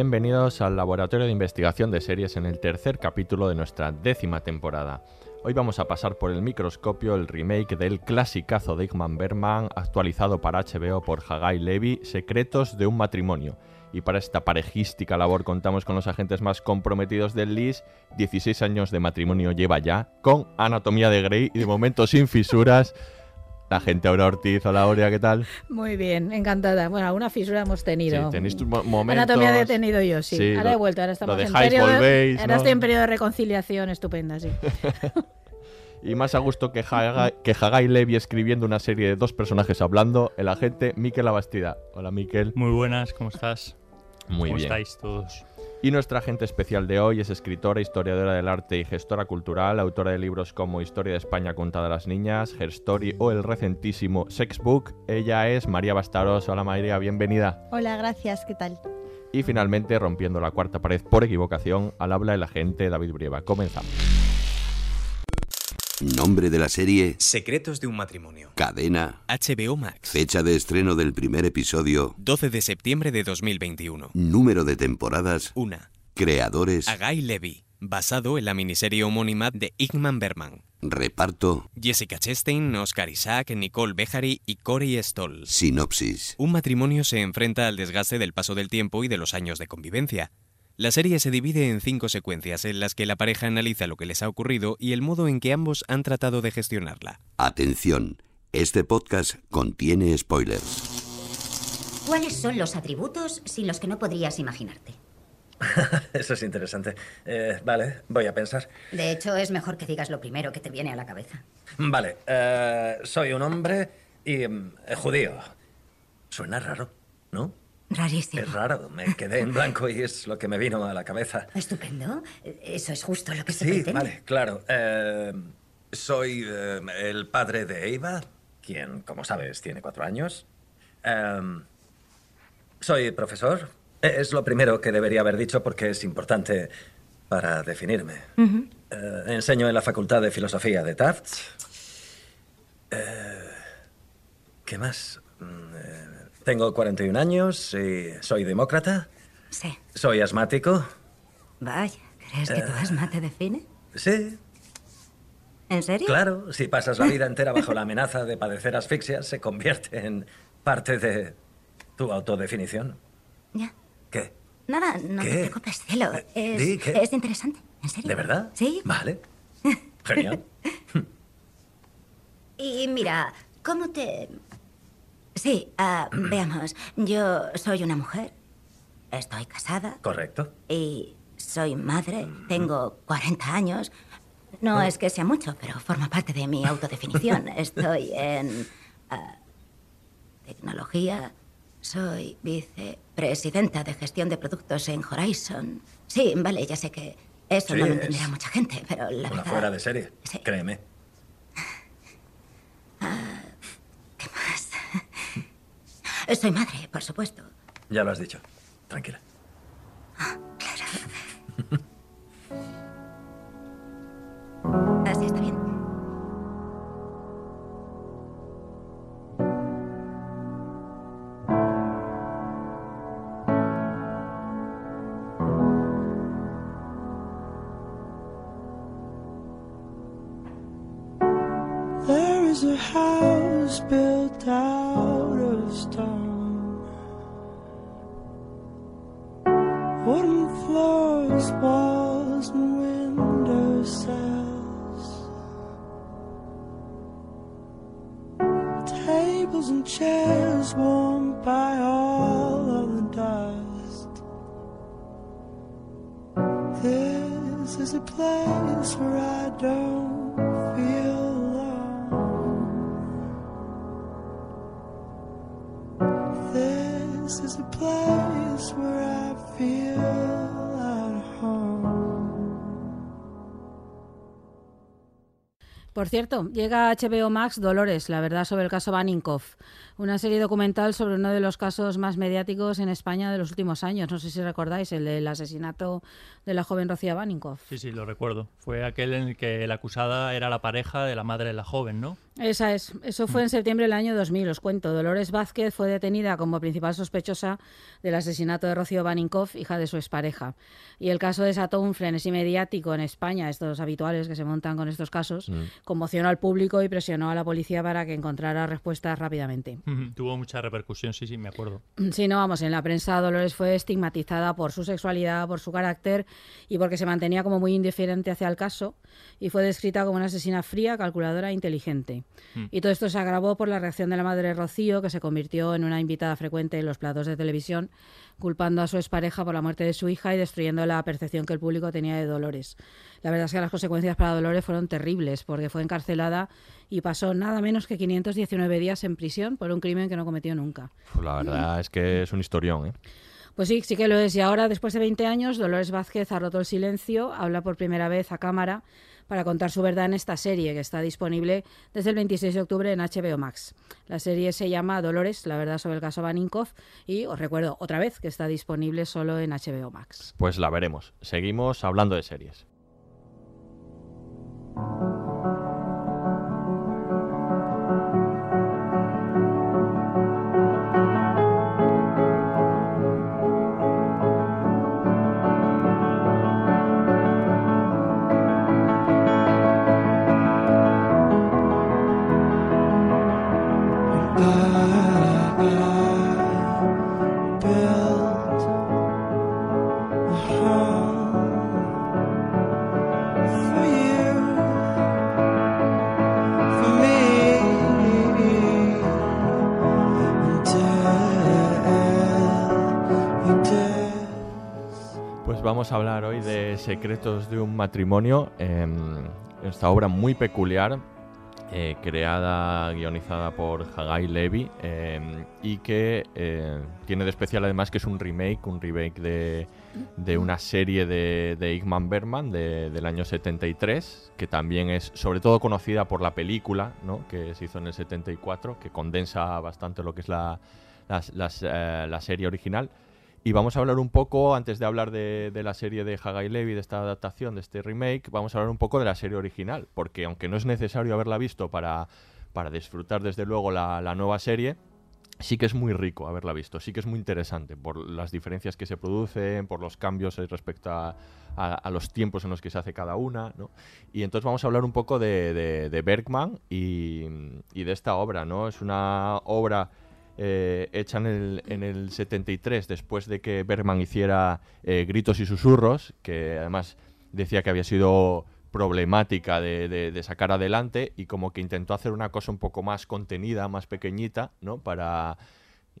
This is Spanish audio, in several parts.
Bienvenidos al Laboratorio de Investigación de Series en el tercer capítulo de nuestra décima temporada. Hoy vamos a pasar por el microscopio el remake del clasicazo de Igman Berman, actualizado para HBO por Hagai Levy, Secretos de un matrimonio. Y para esta parejística labor contamos con los agentes más comprometidos del LIS, 16 años de matrimonio lleva ya, con Anatomía de Grey y de momento sin fisuras. La gente Aura Ortiz, hola Aurea, ¿qué tal? Muy bien, encantada. Bueno, alguna fisura hemos tenido. Sí, tenéis tus mo- momentos. Anatomía de tenido yo, sí. Sí, ahora lo- he vuelto, ahora estamos lo en dejáis, periodo, volvéis, ahora ¿no? estoy en periodo de reconciliación estupenda, sí. Y más a gusto que Hagai, que Hagai Levy escribiendo una serie de dos personajes hablando, el agente Miquel Abastida. Hola Miquel. Muy buenas, ¿cómo estás? Muy ¿Cómo bien. estáis todos? Y nuestra agente especial de hoy es escritora, historiadora del arte y gestora cultural, autora de libros como Historia de España contada a las niñas, Her Story o el recentísimo Sex Book. Ella es María Bastaros. Hola María, bienvenida. Hola, gracias, ¿qué tal? Y finalmente, rompiendo la cuarta pared por equivocación, al habla el agente David Brieva. Comenzamos. Nombre de la serie, Secretos de un matrimonio. cadena, HBO Max. fecha de estreno del primer episodio, 12 de septiembre de 2021. número de temporadas, Una. creadores, Agai Levy. Basado en la miniserie homónima de Igman Berman. reparto, Jessica Chastain, Oscar Isaac, Nicole Behari y Corey Stoll. sinopsis. Un matrimonio se enfrenta al desgaste del paso del tiempo y de los años de convivencia. La serie se divide en cinco secuencias en las que la pareja analiza lo que les ha ocurrido y el modo en que ambos han tratado de gestionarla. Atención, este podcast contiene spoilers. ¿Cuáles son los atributos sin los que no podrías imaginarte? Eso es interesante. Eh, vale, voy a pensar. De hecho, es mejor que digas lo primero que te viene a la cabeza. Vale, eh, soy un hombre y mm, eh, judío. Suena raro, ¿no? Rarísimo. Es raro, me quedé en blanco y es lo que me vino a la cabeza. Estupendo. Eso es justo lo que se Sí, pretende. vale, claro. Eh, soy eh, el padre de Eva, quien, como sabes, tiene cuatro años. Eh, soy profesor. Es lo primero que debería haber dicho porque es importante para definirme. Enseño en la Facultad de Filosofía de. Eh, ¿Qué más? Eh, tengo 41 años y soy demócrata. Sí. Soy asmático. Vaya, ¿crees que Eh. tu asma te define? Sí, ¿En serio? Claro, si pasas la vida entera bajo la amenaza de padecer asfixia, se convierte en parte de tu autodefinición. Ya. ¿Qué? Nada, no ¿Qué? te preocupes, cielo. Eh, Es, di, ¿qué? es interesante. ¿En serio? ¿De verdad? Sí. Vale. Genial. Y mira, ¿cómo te...? Sí, ah, veamos. Yo soy una mujer. Estoy casada. Correcto. Y soy madre. Tengo 40 años. No es que sea mucho, pero forma parte de mi autodefinición. Estoy en ah, tecnología. Soy vicepresidenta de gestión de productos en Horizon. Sí, vale, ya sé que eso Sí, no lo es entenderá mucha gente, pero la Una verdad... fuera de serie. Sí. Créeme. ¿Qué más? Soy madre, por supuesto. Ya lo has dicho. Tranquila. Así Por cierto, llega HBO Max Dolores, la verdad sobre el caso Baninkoff, una serie documental sobre uno de los casos más mediáticos en España de los últimos años. No sé si recordáis, el del asesinato de la joven Rocía Baninkoff. Sí, sí, lo recuerdo. Fue aquel en el que la acusada era la pareja de la madre de la joven, ¿no? Esa es. Eso fue en septiembre del año 2000, os cuento. Dolores Vázquez fue detenida como principal sospechosa del asesinato de Rocío Baninkoff, hija de su expareja. Y el caso desató un frenesí mediático en España, estos habituales que se montan con estos casos, Mm. conmocionó al público y presionó a la policía para que encontrara respuestas rápidamente. Tuvo mucha repercusión, sí, sí, me acuerdo. Sí, no, vamos, en la prensa Dolores fue estigmatizada por su sexualidad, por su carácter y porque se mantenía como muy indiferente hacia el caso y fue descrita como una asesina fría, calculadora e inteligente. Mm. Y todo esto se agravó por la reacción de la madre Rocío, que se convirtió en una invitada frecuente en los platos de televisión, culpando a su expareja por la muerte de su hija y destruyendo la percepción que el público tenía de Dolores. La verdad es que las consecuencias para Dolores fueron terribles, porque fue encarcelada y pasó nada menos que 519 días en prisión por un crimen que no cometió nunca. Pues la verdad es que es un historión, ¿eh? Pues sí, sí que lo es. Y ahora, después de 20 años, Dolores Vázquez ha roto el silencio, habla por primera vez a cámara para contar su verdad en esta serie, que está disponible desde el 26 de octubre en HBO Max. La serie se llama Dolores, la verdad sobre el caso Baninkoff, y os recuerdo otra vez que está disponible solo en HBO Max. Pues la veremos. Seguimos hablando de series. Vamos a hablar hoy de Secretos de un matrimonio, em, esta obra muy peculiar, eh, creada, guionizada por Hagai Levy, em, y que eh, tiene de especial además que es un remake, un remake de, una serie de, de Igman Bergman de- del año 73, que también es sobre todo conocida por la película, ¿no? que se hizo en el 74, que condensa bastante lo que es la, eh, la serie original. Y vamos a hablar un poco, antes de hablar de, la serie de Hagai Levy, de esta adaptación, de este remake, vamos a hablar un poco de la serie original, porque aunque no es necesario haberla visto para, para disfrutar desde luego la, nueva serie, sí que es muy rico haberla visto, sí que es muy interesante por las diferencias que se producen, por los cambios eh, respecto a, a- a los tiempos en los que se hace cada una, ¿no? Y entonces vamos a hablar un poco de, de- de Bergman y, y de esta obra, ¿no? Es una obra eh, hecha en el, en el 73, después de que Bergman hiciera eh, Gritos y Susurros, que además decía que había sido problemática de, sacar adelante y como que intentó hacer una cosa un poco más contenida, más pequeñita, ¿no? Para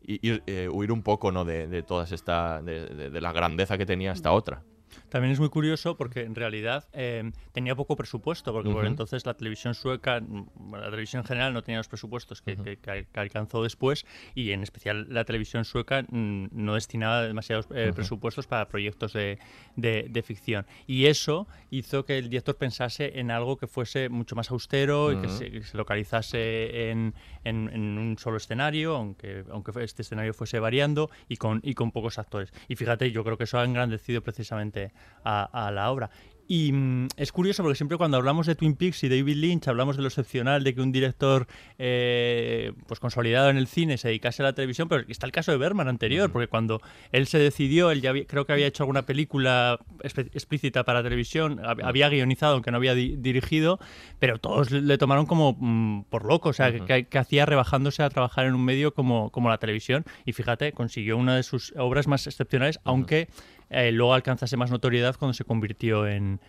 ir, eh, huir un poco, ¿no? De, de todas esta, de la grandeza que tenía esta otra. También es muy curioso porque en realidad eh, tenía poco presupuesto, porque por Ujú. entonces la televisión sueca, mm, la televisión en general no tenía los presupuestos que, que- que- que alcanzó después y en especial la televisión sueca mm, no destinaba demasiados eh, Ujú. presupuestos para proyectos de, de- de ficción. Y eso hizo que el director pensase en algo que fuese mucho más austero y que se, que se localizase en, en- en un solo escenario, aunque, aunque este escenario fuese variando y con, y con pocos actores. Y fíjate, yo creo que eso ha engrandecido precisamente a, a la obra. Y mm, es curioso porque siempre cuando hablamos de Twin Peaks y David Lynch hablamos de lo excepcional de que un director eh, pues consolidado en el cine se dedicase a la televisión, pero está el caso de Berman anterior, porque cuando él se decidió, él ya había- creo que había hecho alguna película explícita para televisión, hab- había guionizado aunque no había di- dirigido, pero todos le, tomaron como mm, por loco, o sea, que hacía rebajándose a trabajar en un medio como, como la televisión. Y fíjate, consiguió una de sus obras más excepcionales, aunque eh, luego alcanzase más notoriedad cuando se convirtió en,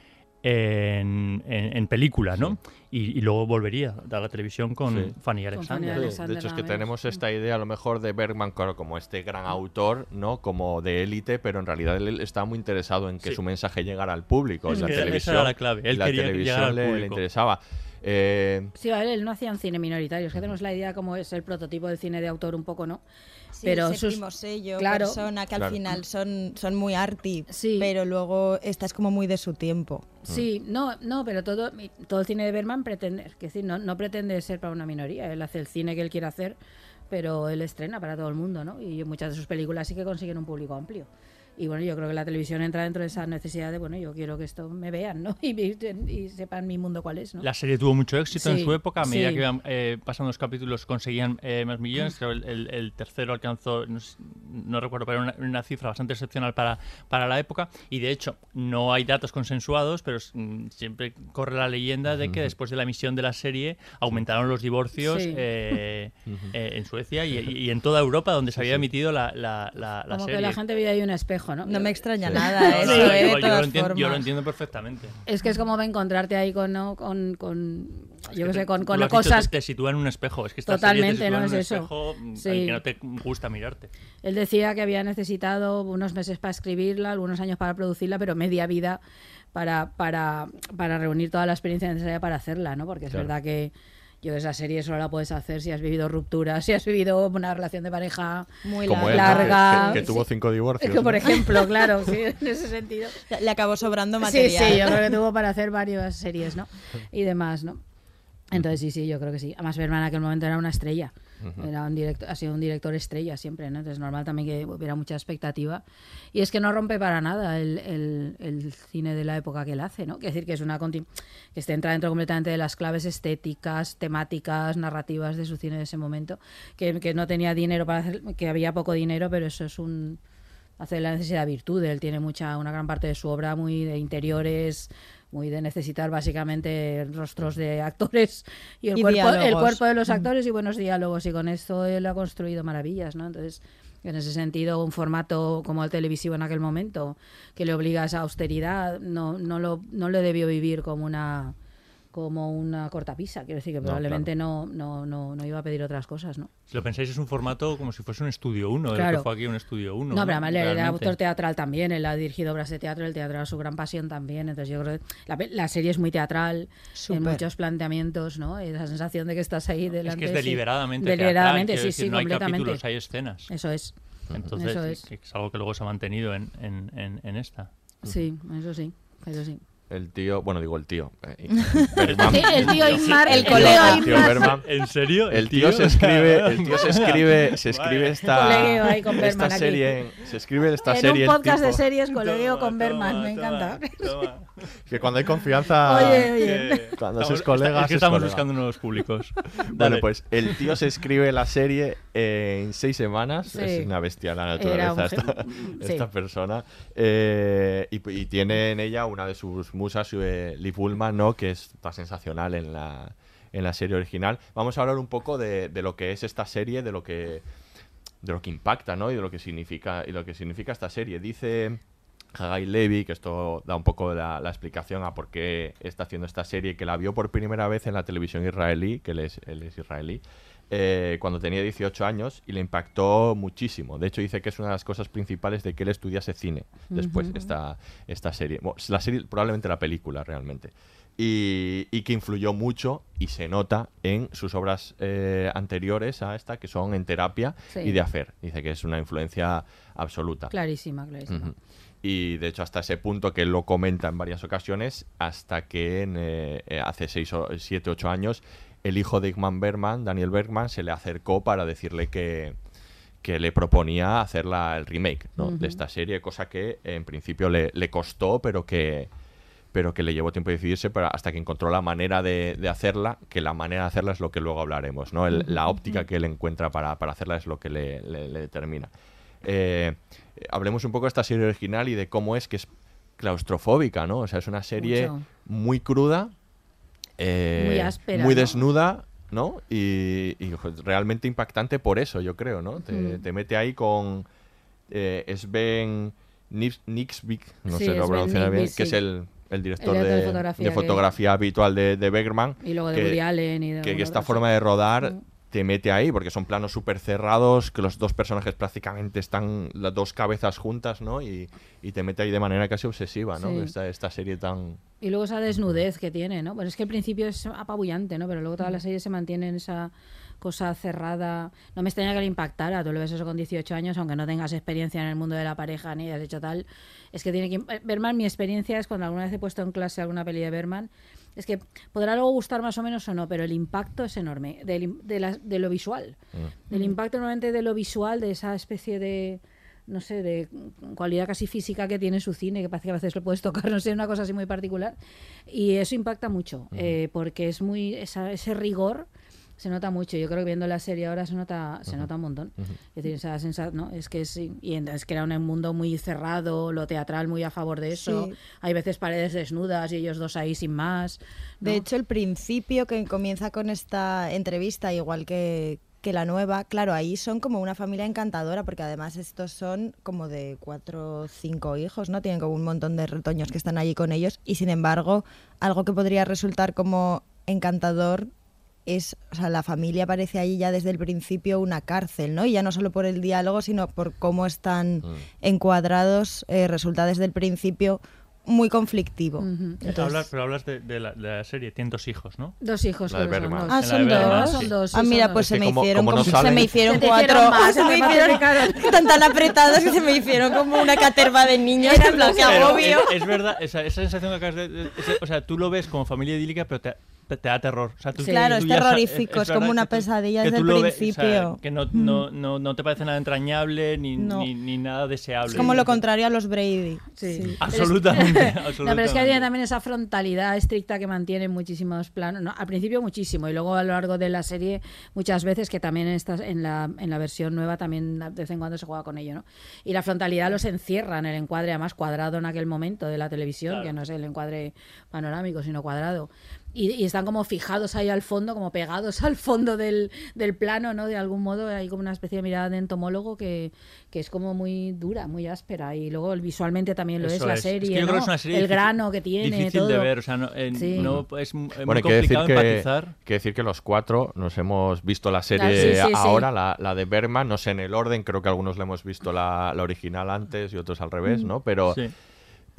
en, en- en película, ¿no? Y, y luego volvería a la televisión con Sí. Fanny Fanny Alexander. Sí, de hecho, es que tenemos esta idea a lo mejor de Bergman claro, como este gran autor, ¿no? Como de élite, pero en realidad él estaba muy interesado en que Sí. su mensaje llegara al público. Es y la esa televisión, era la clave. Él y la quería televisión llegar al le- le, interesaba. Eh, Sí, a él no hacía un cine minoritario. Es que tenemos la idea como es el prototipo del cine de autor un poco, ¿no? Sí, pero sus- sello, claro. persona, que al Claro. final son, son muy arty, Sí. pero luego esta es como muy de su tiempo. Sí, no, no, pero todo, todo el cine de Berman pretende, es decir, no, no pretende ser para una minoría. Él hace el cine que él quiere hacer, pero él estrena para todo el mundo, ¿no? Y muchas de sus películas sí que consiguen un público amplio. Y bueno, yo creo que la televisión entra dentro de esa necesidad de, bueno, yo quiero que esto me vean, ¿no? Y, y sepan mi mundo cuál es, ¿no? La serie tuvo mucho éxito en Sí, su época, a medida sí. que iban eh, pasando los capítulos conseguían eh, más millones. Creo el, el- el tercero alcanzó, no, sé- no recuerdo, pero una, una cifra bastante excepcional para, para la época. Y de hecho, no hay datos consensuados, pero mm, siempre corre la leyenda de que después de la emisión de la serie aumentaron los divorcios Sí. eh, eh, en Suecia y, y- y en toda Europa donde se había emitido la, la, la- la Como serie. que la gente veía ahí un espejo, ¿no? No me extraña Sí. nada eso, no, ¿eh? yo, de yo lo entiendo, yo lo formas. entiendo perfectamente. Es que es como encontrarte ahí con, ¿no? con, con yo que qué sé, con, con lo has dicho, cosas... te, te sitúa en un espejo. Es que Totalmente, serie te sitúa ¿no? en un Es eso. espejo mm, Sí. que no te gusta mirarte. Él decía que había necesitado unos meses para escribirla, algunos años para producirla, pero media vida para, para, para reunir toda la experiencia necesaria para hacerla, ¿no? Porque es Claro. verdad que yo esa serie solo la puedes hacer si has vivido rupturas, si has vivido una relación de pareja Muy como él, larga. ¿no? Que- larga. que, que tuvo Sí. cinco divorcios. Que, por ¿no? ejemplo, claro, sí, en ese sentido. Le acabó sobrando Sí, material. sí, yo creo que tuvo para hacer varias series, ¿no? Y demás, ¿no? Entonces sí, sí, yo creo que sí. Además, Berman en aquel momento era una estrella. Era un director, ha sido un director estrella siempre, ¿no? Entonces normal también que hubiera mucha expectativa. Y es que no rompe para nada el, el- el cine de la época que él hace, ¿no? Quiere decir que es una que esté entra dentro completamente de las claves estéticas, temáticas, narrativas de su cine de ese momento. Que, que no tenía dinero para hacer, que había poco dinero, pero eso es un hace la necesidad virtud. Él tiene mucha, una gran parte de su obra muy de interiores, muy de necesitar básicamente rostros de actores y el, Y cuerpo, el cuerpo de los actores y buenos diálogos. Y con esto él ha construido maravillas, ¿no? Entonces, en ese sentido, un formato como el televisivo en aquel momento, que le obliga a esa austeridad, no, no, lo, no le debió vivir como una como una cortapisa, quiero decir que No, probablemente no, no, no, no iba a pedir otras cosas, ¿no? Si lo pensáis, es un formato como si fuese un estudio 1, de lo Claro. que fue aquí un estudio 1. No, pero además él era autor teatral también, él ha dirigido obras de teatro, el teatro era su gran pasión también, entonces yo creo que la, la serie es muy teatral, Súper. en muchos planteamientos, ¿no? Esa sensación de que estás ahí Es delante. que es deliberadamente. Deliberadamente, teatral, quiero sí, decir, sí, no hay completamente. capítulos, hay escenas. Eso es. Entonces, Eso es. es algo que luego se ha mantenido en, en, en, en esta. Sí, eso sí, eso sí. El tío, bueno, digo el tío. eh, Bergman. El tío Inmar, el tío colega. El tío Inmar. Bergman. ¿En serio? El tío se escribe, el tío se escribe, se escribe esta, esta serie, en- se escribe esta en serie un el podcast de series, colegueo con Berman, toma, me encanta. toma, toma. Que cuando hay confianza, Oye, oye. Cuando estamos- sois colegas, Es que es estamos colega. buscando nuevos públicos. Bueno, pues el tío se escribe la serie en seis semanas. Sí. Es una bestia la naturaleza esta, gen- esta sí. persona. Eh, y, y tiene en ella una de sus musas, eh, Liv Ullmann, ¿no? que está sensacional en la, en la serie original. Vamos a hablar un poco de, de lo que es esta serie, de lo que de lo que impacta, ¿no? Y de lo que significa y lo que significa esta serie. Dice Hagai Levy, que esto da un poco la, la explicación a por qué está haciendo esta serie, que la vio por primera vez en la televisión israelí, que él es, él es israelí, eh, cuando tenía 18 años y le impactó muchísimo. De hecho, dice que es una de las cosas principales de que él estudiase cine después, Ujú. esta, esta serie. Bueno, la serie, probablemente la película, realmente. Y, y que influyó mucho y se nota en sus obras eh, anteriores a esta, que son En Terapia Sí. y De Hacer. Dice que es una influencia absoluta. Clarísima, clarísima. Ujú. Y de hecho hasta ese punto que él lo comenta en varias ocasiones, hasta que en, eh, eh, hace 6 o 7, 8 años, el hijo de Igman Bergman, Daniel Bergman, se le acercó para decirle que, que le proponía hacer la- el remake ¿no? De esta serie, cosa que en principio le, le costó, pero que pero que le llevó tiempo decidirse pero hasta que encontró la manera de, de hacerla, que la manera de hacerla es lo que luego hablaremos, ¿no? El- la óptica que él encuentra para, para hacerla es lo que le, le- le determina. Eh, hablemos un poco de esta serie original y de cómo es que es claustrofóbica, ¿no? O sea, es una serie Mucho. muy cruda, eh, Muy áspera, muy desnuda, ¿no? Y, realmente impactante por eso, yo creo, ¿no? Te, Mm. te mete ahí con eh, Sven Nix- Nixvik, no Sí, sé lo Sven pronunciaré bien, Nixvik, que es el, el director El de, director de de fotografía fotografía, que- habitual de, de Bergman. Y luego de que- Woody Allen y de que, que esta forma de rodar Mm. Te mete ahí, porque son planos súper cerrados, que los dos personajes prácticamente están las dos cabezas juntas, ¿no? Y, y te mete ahí de manera casi obsesiva, ¿no? Sí. Esta, esta serie tan... Y luego esa desnudez que tiene, ¿no? Bueno, es que al principio es apabullante, ¿no? Pero luego toda la serie se mantiene en esa cosa cerrada. No me extraña que le impactara. Tú lo ves eso con 18 años, aunque no tengas experiencia en el mundo de la pareja ni has hecho tal. Es que tiene que... imp- Berman, mi experiencia es cuando alguna vez he puesto en clase alguna peli de Berman, es que podrá luego gustar más o menos o no, pero el impacto es enorme del im- de, la- de lo visual. Del impacto normalmente de lo visual, de esa especie de no sé, de cualidad casi física que tiene su cine, que parece que a veces lo puedes tocar, no sé, una cosa así muy particular. Y eso impacta mucho, eh, porque es muy, esa- ese rigor se nota mucho. Yo creo que viendo la serie ahora se nota, se nota un montón. Es decir, esa sensa- ¿no? Es que sí, y entonces que era un mundo muy cerrado, lo teatral muy a favor de eso. Sí. Hay veces paredes desnudas y ellos dos ahí sin más. De ¿no? hecho, el principio que comienza con esta entrevista, igual que, que la nueva, claro, ahí son como una familia encantadora, porque además estos son como de cuatro o cinco hijos, ¿no? Tienen como un montón de retoños que están allí con ellos, y sin embargo, algo que podría resultar como encantador es, o sea, la familia parece ahí ya desde el principio una cárcel, ¿no? Y ya no solo por el diálogo, sino por cómo están encuadrados, eh, resulta desde el principio muy conflictivo. Entonces- Hablas- pero hablas de, de la, de la serie, tienen dos hijos, ¿no? Dos hijos, son dos. Ah, son dos. sí. Son dos, sí, ah, mira, pues se me hicieron como se me hicieron cuatro, se me hicieron tan tan apretadas que se me hicieron como una caterva de niños en plan que Pero agobio. es, es verdad, esa, esa sensación que acabas de, de- O sea, tú lo ves como familia idílica, pero te, te- te da terror. O sea, tú- Sí. Claro, tú es terrorífico, es como una que pesadilla que desde el lo ves, o sea, principio. que no, no, no, no te parece nada entrañable ni, No. ni, ni nada deseable. Es como lo contrario a los Brady. Sí. Absolutamente, No, pero es que absolutamente. tiene también esa frontalidad estricta que mantiene en muchísimos planos. No, al principio muchísimo y luego a lo largo de la serie muchas veces que también en, estas- en, la, en la versión nueva también de vez en cuando se juega con ello, ¿no? Y la frontalidad los encierra en el encuadre además cuadrado en aquel momento de la televisión, que no es el encuadre panorámico, sino cuadrado. Y, y están como fijados ahí al fondo, como pegados al fondo del, del plano, ¿no? De algún modo hay como una especie de mirada de entomólogo que, que es como muy dura, muy áspera. Y luego visualmente también lo Eso es la es. Es que serie, yo creo que ¿no? es una serie el difícil- grano que tiene, Difícil todo. de ver, o sea, no, eh, Sí. no es mu- muy Bueno, hay que decir complicado que, empatizar. que decir que los cuatro nos hemos visto la serie Ah, sí, sí, sí. ahora, La, la de Bergman, no sé en el orden, creo que algunos la hemos visto la, la original antes y otros al revés, ¿no? Pero, Sí.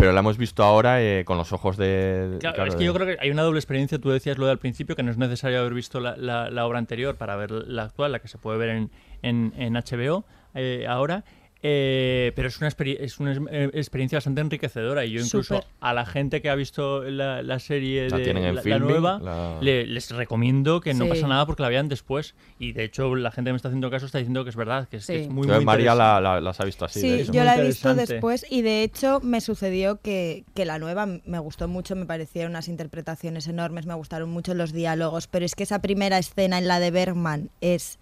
Pero la hemos visto ahora eh, con los ojos de... Claro, claro, es que de- yo creo que hay una doble experiencia. Tú decías lo de al principio, que no es necesario haber visto la, la- la obra anterior para ver la actual, la que se puede ver en, en, en HBO eh, ahora. Eh, pero es una, es una eh, experiencia bastante enriquecedora y yo incluso a la gente que ha visto la, la serie La de tienen en la, nueva la- le- les recomiendo que no pasa nada porque la vean después y de hecho la gente que me está haciendo caso está diciendo que es verdad que es, que Sí. es muy, muy María interesante. la, la- las ha visto así. Sí, de yo la he visto después y de hecho me sucedió que, que la nueva me gustó mucho, me parecieron unas interpretaciones enormes, me gustaron mucho los diálogos, pero es que esa primera escena en la de Bergman es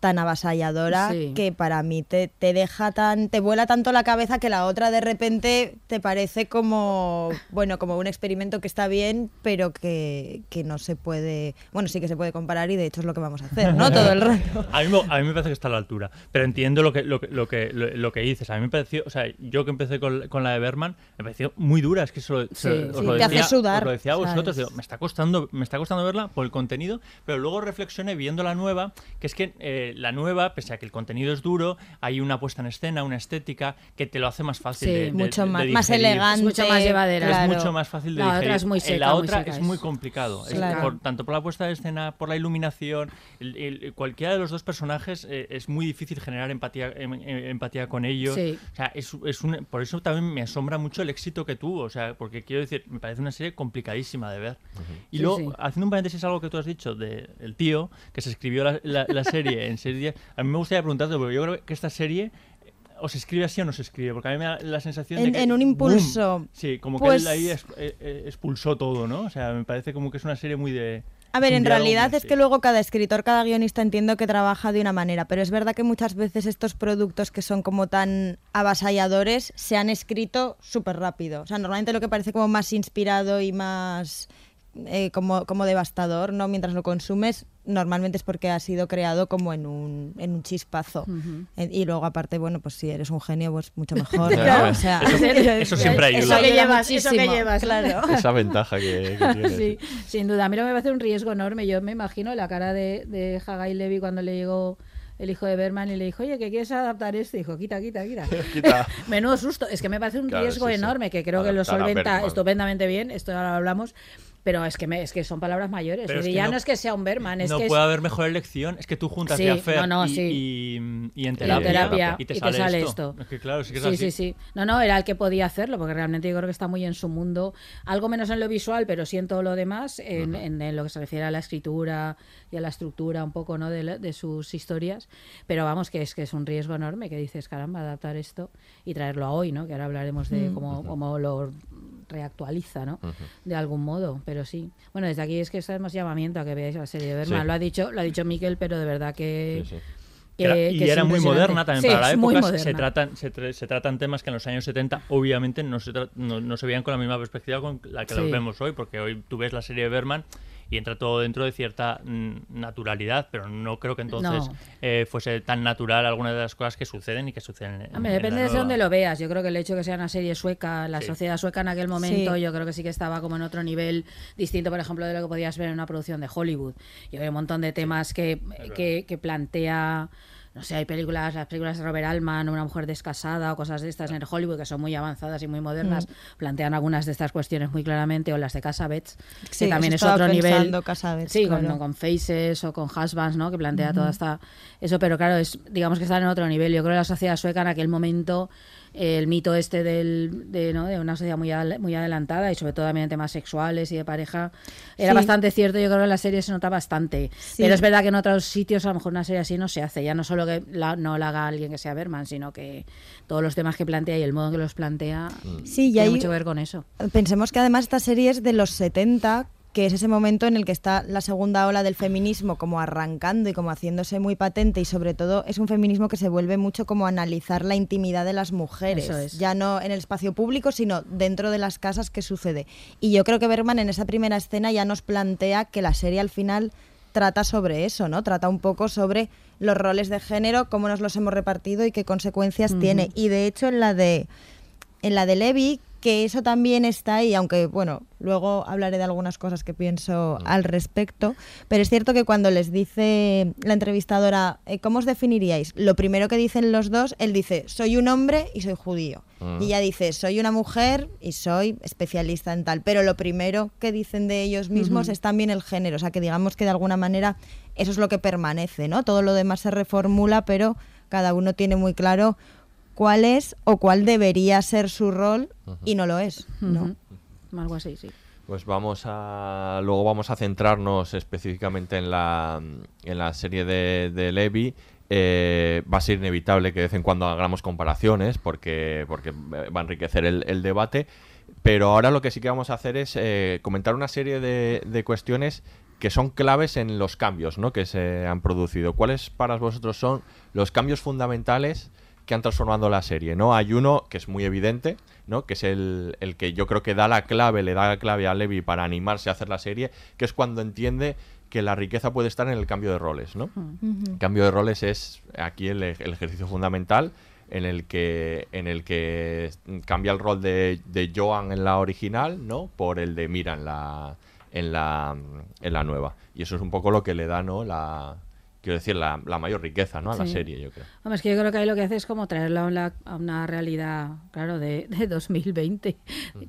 tan avasalladora Sí. que para mí te, te deja tan, te vuela tanto la cabeza que la otra de repente te parece como, bueno, como un experimento que está bien, pero que, que no se puede, bueno, sí que se puede comparar y de hecho es lo que vamos a hacer, ¿no? Todo el rato. A mí, me- a mí me parece que está a la altura, pero entiendo lo que, lo que, lo que, lo, lo que dices. A mí me pareció, o sea, yo que empecé con, con la de Berman, me pareció muy dura. Es que eso, Sí, os sí, lo te hace decía, sudar, os lo decía a vosotros, me está costando, me está costando verla por el contenido, pero luego reflexioné viendo la nueva, que es que eh, la nueva, pese a que el contenido es duro, hay una puesta en escena, una estética que te lo hace más fácil Sí, de, de- mucho de más, más digerir. elegante. Es mucho más llevadera. claro. Es mucho más fácil de La otra digerir. es muy En seca, la muy otra seca, es es- muy complicado. Es Claro. por- tanto por la puesta de escena, por la iluminación. el- el- cualquiera de los dos personajes eh, es muy difícil generar empatía, em- em- empatía con ellos. Sí. O sea, es, es un- por eso también me asombra mucho el éxito que tuvo. O sea, porque quiero decir, me parece una serie complicadísima de ver. Y Sí, luego, sí. haciendo un paréntesis, algo que tú has dicho de el tío que se escribió la, la- la serie en días. A mí me gustaría preguntarte, porque yo creo que esta serie o se escribe así o no se escribe, porque a mí me da la sensación En- de que... en un impulso. ¡boom! Sí, como Pues- que él ahí es- eh, eh, expulsó todo, ¿no? O sea, me parece como que es una serie muy de... A ver, en realidad es que luego cada escritor, cada guionista entiendo que trabaja de una manera, pero es verdad que muchas veces estos productos que son como tan avasalladores se han escrito súper rápido. O sea, normalmente lo que parece como más inspirado y más eh, como, como devastador, ¿no? Mientras lo consumes, normalmente es porque ha sido creado como en un, en un chispazo. Ujú. Eh, Y luego aparte, bueno, pues si eres un genio, pues mucho mejor. ¿no? Claro. O sea, Eso- eso siempre ayuda. Eso que llevas, eso que llevas. claro. Esa ventaja que, que tiene. Sí, sin duda. A mí no me parece un riesgo enorme. Yo me imagino la cara de, de Hagai Levy cuando le llegó el hijo de Berman y le dijo, oye, ¿que quieres adaptar esto? Dijo, quita, quita, quita. Quita. Menudo susto. Es que me parece un Claro, riesgo sí, sí. enorme, que creo que lo Adaptar solventa estupendamente bien. Esto ahora lo hablamos. Pero es que, me- es que son palabras mayores. Pero Es es que ya no- no, es que sea un Berman, es no que es- puede haber mejor elección. Es que tú juntas Sí, Affair no, no, y, sí. y- y en terapia, terapia y te, y sale, te sale esto. esto. Es que claro, sí que es sí, así. sí, sí. No, no, era el que podía hacerlo, porque realmente yo creo que está muy en su mundo, algo menos en lo visual, pero sí en todo lo demás, en, en- en lo que se refiere a la escritura y a la estructura un poco ¿no? de, de sus historias. Pero vamos, que es que es un riesgo enorme, que dices, caramba, adaptar esto y traerlo a hoy, ¿no? Que ahora hablaremos de Mm. cómo, cómo lo reactualiza, ¿no? De algún modo, pero sí. Bueno, desde aquí es que hacemos llamamiento a que veáis la serie de Berman. Sí. Lo ha dicho, lo ha dicho Miquel, pero de verdad que... Sí, sí. que- Era- que y es era muy moderna también Sí, para la es época. Se tratan, se, tra- se tratan temas que en los años 70 obviamente no se, no, no se veían con la misma perspectiva con la que los vemos hoy, porque hoy tú ves la serie de Berman y entra todo dentro de cierta mm, naturalidad, pero no creo que entonces No. eh, fuese tan natural alguna de las cosas que suceden y que suceden en, Hombre, en depende de nueva. dónde lo veas. Yo creo que el hecho de que sea una serie sueca, la Sí. sociedad sueca en aquel momento, Sí. yo creo que sí que estaba como en otro nivel distinto, por ejemplo, de lo que podías ver en una producción de Hollywood. Yo hay un montón de temas que, que, que plantea. No sé, hay películas, las películas de Robert Altman, Una mujer descasada o cosas de estas en Hollywood que son muy avanzadas y muy modernas, Mm. plantean algunas de estas cuestiones muy claramente, o las de Casabets, Sí, que también es otro nivel. Casabets, Sí, claro. con, con Faces o con Husbands, ¿no? Que plantea toda esta. Eso, pero claro, es digamos que están en otro nivel. Yo creo que la sociedad sueca en aquel momento, el mito este del, de, ¿no? de una sociedad muy, al- muy adelantada y sobre todo también en temas sexuales y de pareja, era Sí. bastante cierto. Yo creo que en la serie se nota bastante. Sí. Pero es verdad que en otros sitios a lo mejor una serie así no se hace. Ya no solo que la- no la haga alguien que sea Berman, sino que todos los temas que plantea y el modo en que los plantea Sí, y tiene hay- mucho que ver con eso. Pensemos que además esta serie es de los 70, que es ese momento en el que está la segunda ola del feminismo como arrancando y como haciéndose muy patente y sobre todo es un feminismo que se vuelve mucho como analizar la intimidad de las mujeres, es. ya no en el espacio público, sino dentro de las casas que sucede. Y yo creo que Berman en esa primera escena ya nos plantea que la serie al final trata sobre eso, ¿no? Trata un poco sobre los roles de género, cómo nos los hemos repartido y qué consecuencias tiene. Y de hecho en la de en la de Levi, que eso también está ahí, aunque bueno, luego hablaré de algunas cosas que pienso al respecto, pero es cierto que cuando les dice la entrevistadora, eh, ¿cómo os definiríais? Lo primero que dicen los dos, él dice, soy un hombre y soy judío. Y ella dice, soy una mujer y soy especialista en tal. Pero lo primero que dicen de ellos mismos es también el género, o sea que digamos que de alguna manera eso es lo que permanece, ¿no? Todo lo demás se reformula, pero cada uno tiene muy claro cuál es o cuál debería ser su rol y no lo es, ¿no? Ujú. Algo así, sí. Pues vamos a. Luego vamos a centrarnos específicamente en la, en la serie de, de Levi. Eh, va a ser inevitable que de vez en cuando hagamos comparaciones porque, porque va a enriquecer el, el debate. Pero ahora lo que sí que vamos a hacer es eh, comentar una serie de, de cuestiones que son claves en los cambios ¿no? que se han producido. ¿Cuáles para vosotros son los cambios fundamentales que han transformado la serie, ¿no? Hay uno que es muy evidente, ¿no? Que es el, el que yo creo que da la clave, le da la clave a Levi para animarse a hacer la serie, que es cuando entiende que la riqueza puede estar en el cambio de roles, ¿no? El cambio de roles es aquí el, ej- el ejercicio fundamental en el que en el que cambia el rol de, de Joan en la original, ¿no? Por el de Mira en la en la en la nueva. Y eso es un poco lo que le da, ¿no? La quiero decir la, la mayor riqueza, ¿no? A la Sí. serie, yo creo. Hombre, es que yo creo que ahí lo que hace es como traerla a una, a una realidad, claro, de, de 2020.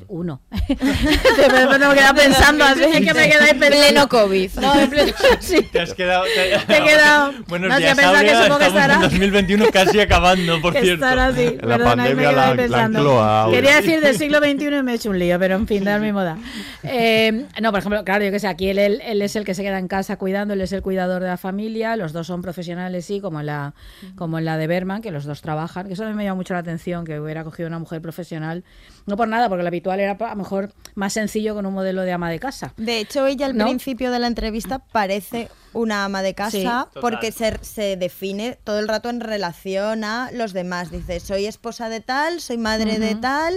Uno. Pero no me queda pensando así, es que me quedé. Pleno COVID. No, en pleno, sí. Te has quedado. Te, Te he quedado- Buenos no, días, pensado que Aurea, supongo que estará- en 2021 casi acabando, por que cierto. así. La Perdona, me pandemia la- la pensando. ancló a Aura. Quería decir del siglo XXI y me he hecho un lío, pero en fin, dar mi moda. Eh, no, por ejemplo, claro, yo que sé, aquí él, él- él es el que se queda en casa cuidando, él es el cuidador de la familia, los dos son profesionales, sí, como en la, como en la de Berman, que los dos trabajan, que eso me llama mucho la atención, que hubiera cogido una mujer profesional, no por nada, porque lo habitual era a lo mejor más sencillo con un modelo de ama de casa. De hecho, ella al ¿No? principio de la entrevista parece una ama de casa Sí. porque se, se define todo el rato en relación a los demás. Dice, soy esposa de tal, soy madre de Ujú. tal,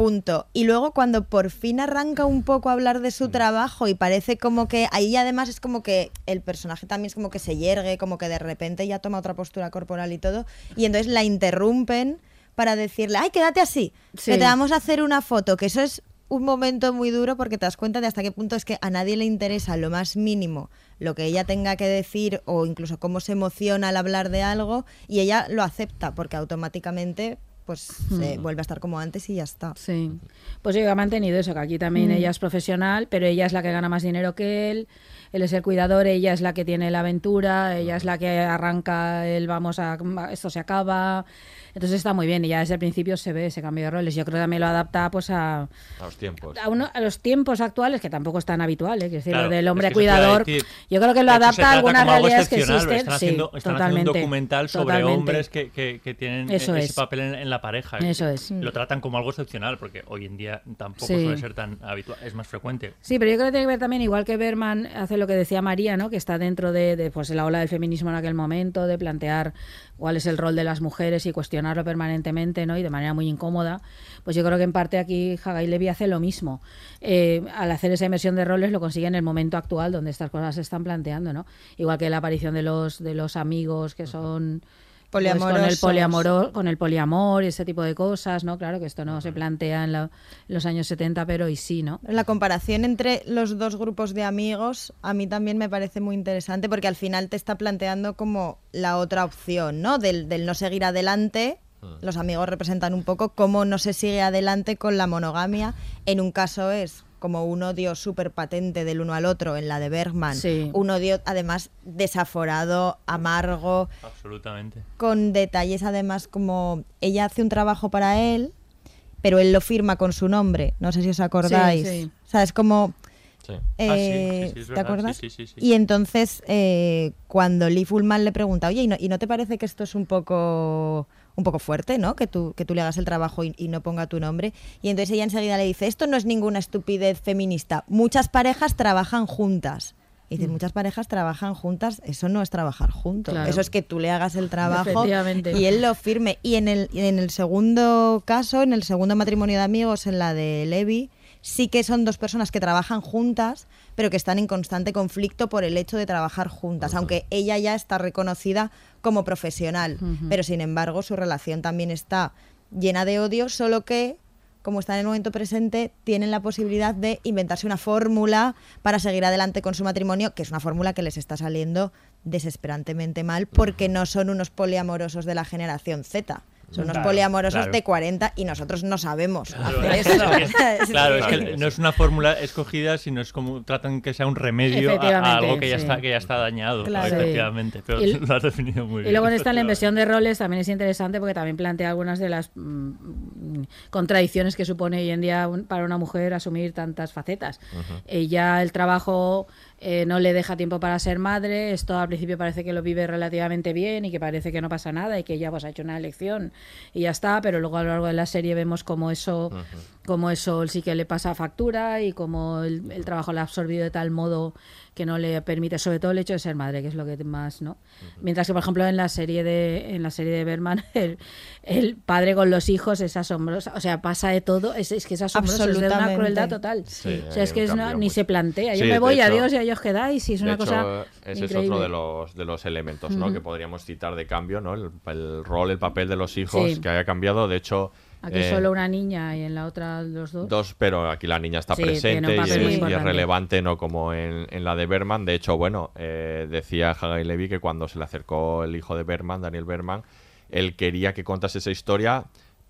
punto. Y luego cuando por fin arranca un poco a hablar de su Mm. trabajo y parece como que ahí además es como que el personaje también es como que se yergue, como que de repente ya toma otra postura corporal y todo. Y entonces la interrumpen para decirle, ay, quédate así, Sí. que te vamos a hacer una foto, que eso es un momento muy duro porque te das cuenta de hasta qué punto es que a nadie le interesa lo más mínimo lo que ella tenga que decir o incluso cómo se emociona al hablar de algo y ella lo acepta porque automáticamente pues Mm. vuelve a estar como antes y ya está. Sí. Pues yo ha mantenido eso, que aquí también Mm. ella es profesional, pero ella es la que gana más dinero que él, él es el cuidador, ella es la que tiene la aventura, ella es la que arranca el vamos a esto se acaba. Entonces está muy bien y ya desde el principio se ve ese cambio de roles. Yo creo que también lo adapta pues a, A los tiempos. a, uno- a los tiempos actuales, que tampoco es tan habitual, ¿eh? Quiero decir, Claro, lo del es hombre que cuidador. decir. Yo creo que lo adapta a algunas realidades que existen. Están haciendo, sí, están haciendo un documental sobre totalmente. hombres que, que- que tienen Eso ese es. papel en, en la pareja. Eso es. Lo tratan como algo excepcional, porque hoy en día tampoco Sí. suele ser tan habitual, es más frecuente. Sí, pero yo creo que tiene que ver también, igual que Berman hace lo que decía María, ¿no? que está dentro de, de, pues, la ola del feminismo en aquel momento, de plantear cuál es el rol de las mujeres y permanentemente ¿no? y de manera muy incómoda. Pues yo creo que en parte aquí Hagai Levy hace lo mismo. Eh, al hacer esa inversión de roles lo consigue en el momento actual donde estas cosas se están planteando. ¿no? Igual que la aparición de los, de los amigos que son... pues, con el poliamoro, con el poliamor y ese tipo de cosas, ¿no? Claro que esto no se plantea en, la- en los años 70, pero y sí, ¿no? La comparación entre los dos grupos de amigos a mí también me parece muy interesante porque al final te está planteando como la otra opción, ¿no? Del, del no seguir adelante. Los amigos representan un poco cómo no se sigue adelante con la monogamia. En un caso es como un odio súper patente del uno al otro, en la de Bergman. Sí. Un odio además desaforado, amargo, Absolutamente. con detalles además como ella hace un trabajo para él, pero él lo firma con su nombre. No sé si os acordáis. Sí, sí. O sea, es como... Sí. eh, Ah, sí, sí, sí, ¿Te acuerdas? sí, sí, sí, sí. Y entonces, eh, cuando Lee Fullman le pregunta, oye, ¿y no, y no te parece que esto es un poco un poco fuerte, ¿no? Que tú, que tú le hagas el trabajo y, y no ponga tu nombre. Y entonces ella enseguida le dice, esto no es ninguna estupidez feminista. Muchas parejas trabajan juntas. Y dice, muchas parejas trabajan juntas, eso no es trabajar juntos. Mm. Claro. Eso es que tú le hagas el trabajo y él lo firme. Y en el, y en el segundo caso, en el segundo matrimonio de amigos, en la de Levi, sí que son dos personas que trabajan juntas, pero que están en constante conflicto por el hecho de trabajar juntas, aunque ella ya está reconocida como profesional. Pero sin embargo, su relación también está llena de odio, solo que como está en el momento presente, tienen la posibilidad de inventarse una fórmula para seguir adelante con su matrimonio, que es una fórmula que les está saliendo desesperantemente mal porque no son unos poliamorosos de la generación Z. Son unos Claro, poliamorosos claro. de 40 y nosotros no sabemos Claro, hacer es eso. que- claro, es que no es una fórmula escogida, sino es como tratan que sea un remedio a- algo que ya sí. está que ya está dañado, Claro. efectivamente. Pero Y- lo has definido muy Y bien. luego en esta la inversión de roles también es interesante porque también plantea algunas de las mm, contradicciones que supone hoy en día un- para una mujer asumir tantas facetas. Ella el trabajo eh, no le deja tiempo para ser madre, esto al principio parece que lo vive relativamente bien y que parece que no pasa nada y que ella pues ha hecho una elección y ya está, pero luego a lo largo de la serie vemos como eso, como eso sí que le pasa factura y como el, el trabajo la ha absorbido de tal modo que no le permite, sobre todo el hecho de ser madre, que es lo que más, ¿no? Mientras que, por ejemplo, en la serie de, en la serie de Berman, el, el padre con los hijos es asombroso, o sea, pasa de todo, es, es que es asombroso, es de una crueldad total. Sí, o sea, es que es una- ni se plantea, yo Sí, me voy, hecho- adiós y ahí os quedáis, y es una de cosa hecho, ese es otro de los, de los elementos ¿no? Que podríamos citar de cambio, ¿no? El, el rol, el papel de los hijos Sí. que haya cambiado. De hecho, Aquí eh, solo una niña y en la otra los dos. Dos, pero aquí la niña está Sí, presente y es, y relevante, no como en, en la de Berman. De hecho, bueno, eh, decía Hagai Levy que cuando se le acercó el hijo de Berman, Daniel Berman, él quería que contase esa historia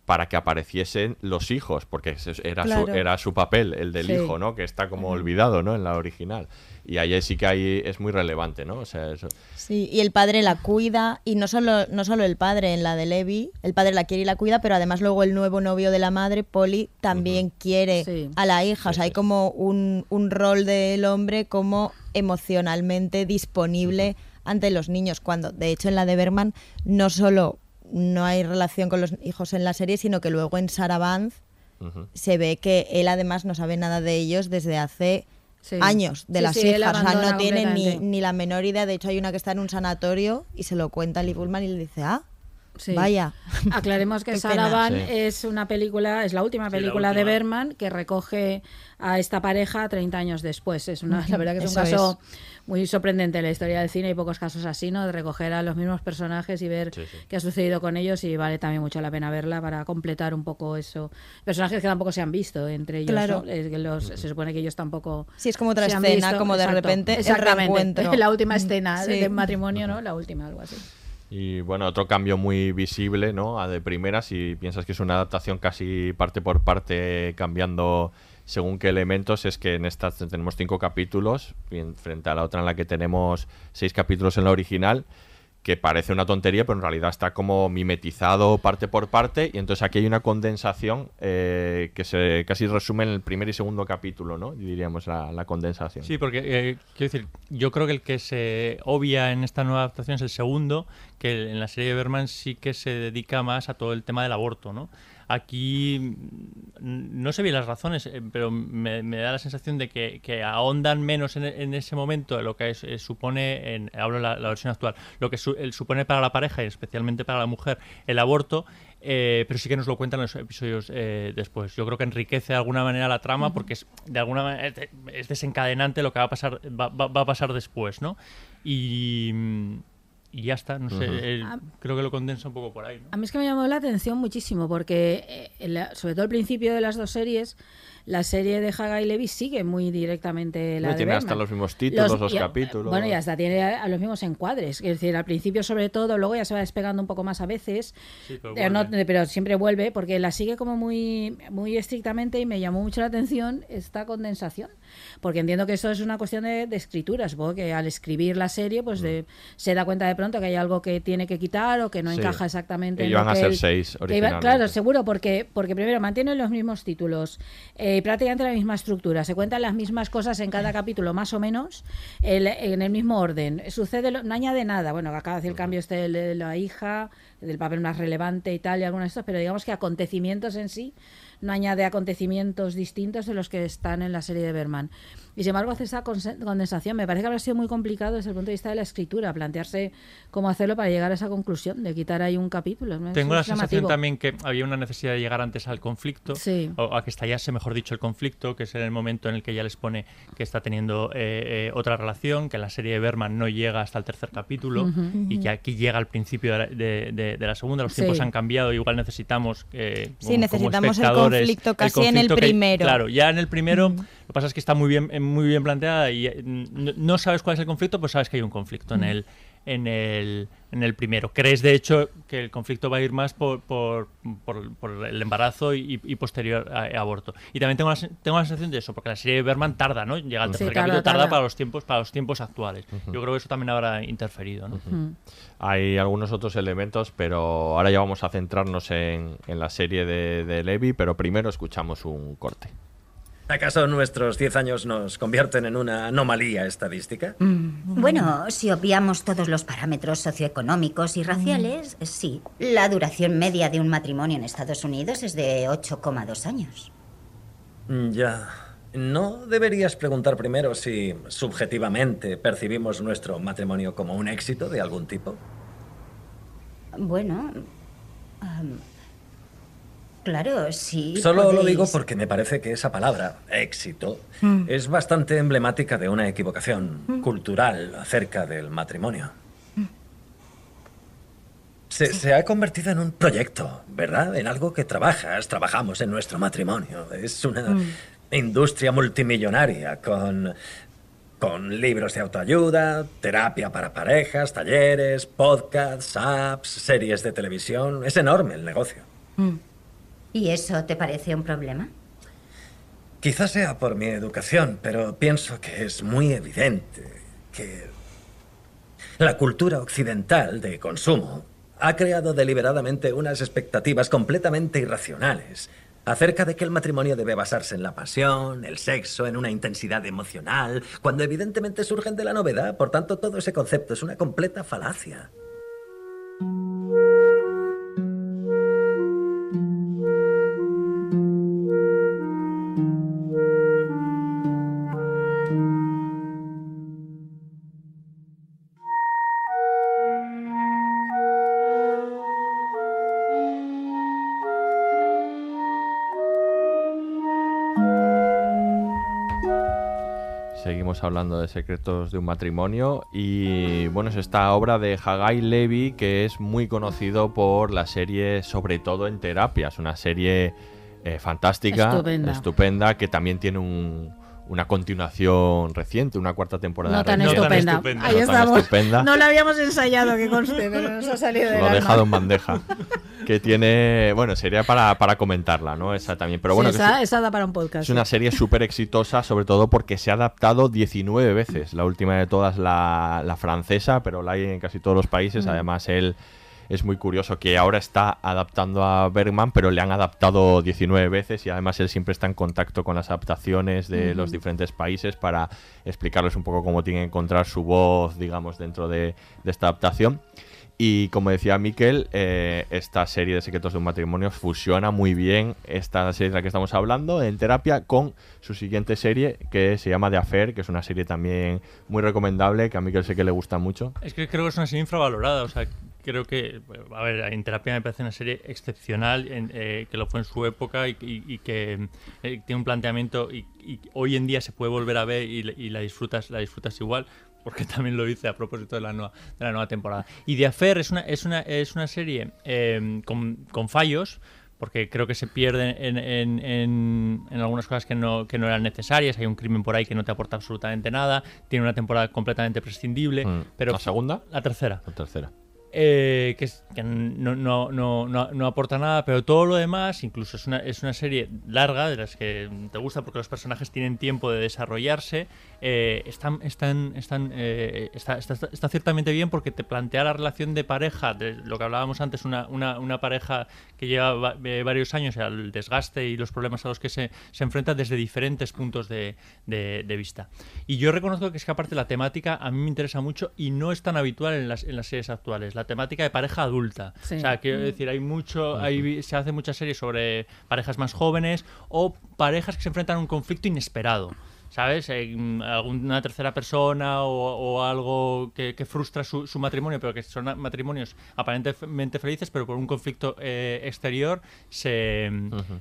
para que apareciesen los hijos, porque era, Claro. su, era su papel, el del Sí. hijo, ¿no? Que está como olvidado, ¿no? En la original. Y ahí sí que hay, es muy relevante, ¿no? O sea, eso... Sí, y el padre la cuida, y no solo, no solo el padre en la de Levi, el padre la quiere y la cuida, pero además luego el nuevo novio de la madre, Polly, también quiere Sí. a la hija. o sea, hay como un, un rol del hombre como emocionalmente disponible ante los niños, cuando de hecho en la de Berman no solo no hay relación con los hijos en la serie, sino que luego en Sarah Vance se ve que él además no sabe nada de ellos desde hace Sí. años de Sí, las sí, hijas. O sea, no tiene ni, ni la menor idea. De hecho, hay una que está en un sanatorio y se lo cuenta a Lee Bullman y le dice, ah, Sí. vaya. Aclaremos que Qué Sarah pena. Van Sí. es una película, es la última Sí, la película de. Berman que recoge a esta pareja 30 años después. Es una, la verdad que es un caso muy sorprendente en la historia del cine. Hay pocos casos así, ¿no? De recoger a los mismos personajes y ver Sí, sí. qué ha sucedido con ellos y vale también mucho la pena verla para completar un poco eso. Personajes que tampoco se han visto entre ellos. Claro. ¿no? Es que los- se supone que ellos tampoco. Sí, es como otra escena, visto. como de Exacto. repente el reencuentro. La última escena Sí. de matrimonio, ¿no? La última, algo así. Y bueno, otro cambio muy visible, ¿no? A de primera, si piensas que es una adaptación casi parte por parte cambiando según qué elementos, es que en esta tenemos cinco capítulos, frente a la otra en la que tenemos seis capítulos en la original, que parece una tontería, pero en realidad está como mimetizado parte por parte, y entonces aquí hay una condensación eh, que se casi resume en el primer y segundo capítulo, ¿no? Diríamos la, la condensación. Sí, porque eh, quiero decir, yo creo que el que se obvia en esta nueva adaptación es el segundo, que en la serie de Berman sí que se dedica más a todo el tema del aborto, ¿no? Aquí mm, no sé bien las razones, eh, pero me, me da la sensación de que, que ahondan menos en, en ese momento de lo que es- eh, supone, en, hablo de la, la versión actual, lo que su- el supone para la pareja y especialmente para la mujer el aborto, eh, pero sí que nos lo cuentan en los episodios eh, después. Yo creo que enriquece de alguna manera la trama porque es de alguna manera es de- es desencadenante lo que va a pasar va, va- va a pasar después, ¿no? Y, mm, y ya está, no sé, el- creo que lo condensa un poco por ahí. ¿no? A mí es que me llamó la atención muchísimo porque, eh, en la- sobre todo al principio de las dos series, la serie de Haga y Levi sigue muy directamente la No, de tiene hasta los mismos títulos, los y capítulos. Bueno, y hasta tiene a, a los mismos encuadres. Es decir, al principio sobre todo, luego ya se va despegando un poco más a veces, Sí, pero no- pero siempre vuelve porque la sigue como muy, muy estrictamente y me llamó mucho la atención esta condensación. Porque entiendo que eso es una cuestión de, de escritura. Supongo que al escribir la serie, pues de- se da cuenta de pronto que hay algo que tiene que quitar o que no Sí. encaja exactamente Que en iban lo a ser seis iba- claro, originalmente. seguro, porque, porque primero mantienen los mismos títulos, eh, prácticamente la misma estructura, se cuentan las mismas cosas en cada capítulo, más o menos, el- en el mismo orden. Sucede, lo- no añade nada. Bueno, acaba de hacer el cambio este de la hija, del papel más relevante y tal, y algunos de estos, pero digamos que acontecimientos en sí no añade acontecimientos distintos de los que están en la serie de Berman. Y sin embargo hace esa condensación. Me parece que habrá sido muy complicado desde el punto de vista de la escritura, plantearse cómo hacerlo para llegar a esa conclusión, de quitar ahí un capítulo. Tengo es la sensación también que había una necesidad de llegar antes al conflicto, Sí. o a que estallase, mejor dicho, el conflicto, que es en el momento en el que ya les pone que está teniendo eh, eh, otra relación, que en la serie de Berman no llega hasta el tercer capítulo y que aquí llega al principio de la, de- de- de la segunda. Los tiempos han cambiado, igual necesitamos. eh, Sí, como- como necesitamos el conflicto casi en el que- primero. claro, ya en el primero, que pasa es que está muy bien, eh, muy bien planteada y eh, no, sabes cuál es el conflicto, pues sabes que hay un conflicto en el en el, en el primero. Crees, de hecho, que el conflicto va a ir más por, por, por- por el embarazo y, y posterior a- a aborto. Y también tengo la, tengo la sensación de eso, porque la serie de Berman tarda, ¿no? Llega al Sí, tercer tarda, capítulo, tarda, tarda. para los tiempos para los tiempos actuales. Yo creo que eso también habrá interferido, ¿no? Mm. Hay algunos otros elementos, pero ahora ya vamos a centrarnos en, en la serie de, de Levi, pero primero escuchamos un corte. ¿Acaso nuestros 10 años nos convierten en una anomalía estadística? Bueno, si obviamos todos los parámetros socioeconómicos y raciales, sí. La duración media de un matrimonio en Estados Unidos es de 8,2 años. Mm, Ya. ¿No deberías preguntar primero si subjetivamente percibimos nuestro matrimonio como un éxito de algún tipo? Bueno, claro, sí. Solo lo digo porque me parece que esa palabra, éxito, es bastante emblemática de una equivocación cultural acerca del matrimonio. Se, se ha convertido en un proyecto, ¿verdad? En algo que trabajas, trabajamos en nuestro matrimonio. Es una industria multimillonaria con, con libros de autoayuda, terapia para parejas, talleres, podcasts, apps, series de televisión. Es enorme el negocio. ¿Y eso te parece un problema? Quizás sea por mi educación, pero pienso que es muy evidente que la cultura occidental de consumo ha creado deliberadamente unas expectativas completamente irracionales acerca de que el matrimonio debe basarse en la pasión, el sexo, en una intensidad emocional, cuando evidentemente surgen de la novedad. Por tanto, todo ese concepto es una completa falacia. Hablando de secretos de un matrimonio y bueno, es esta obra de Hagai Levy que es muy conocido por la serie Sobre todo en terapia. Es una serie eh, fantástica, Estupenda. estupenda, que también tiene un- una continuación reciente, una cuarta temporada No tan estupenda. Ahí No tan estamos. estupenda. No la habíamos ensayado, que conste, pero nos ha salido del Lo he dejado en bandeja. Que tiene, bueno, sería para, para comentarla, ¿no? Esa también. Pero bueno, Sí, que esa, es, esa da para un podcast. es una serie súper exitosa, sobre todo porque se ha adaptado 19 veces. La última de todas, la, la francesa, pero la hay en casi todos los países. Mm. Además, él es muy curioso que ahora está adaptando a Bergman, pero le han adaptado 19 veces y además él siempre está en contacto con las adaptaciones de los diferentes países para explicarles un poco cómo tienen que encontrar su voz, digamos, dentro de, de esta adaptación. Y como decía Miquel, eh, esta serie de Secretos de un Matrimonio fusiona muy bien esta serie de la que estamos hablando en terapia con su siguiente serie que se llama The Affair, que es una serie también muy recomendable, que a Miquel sé que le gusta mucho. Es que creo que es una serie infravalorada. O sea, creo que, a ver, en terapia me parece una serie excepcional, en, eh, que lo fue en su época y, y- y que eh, tiene un planteamiento y, y hoy en día se puede volver a ver y, la disfrutas, la disfrutas igual. Porque también lo hice a propósito de la nueva, de la nueva temporada. Y The Affair es una, es una, es una serie eh, con, con fallos, porque creo que se pierden en, en- en- en algunas cosas que no, que no eran necesarias. Hay un crimen por ahí que no te aporta absolutamente nada. Tiene una temporada completamente prescindible. Mm. Pero ¿La segunda? La tercera. La tercera. Eh, que que no, no, no, no, no aporta nada, pero todo lo demás, incluso es una, es una serie larga, de las que te gusta porque los personajes tienen tiempo de desarrollarse, eh, están, están, están, eh, está, está, está ciertamente bien porque te plantea la relación de pareja, de lo que hablábamos antes, una, una, una pareja que lleva va- eh, varios años, al desgaste y los problemas a los que se, se enfrenta desde diferentes puntos de, de- de vista. Y yo reconozco que es que aparte la temática a mí me interesa mucho y no es tan habitual en las, en las series actuales. La temática de pareja adulta. Sí. O sea, quiero Mm. decir, hay mucho, hay, se hace muchas series sobre parejas más jóvenes o parejas que se enfrentan a un conflicto inesperado. ¿Sabes? Eh, mm, alguna tercera persona o, o algo que, que frustra su, su matrimonio, pero que son matrimonios aparentemente felices, pero por un conflicto eh, exterior se,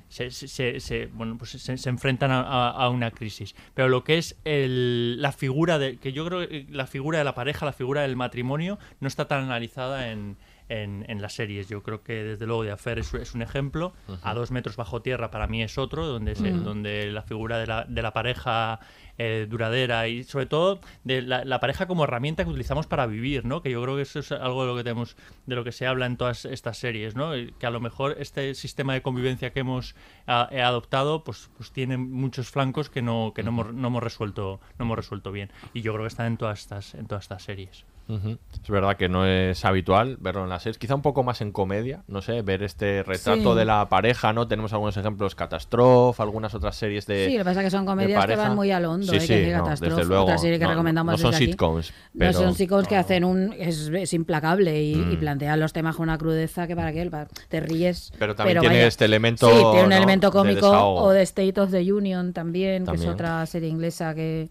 se, se- se- se- bueno, pues se, se enfrentan a, a- a una crisis. Pero lo que es el- la figura de. que yo creo que la figura de la pareja, la figura del matrimonio, no está tan analizada en. En, en las series, yo creo que desde luego de Affair es, es un ejemplo. A dos metros bajo tierra para mí es otro, donde, Ujú. donde la figura de la, de la pareja eh, duradera y sobre todo de la, la pareja como herramienta que utilizamos para vivir, ¿no? Que yo creo que eso es algo de lo que tenemos, de lo que se habla en todas estas series, ¿no? Que a lo mejor este sistema de convivencia que hemos adoptado, pues, pues tiene muchos flancos que no, que no hemos, no hemos resuelto, no hemos resuelto bien. Y yo creo que están en todas estas, en todas estas series. Ujú. Es verdad que no es habitual verlo en las series, quizá un poco más en comedia, no sé, ver este retrato Sí. de la pareja, ¿no? Tenemos algunos ejemplos, Catastrophe, algunas otras series de Sí, lo que pasa es que son comedias que van muy al hondo, Sí, ¿eh? sí, que dice no, Catástrofe, desde luego. otra serie que no, recomendamos no son desde aquí. sitcoms, No pero- son sitcoms que hacen un... Es, es implacable y, y Mm. plantean los temas con una crudeza que para qué, te ríes. Pero también tiene vaya. este elemento, Sí, tiene un ¿no? elemento cómico o de State of the Union también, que es otra serie inglesa que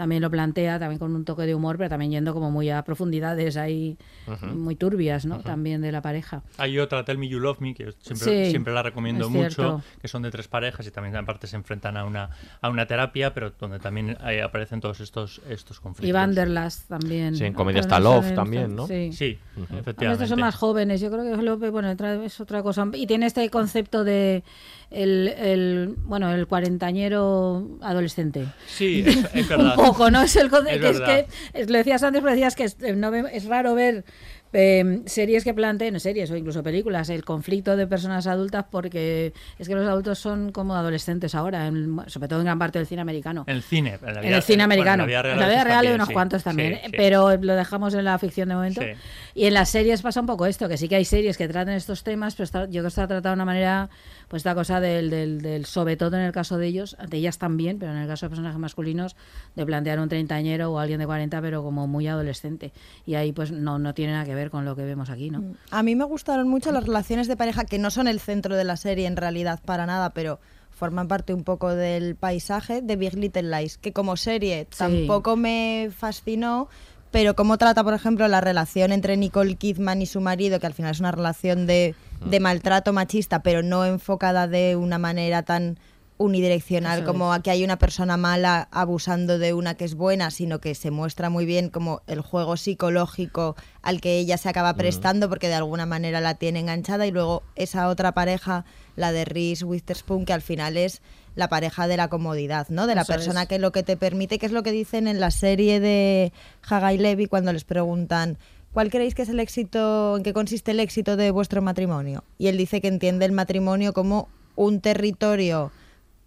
también lo plantea, también con un toque de humor, pero también yendo como muy a profundidades ahí muy turbias, ¿no? También de la pareja. Hay otra, Tell Me You Love Me, que yo siempre, Sí, siempre la recomiendo mucho, que son de tres parejas y también aparte se enfrentan a una, a una terapia, pero donde también eh, aparecen todos estos, estos conflictos. Y Vanderlast también. Sí, en comedia está Love también, ¿no? Sí. Sí, efectivamente. estos son más jóvenes, yo creo que López, bueno, otra- es otra cosa. Y tiene este concepto de el, el bueno, el cuarentañero adolescente. Sí, es, es verdad. Un poco, ¿no? Es el Es que es que es- lo decías antes, pero decías que es, eh, no es raro ver eh, series que planteen, series o incluso películas, el conflicto de personas adultas, porque es que los adultos son como adolescentes ahora, en- sobre todo en gran parte del cine americano. En el cine. En, la En vida- el cine bueno, americano. en la vida real, En la vida real hay unos sí. cuantos también, Sí, sí. pero lo dejamos en la ficción de momento. Y en las series pasa un poco esto, que sí que hay series que tratan estos temas, pero está- yo creo que está tratado de una manera, pues esta cosa del, del, del- sobre todo en el caso de ellos, de ellas también, pero en el caso de personajes masculinos, de plantear un treintañero o alguien de 40, pero como muy adolescente. Y ahí pues no, no tiene nada que ver con lo que vemos aquí, ¿no? A mí me gustaron mucho las relaciones de pareja, que no son el centro de la serie en realidad para nada, pero forman parte un poco del paisaje de Big Little Lies, que como serie Sí. tampoco me fascinó, pero cómo trata, por ejemplo, la relación entre Nicole Kidman y su marido, que al final es una relación de, de maltrato machista, pero no enfocada de una manera tan unidireccional Eso como aquí hay una persona mala abusando de una que es buena, sino que se muestra muy bien como el juego psicológico al que ella se acaba prestando porque de alguna manera la tiene enganchada y luego esa otra pareja, la de Reese Witherspoon, que al final es la pareja de la comodidad, ¿no? De la Eso persona es. que lo que te permite, que es lo que dicen en la serie de Hagai Levy cuando les preguntan ¿Cuál creéis que es el éxito, en qué consiste el éxito de vuestro matrimonio? Y él dice que entiende el matrimonio como un territorio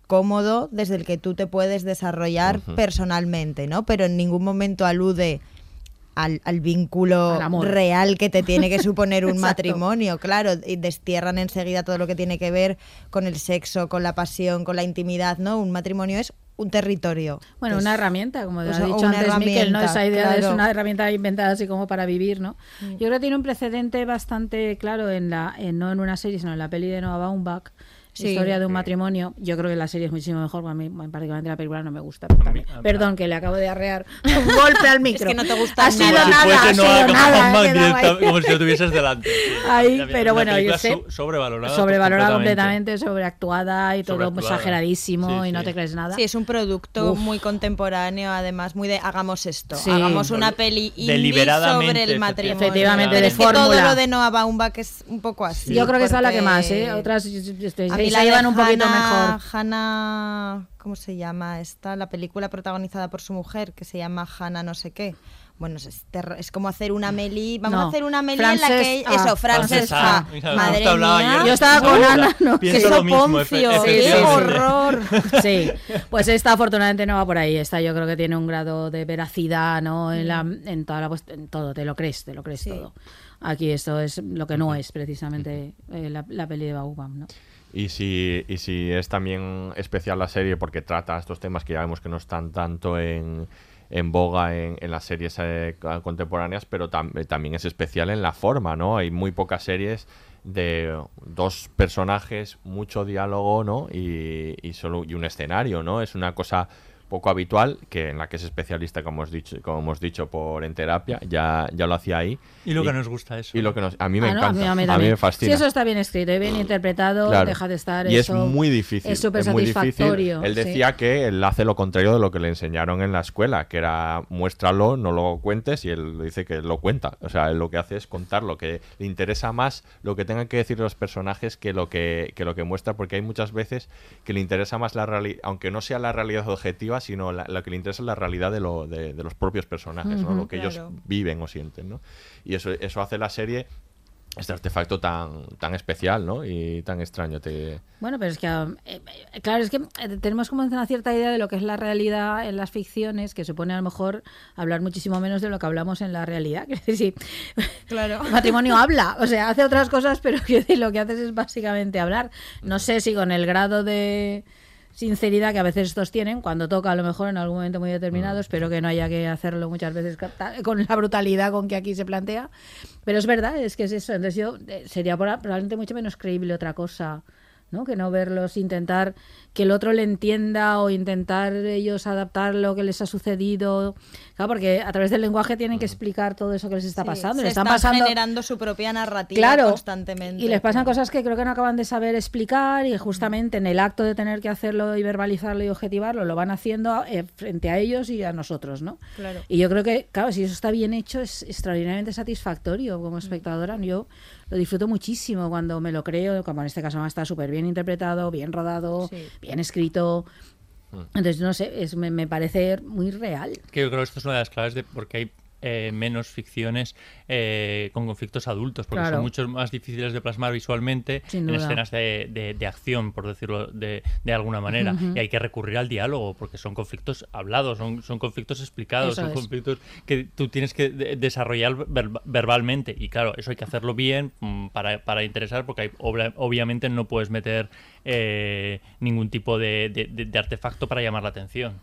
cómodo desde el que tú te puedes desarrollar personalmente, ¿no? Pero en ningún momento alude al, al vínculo Al real que te tiene que suponer un matrimonio, claro, y destierran enseguida todo lo que tiene que ver con el sexo, con la pasión, con la intimidad, ¿no? Un matrimonio es un territorio. Bueno, una herramienta, como o ha sea, dicho antes Miquel, ¿no? Esa idea de es claro. una herramienta inventada así como para vivir, ¿no? Mm. Yo creo que tiene un precedente bastante claro en la, en- no en una serie, sino en la peli de Noah Baumbach, Sí. Historia de un Sí. matrimonio. Yo creo que la serie es muchísimo mejor, a mí particularmente la película no me gusta. también- Perdón, que le acabo de arrear un golpe al micro. que no te gusta Ha sido nada. nada, Si ha fuese sido Noah nada, directa- como si lo tuvieses delante. Ahí, Una- pero una bueno, yo sé. so- sobrevalorada. Sobrevalorada completamente. sobreactuada y todo Sobreactuada. exageradísimo Sí, y no sí. te crees nada. Sí, es un producto Uf. muy contemporáneo, además muy de hagamos esto, Sí. hagamos una peli indie deliberadamente, sobre el matrimonio. Efectivamente, de es que todo fórmula. lo de Noah Baumbach es un poco así. Yo creo que esa es la que más, ¿eh? Otras este, a mí se la llevan un poquito Hannah- mejor. Hannah, ¿cómo se llama? Esta, la película protagonizada por su mujer, que se llama Hannah no sé qué. Bueno, es, es como hacer una meli. Vamos No. a hacer una meli en la que. ah, Eso, Frances Francesca. A. Mira, Madre justo hablaba mía. ayer. Yo estaba con. Ana, no, que efe- soponcio, qué horror. Sí, pues esta afortunadamente no va por ahí. Esta yo creo que tiene un grado de veracidad, ¿no? En, la, en toda la en todo, te lo crees, te lo crees Sí. todo. Aquí esto es lo que no es precisamente eh, la, la peli de Baubam, ¿no? Y si, y si es también especial la serie porque trata estos temas que ya vemos que no están tanto en, en boga en, en las series eh, co- contemporáneas, pero eh, también es especial en la forma, ¿no? Hay muy pocas series de dos personajes, mucho diálogo, ¿no? Y, y solo y un escenario, ¿no? Es una cosa poco habitual, que en la que es especialista, como hemos dicho, como hemos dicho por en terapia, ya, ya lo hacía ahí. Y lo que nos gusta eso. Y lo que nos, a mí me Ah, no, encanta, a mí, también. me fascina. Si eso está bien escrito y bien interpretado, Claro. deja de estar y eso. es muy difícil. Es súper muy difícil. satisfactorio. Él sí. decía que él hace lo contrario de lo que le enseñaron en la escuela, que era muéstralo, no lo cuentes, y él dice que lo cuenta. O sea, él lo que hace es contar lo que le interesa más lo que tengan que decir los personajes que lo que, que lo que muestra, porque hay muchas veces que le interesa más la realidad, aunque no sea la realidad objetiva, sino la- lo que le interesa es la realidad de, lo, de, de los propios personajes, ¿no? Lo que ellos viven o sienten. ¿no? Y eso, eso hace la serie este artefacto tan, tan especial ¿no? y tan extraño. Te... Bueno, pero es que, um, eh, eh, claro, es que eh, tenemos como una cierta idea de lo que es la realidad en las ficciones, que supone a lo mejor hablar muchísimo menos de lo que hablamos en la realidad. Quiero decir, sí, Claro. el matrimonio habla, o sea, hace otras cosas, pero lo que haces es básicamente hablar. No sé si con el grado de sinceridad que a veces estos tienen, cuando toca a lo mejor en algún momento muy determinado, espero que no haya que hacerlo muchas veces con la brutalidad con que aquí se plantea, pero es verdad, es que es eso, entonces yo eh, sería proba- probablemente mucho menos creíble otra cosa. ¿no? Que no verlos intentar que el otro le entienda o intentar ellos adaptar lo que les ha sucedido. Claro, porque a través del lenguaje tienen que explicar todo eso que les está Sí, pasando. se Le están están pasando generando su propia narrativa Claro, constantemente. y les pasan cosas que creo que no acaban de saber explicar y justamente en el acto de tener que hacerlo y verbalizarlo y objetivarlo lo van haciendo eh, frente a ellos y a nosotros, ¿no? Claro. Y yo creo que, claro, si eso está bien hecho es extraordinariamente satisfactorio como espectadora. Yo lo disfruto muchísimo cuando me lo creo, como en este caso está súper bien interpretado, bien rodado, Sí. bien escrito. Entonces, no sé, es, me, me parece muy real. Que yo creo que esto es una de las claves de porque hay eh, menos ficciones eh, con conflictos adultos, porque Claro. son mucho más difíciles de plasmar visualmente Sin en duda. escenas de, de- de acción, por decirlo de, de alguna manera. Y hay que recurrir al diálogo, porque son conflictos hablados, son, son conflictos explicados, Eso son es. conflictos que tú tienes que de- desarrollar ver- verbalmente. Y claro, eso hay que hacerlo bien mm, para, para interesar, porque hay- obviamente no puedes meter eh, ningún tipo de, de- de- de artefacto para llamar la atención.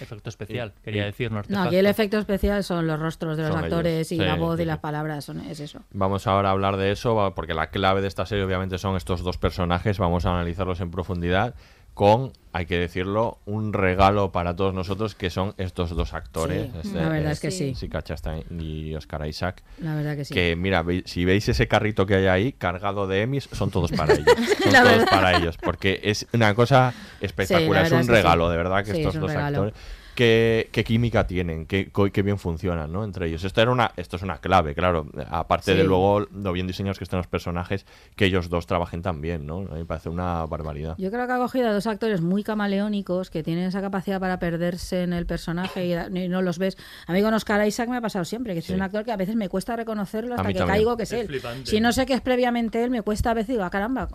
Efecto especial, quería y- decir, no No, aquí el efecto especial son los rostros de los Son ellos, actores y sí, la voz sí, y las palabras, son, es eso. Vamos ahora a hablar de eso, va- porque la clave de esta serie obviamente son estos dos personajes, vamos a analizarlos en profundidad con, hay que decirlo, un regalo para todos nosotros que son estos dos actores. Sí, este, la verdad eh, es que sí. Chastain y Oscar Isaac. La verdad que sí. Que mira, si veis ese carrito que hay ahí cargado de Emmys, son todos para ellos. Son La todos verdad. para ellos, porque es una cosa espectacular, es un es sí. regalo, de verdad, que Sí, estos es dos regalo. actores. Qué, qué química tienen, qué, qué bien funcionan, ¿no? Entre ellos. Esto era una, esto es una clave, claro. Aparte de luego lo bien diseñados que están los personajes, que ellos dos trabajen tan bien, ¿no? A mí me parece una barbaridad. Yo creo que ha cogido a dos actores muy camaleónicos que tienen esa capacidad para perderse en el personaje y, no los ves. A mí con Oscar Isaac me ha pasado siempre, que es un actor que a veces me cuesta reconocerlo hasta que también. caigo que es, Es él. flipante. Si no sé que es previamente él, me cuesta a veces digo, ah, caramba.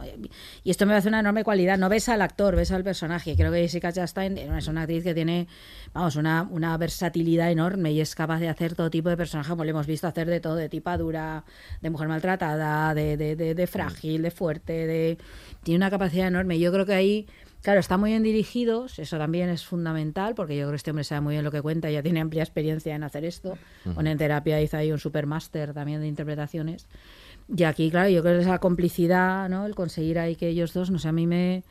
Y esto me hace una enorme cualidad. No ves al actor, ves al personaje. Y creo que Jessica Chastain es una actriz que tiene, vamos, una, una versatilidad enorme y es capaz de hacer todo tipo de personajes. Como le hemos visto hacer de todo, de tipadura, de mujer maltratada, de, de, de, de frágil, de fuerte, de tiene una capacidad enorme. Yo creo que ahí, claro, está muy bien dirigidos, eso también es fundamental, porque yo creo que este hombre sabe muy bien lo que cuenta, ya tiene amplia experiencia en hacer esto. Con en terapia hizo ahí un supermáster también de interpretaciones. Y aquí, claro, yo creo que esa complicidad, ¿no? El conseguir ahí que ellos dos, no sé, a mí me...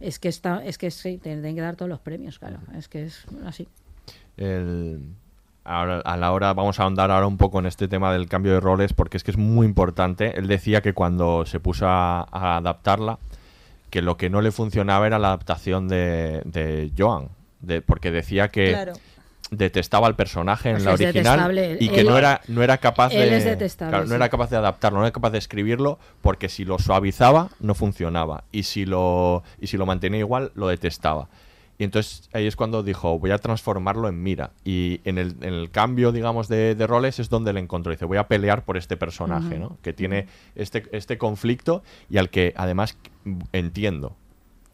Es que está, es que sí, tienen que dar todos los premios, claro. Es que es así. El- ahora, a la hora, vamos a ahondar ahora un poco en este tema del cambio de roles, porque es que es muy importante. Él decía que cuando se puso a, a adaptarla, que lo que no le funcionaba era la adaptación de, de Joan, de, porque decía que Claro. Detestaba al personaje en la original y que Él- no era no era capaz de claro, no era capaz de adaptarlo, no era capaz de escribirlo porque si lo suavizaba no funcionaba y si lo y si lo mantenía igual lo detestaba. Y entonces ahí es cuando dijo, voy a transformarlo en Mira. Y en el, en el cambio, digamos, de, de roles es donde le encontró. Dice, voy a pelear por este personaje, ¿no? Que tiene este, este conflicto y al que además entiendo.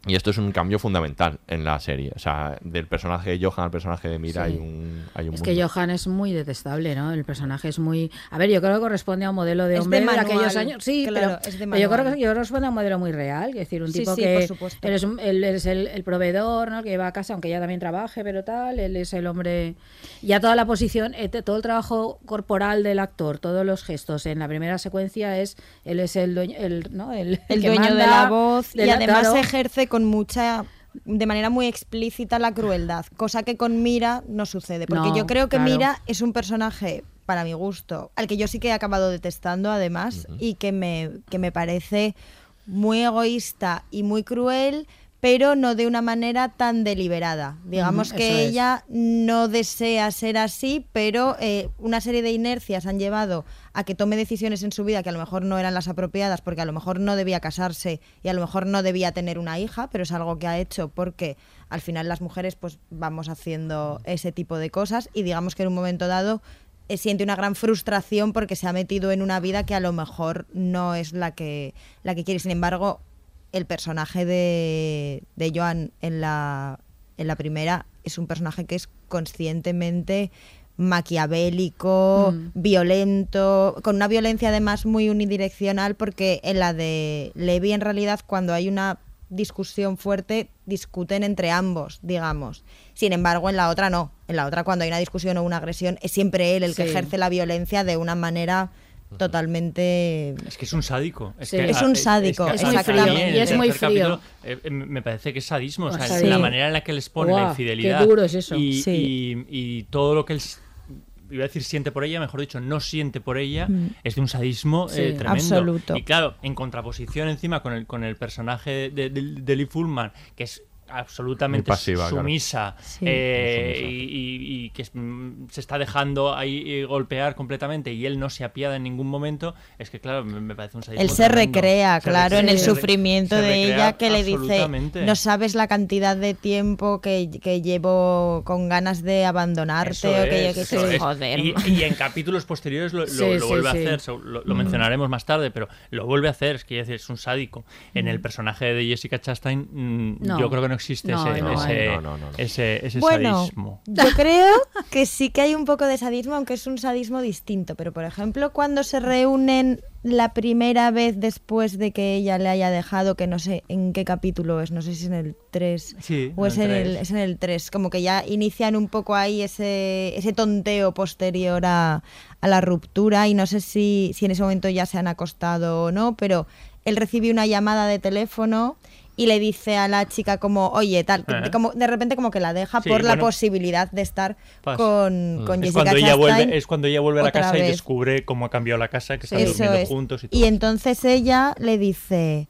Y esto es un cambio fundamental en la serie. O sea, del personaje de Johan al personaje de Mira Sí. hay un, hay un Es mundo. que Johan es muy detestable, ¿no? El personaje es muy... A ver, yo creo que corresponde a un modelo de Es de hombre de, manual, aquellos años. Sí, claro, pero, es de pero yo creo que yo corresponde a un modelo muy real. Es decir, un Sí, tipo sí, que... por supuesto. Él es, un- él es el, el proveedor, ¿no? Que lleva a casa, aunque ella también trabaje, pero tal. Él es el hombre... Ya toda la posición, eh, todo el trabajo corporal del actor, todos los gestos en la primera secuencia es... Él es el dueño, el, ¿no? el, el que dueño de manda, la voz de y la- además claro. ejerce con mucha de manera muy explícita la crueldad, cosa que con Mira no sucede, porque No, yo creo que claro. Mira es un personaje para mi gusto, al que yo sí que he acabado detestando además y que me que me parece muy egoísta y muy cruel, pero no de una manera tan deliberada. Digamos que es. ella no desea ser así, pero eh, una serie de inercias han llevado a que tome decisiones en su vida que a lo mejor no eran las apropiadas, porque a lo mejor no debía casarse y a lo mejor no debía tener una hija, pero es algo que ha hecho porque al final las mujeres pues vamos haciendo ese tipo de cosas y digamos que en un momento dado eh, siente una gran frustración porque se ha metido en una vida que a lo mejor no es la que la que quiere. Sin embargo, el personaje de, de Joan en la, en la primera es un personaje que es conscientemente maquiavélico, Mm. violento, con una violencia además muy unidireccional porque en la de Levi en realidad cuando hay una discusión fuerte discuten entre ambos, digamos. Sin embargo, en la otra no. En la otra cuando hay una discusión o una agresión es siempre él el que ejerce la violencia de una manera totalmente Es que es un sádico. Es, Sí. que, Es un sádico, que Es también y es el muy tercer frío. capítulo, eh, eh, me parece que es sadismo. O sea, Sí. la manera en la que les pone la infidelidad. qué duro es eso. Y, Sí. y- y todo lo que él. Iba a decir siente por ella, mejor dicho, no siente por ella, Mm. es de un sadismo Sí, eh, tremendo. absoluto. Y claro, en contraposición encima con el, con el personaje de, de, de Lee Fullman, que es absolutamente claro. Sí. eh, Sumisa. y, y- y que mm, se está dejando ahí eh, golpear completamente y él no se apiada en ningún momento, es que claro, me, me parece un sadismo Él se tremendo. recrea, Se claro, en el sufrimiento de ella que le dice, no sabes la cantidad de tiempo que, que llevo con ganas de abandonarte Eso o que yo es, que eso sé, es. joder. Y, y en capítulos posteriores lo, lo- Sí, lo sí, vuelve sí. a hacer, lo, lo Mm. mencionaremos más tarde, pero lo vuelve a hacer, es que es un sádico. En Mm. el personaje de Jessica Chastain mm, No. yo creo que no existe No, ese, no, ese, no, no, no, no. ese- ese Bueno, sadismo. yo creo que sí que hay un poco de sadismo, aunque es un sadismo distinto. Pero, por ejemplo, cuando se reúnen la primera vez después de que ella le haya dejado, que no sé en qué capítulo es, no sé si es en el 3 Sí, o en es el en, el, tres. es en el 3, como que ya inician un poco ahí ese, ese tonteo posterior a, a la ruptura y no sé si, si en ese momento ya se han acostado o no, pero él recibe una llamada de teléfono y le dice a la chica como, oye, tal, que- Ajá. como de repente como que la deja Sí, por la posibilidad de estar con, con Es Jessica cuando, ella vuelve, es cuando ella vuelve a la casa y descubre cómo ha cambiado la casa, que están Eso durmiendo es. juntos y todo. Y entonces ella le dice,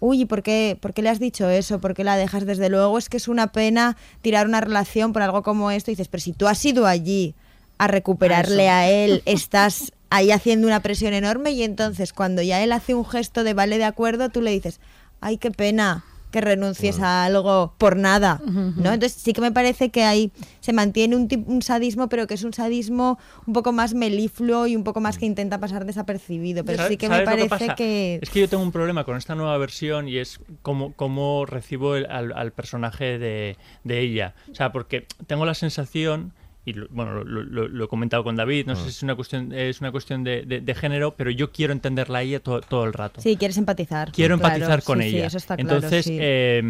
uy, ¿y ¿por qué, ¿por qué le has dicho eso? ¿Por qué la dejas? Desde luego es que es una pena tirar una relación por algo como esto. Y dices, pero si tú has ido allí a recuperarle a él, estás ahí haciendo una presión enorme y entonces cuando ya él hace un gesto de vale de acuerdo, tú le dices, ay, qué pena que renuncies a algo por nada, ¿no? Entonces sí que me parece que ahí se mantiene un, tip- un sadismo, pero que es un sadismo un poco más melifluo y un poco más que intenta pasar desapercibido, pero ¿Sabes- sí que me parece que... Es que yo tengo un problema con esta nueva versión y es cómo, cómo recibo el- al, al personaje de, de ella. O sea, porque tengo la sensación, y lo- bueno, lo, lo- lo he comentado con David, no sé si es una cuestión, es una cuestión de, de- de género, pero yo quiero entenderla a ella todo, todo el rato. Sí, quieres empatizar. Quiero Claro, empatizar con sí, sí, ella. eso está claro, Entonces, sí. eh,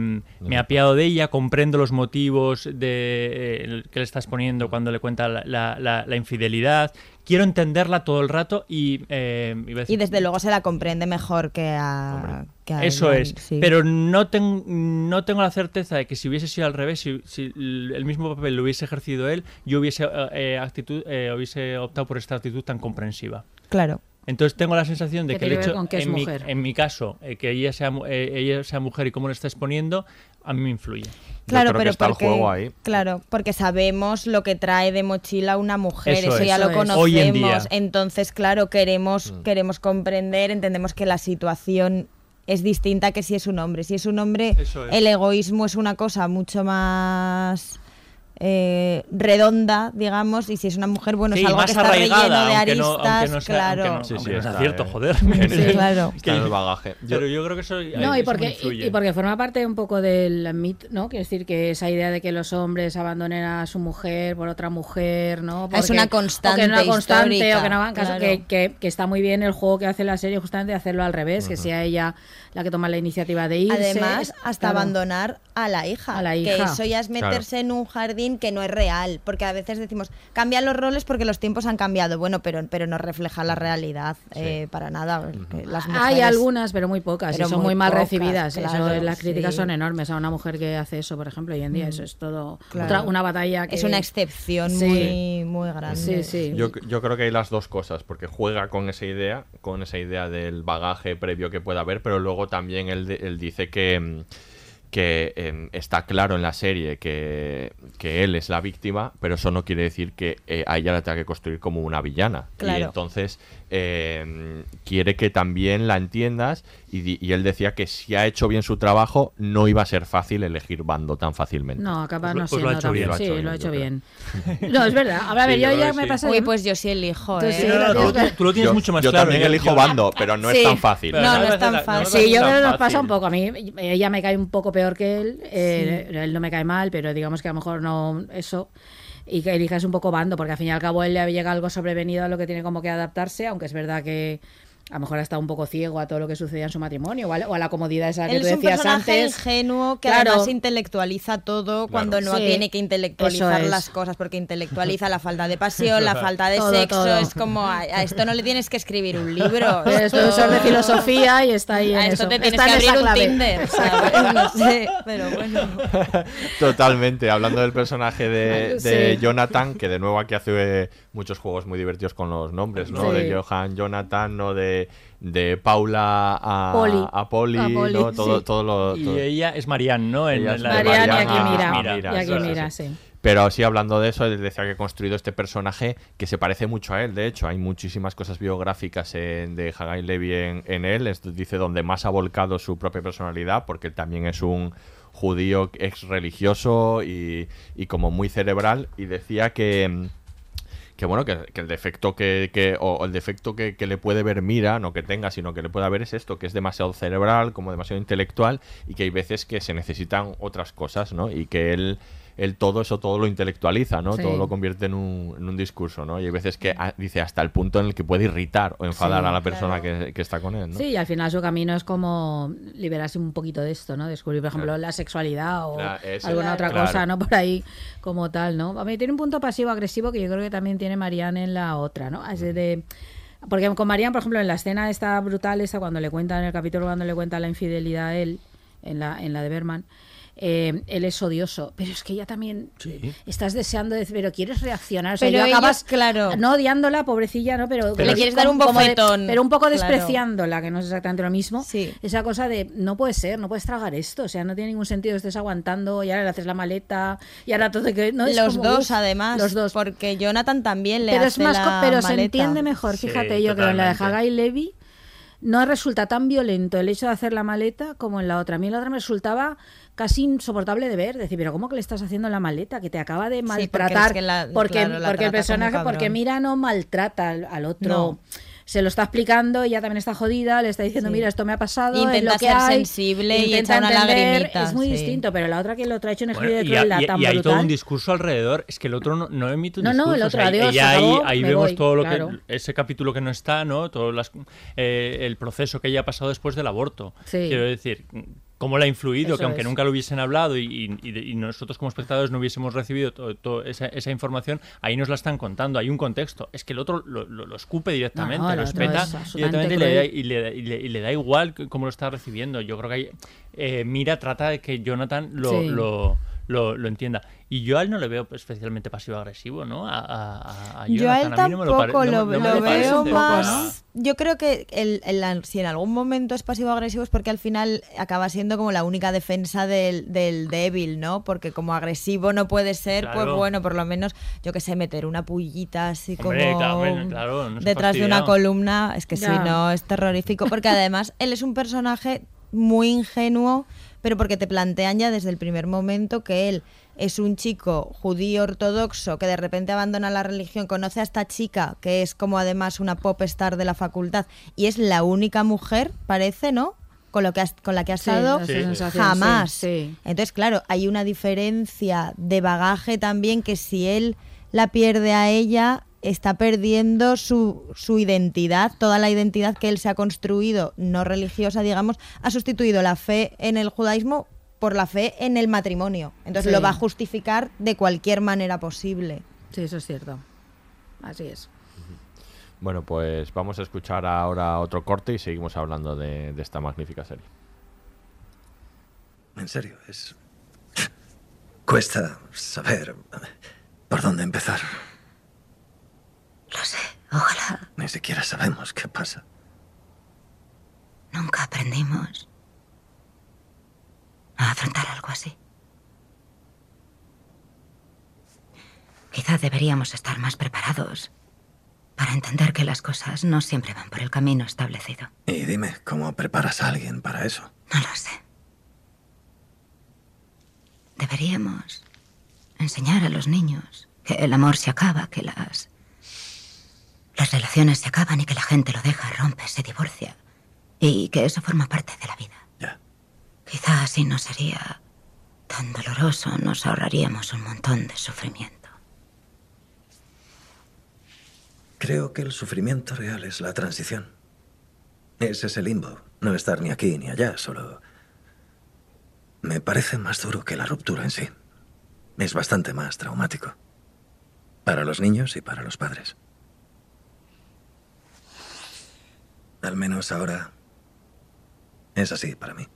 me he apiado de ella, comprendo los motivos de, eh, que le estás poniendo cuando le cuenta la, la- la- la infidelidad. Quiero entenderla todo el rato y... eh, iba a decir- Y desde luego se la comprende mejor que a... que a Eso es, sí. pero no, ten- no tengo la certeza de que si hubiese sido al revés, si, el mismo papel lo hubiese ejercido él, yo hubiese, eh, eh, actitud, eh, hubiese optado por esta actitud tan comprensiva. Claro. Entonces tengo la sensación de Que que, el hecho, en, mi, en mi caso, eh, que ella sea, eh, ella sea mujer y cómo lo está exponiendo, a mí me influye. Claro, pero está el porque, juego ahí. Claro, porque sabemos lo que trae de mochila una mujer, Eso eso, es. ya Eso lo es. conocemos. Hoy en día. Entonces, claro, queremos, Mm. queremos comprender, entendemos que la situación es distinta que si es un hombre. Si es un hombre, es. el egoísmo es una cosa mucho más eh, redonda, digamos, y si es una mujer, bueno, Sí, es algo más que está relleno de aunque no- aristas, aunque no sea- claro. Sí, sí, eh. joder. Sí, claro. Está en el bagaje. Yo- Pero yo creo que eso, No, y porque, y, y porque forma parte un poco del mito, ¿no? Quiero decir que esa idea de que los hombres abandonen a su mujer por otra mujer, ¿no? Es Porque- una o que constante no una constante, histórica, o que no hagan caso, claro. que, que- que está muy bien el juego que hace la serie justamente de hacerlo al revés, que sea ella la que toma la iniciativa de irse. Además, hasta Claro. abandonar a la hija. A la Que hija. eso ya es meterse en un jardín que no es real. Porque a veces decimos, cambian los roles porque los tiempos han cambiado. Bueno, pero, pero no refleja la realidad eh, para nada. Las Hay algunas, pero muy pocas, Pero y son muy muy, mal pocas, recibidas. Eso, las críticas sí. son enormes a una mujer que hace eso, por ejemplo, hoy en día. Eso es todo Claro. otra- una batalla que Es una excepción Sí. muy, muy grande. Sí, sí. Yo, yo creo que hay las dos cosas, porque juega con esa idea, con esa idea del bagaje previo que pueda haber, pero luego también él, él dice que, mm, que em, está claro en la serie que, que él es la víctima, pero eso no quiere decir que eh, a ella la tenga que construir como una villana. Y Claro. entonces em, quiere que también la entiendas y, y él decía que si ha hecho bien su trabajo no iba a ser fácil elegir bando tan fácilmente. No, acaba Pues lo- no pues lo ha siendo hecho bien. Lo ha Sí, hecho bien, lo ha hecho bien. No, es verdad. A ver, Sí, yo yo ya que me sí. pasa Uy, pues yo sí elijo, Tú ¿eh? sí, No, no, lo tú, lo tienes Yo, mucho más yo claro. también yo- elijo yo- bando, pero no Sí. es tan fácil. No, no es tan fácil. Sí, yo creo que nos pasa un poco. A mí ella me cae un poco peor que él. eh, Él no me cae mal, pero digamos que a lo mejor no eso. Y que elijas un poco bando, porque al fin y al cabo él le llega algo sobrevenido a lo que tiene como que adaptarse, aunque es verdad que a lo mejor está un poco ciego a todo lo que sucedía en su matrimonio o a, la- o a la comodidad esa que Él tú es un decías personaje antes. ingenuo que Claro. además intelectualiza todo cuando no Sí, tiene que intelectualizar es. las cosas, porque intelectualiza la falta de pasión, la falta de Todo, sexo. todo. Es como a, a esto no le tienes que escribir un libro. Es profesor de filosofía y está ahí en A esto eso. te tienes Está que abrir un. Tinder, ¿sabes? No sé, pero bueno. Totalmente, hablando del personaje de, de Sí. Jonathan, que de nuevo aquí hace muchos juegos muy divertidos con los nombres, ¿no? Sí. De Johan Jonathan, no de de, de Paula a Poli. a Poli, A Poli, ¿no? Todo, sí. todo lo, Y ella es Marianne, ¿no? En- Ella en es la de Marianne y aquí Marianne, mira. y mira, aquí sí, sí, mira, sí. sí. Pero sí, hablando de eso, él decía que ha construido este personaje que se parece mucho a él. De hecho, hay muchísimas cosas biográficas en- de Hagai Levy en, en él. Esto dice donde más ha volcado su propia personalidad, porque él también es un judío ex religioso y, y como muy cerebral. Y decía que. Que bueno, que el defecto que, que- o el defecto que, que le puede ver Mira, no que tenga, sino que le pueda ver es esto, que es demasiado cerebral, como demasiado intelectual, y que hay veces que se necesitan otras cosas, ¿no? Y que él, él todo eso, todo lo intelectualiza, ¿no? Sí. Todo lo convierte en un, en un discurso, ¿no? Y hay veces que ah, dice hasta el punto en el que puede irritar o enfadar Sí, a la persona que, que está con él, ¿no? Sí, y al final su camino es como liberarse un poquito de esto, ¿no? Descubrir, por ejemplo, Claro. la sexualidad o Claro, eso. alguna otra cosa, ¿no? Por ahí como tal, ¿no? A mí tiene un punto pasivo-agresivo que yo creo que también tiene Marianne en la otra, ¿no? Así de... Porque con Marianne, por ejemplo, en la escena esta brutal, esta cuando le cuentan, en el capítulo cuando le cuenta la infidelidad a él, en la, en la de Berman, eh, él es odioso, pero es que ella también estás deseando decir, pero quieres reaccionar, o sea, Pero acabas claro. no odiándola, pobrecilla, ¿no? Pero, Pero le quieres dar un de- bofetón, pero un poco claro. despreciándola, que no es exactamente lo mismo. Sí. Esa cosa de no puede ser, no puedes tragar esto, o sea, no tiene ningún sentido, estés aguantando y ahora le haces la maleta y ahora todo que no es los como, dos, uf, además. los dos. Porque Jonathan también le Pero hace es más, la pero se maleta. entiende mejor, Sí, fíjate, yo creo en la de. Hagai Levy no resulta tan violento el hecho de hacer la maleta como en la otra. A mí en la otra me resultaba casi insoportable de ver, decir, pero ¿cómo que le estás haciendo la maleta? Que te acaba de porque es maltratar. que la- porque claro, la porque el personaje, porque mira, no maltrata al, al otro. No. Se lo está explicando, ella también está jodida, le está diciendo, Sí. mira, esto me ha pasado, Intenta es lo que ser hay, sensible y intenta echa una entender, lagrimita, Es muy sí. distinto, pero la otra que lo ha hecho un Bueno, de y, crueldad y- tan y hay todo un discurso alrededor. Es que el otro no, no emite un No, no, discurso. el o otro, sea, adiós, y ahí, acabó, ahí me vemos voy, todo lo claro. que ese capítulo que no está, ¿no? Todo las, eh, el proceso que ella ha pasado después del aborto. Sí. Quiero decir, cómo le ha influido, Eso que aunque es. nunca lo hubiesen hablado y, nosotros como espectadores no hubiésemos recibido to- to- esa, esa información, ahí nos la están contando. Hay un contexto. Es que el otro lo, lo- lo escupe directamente, No, no, el lo espeta directamente y le, da, y, le, y le- y le da igual cómo lo está recibiendo. Yo creo que hay, eh, Mira trata de que Jonathan lo, Sí. lo, lo- lo entienda. Y yo a él no le veo especialmente pasivo-agresivo, ¿no? A, a- a Yo a él tampoco lo, veo más. Yo creo que el, si en algún momento es pasivo-agresivo es porque al final acaba siendo como la única defensa del, del débil, ¿no? Porque como agresivo no puede ser, pues bueno, por lo menos, yo que sé, meter una pullita así Hombre, como claro, claro, no detrás de una columna, es que si no es terrorífico. Porque además él es un personaje muy ingenuo, pero porque te plantean ya desde el primer momento que él es un chico judío ortodoxo que de repente abandona la religión, conoce a esta chica que es como además una pop star de la facultad y es la única mujer, parece, ¿no? Con, lo que has- con la que ha Sí, estado Sí. jamás. sí, sí. Entonces, claro, hay una diferencia de bagaje también que si él la pierde a ella, está perdiendo su, su identidad, toda la identidad que él se ha construido, no religiosa, digamos, ha sustituido la fe en el judaísmo por la fe en el matrimonio. Entonces Sí. lo va a justificar de cualquier manera posible. Sí, eso es cierto. Así es. Bueno, pues vamos a escuchar ahora otro corte y seguimos hablando de, de esta magnífica serie. En serio, es... Cuesta saber por dónde empezar. Lo sé, ojalá Ni siquiera sabemos qué pasa. nunca aprendimos a afrontar algo así. Quizá deberíamos estar más preparados para entender que las cosas no siempre van por el camino establecido. Y dime, ¿cómo preparas a alguien para eso? No lo sé. Deberíamos enseñar a los niños que el amor se acaba, que las las relaciones se acaban y que la gente lo deja, rompe, se divorcia y que eso forma parte de la vida. Ya. Quizá así no sería tan doloroso, nos ahorraríamos un montón de sufrimiento. Creo que el sufrimiento real es la transición. Es ese limbo, no estar ni aquí ni allá, solo... Me parece más duro que la ruptura en sí. Es bastante más traumático. Para los niños y para los padres. Al menos ahora es así para mí.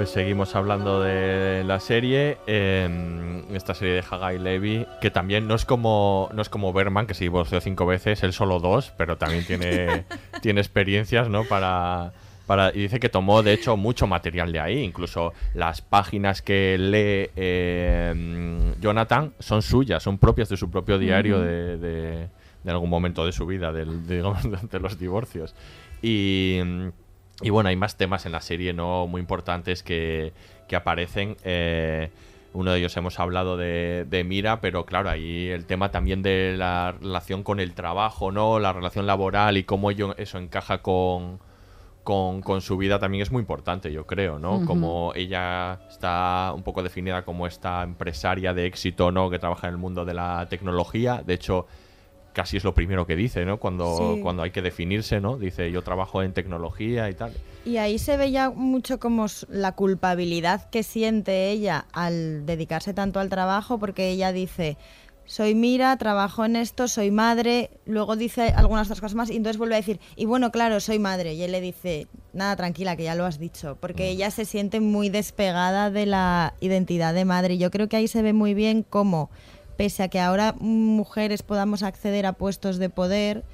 Pues seguimos hablando de la serie, eh, esta serie de Hagai Levy, que también no es como no es como Berman, que se divorció cinco veces, él solo dos, pero también tiene, tiene experiencias, ¿no? Para, para, y dice que tomó, de hecho, mucho material de ahí. Incluso las páginas que lee eh, Jonathan son suyas, son propias de su propio diario de, de- de algún momento de su vida, del, digamos, de los divorcios. Y, y bueno, hay más temas en la serie no muy importantes que, que aparecen. eh, uno de ellos hemos hablado de, de Mira, pero claro, ahí el tema también de la relación con el trabajo, ¿no? La relación laboral y cómo ello- eso encaja con, con, con su vida también es muy importante, yo creo, ¿no? Como ella está un poco definida como esta empresaria de éxito, ¿no? Que trabaja en el mundo de la tecnología. De hecho, casi es lo primero que dice, ¿no? Cuando, Sí. cuando hay que definirse, ¿no? Dice, yo trabajo en tecnología y tal. Y ahí se ve ya mucho como la culpabilidad que siente ella al dedicarse tanto al trabajo, porque ella dice, soy Mira, trabajo en esto, soy madre, luego dice algunas otras cosas más y entonces vuelve a decir, y bueno, claro, soy madre. Y él le dice, nada, tranquila, que ya lo has dicho, porque ella se siente muy despegada de la identidad de madre. Y yo creo que ahí se ve muy bien cómo, pese a que ahora mujeres podamos acceder a puestos de poder,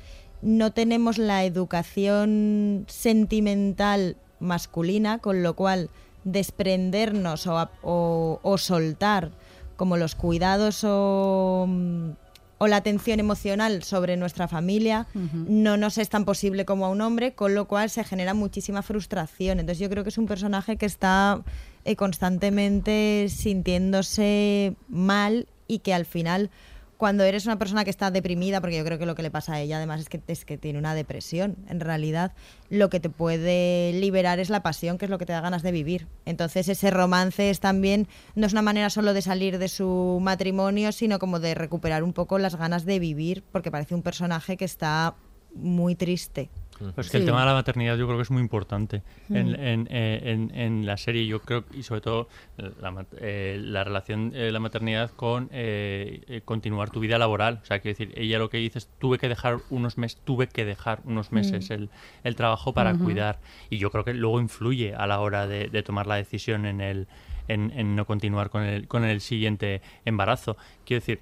no tenemos la educación sentimental masculina, con lo cual desprendernos o, o soltar como los cuidados o, mm, o la atención emocional sobre nuestra familia no nos es tan posible como a un hombre, con lo cual se genera muchísima frustración. Entonces yo creo que es un personaje que está eh, constantemente sintiéndose mal y que al final cuando eres una persona que está deprimida, porque yo creo que lo que le pasa a ella además es que, es que tiene una depresión, en realidad lo que te puede liberar es la pasión, que es lo que te da ganas de vivir. Entonces ese romance es también, no es una manera solo de salir de su matrimonio, sino como de recuperar un poco las ganas de vivir, porque parece un personaje que está muy triste. Pues que el tema de la maternidad yo creo que es muy importante en, Mm. en- eh, en- en la serie. Yo creo, y sobre todo la, eh, la relación de la maternidad con eh, eh, continuar tu vida laboral. O sea, quiero decir, ella lo que dice es, tuve que dejar unos meses, tuve que dejar unos meses Mm. el, el trabajo para cuidar. Y yo creo que luego influye a la hora de, de tomar la decisión en el en, en no continuar con el, con el siguiente embarazo. Quiero decir,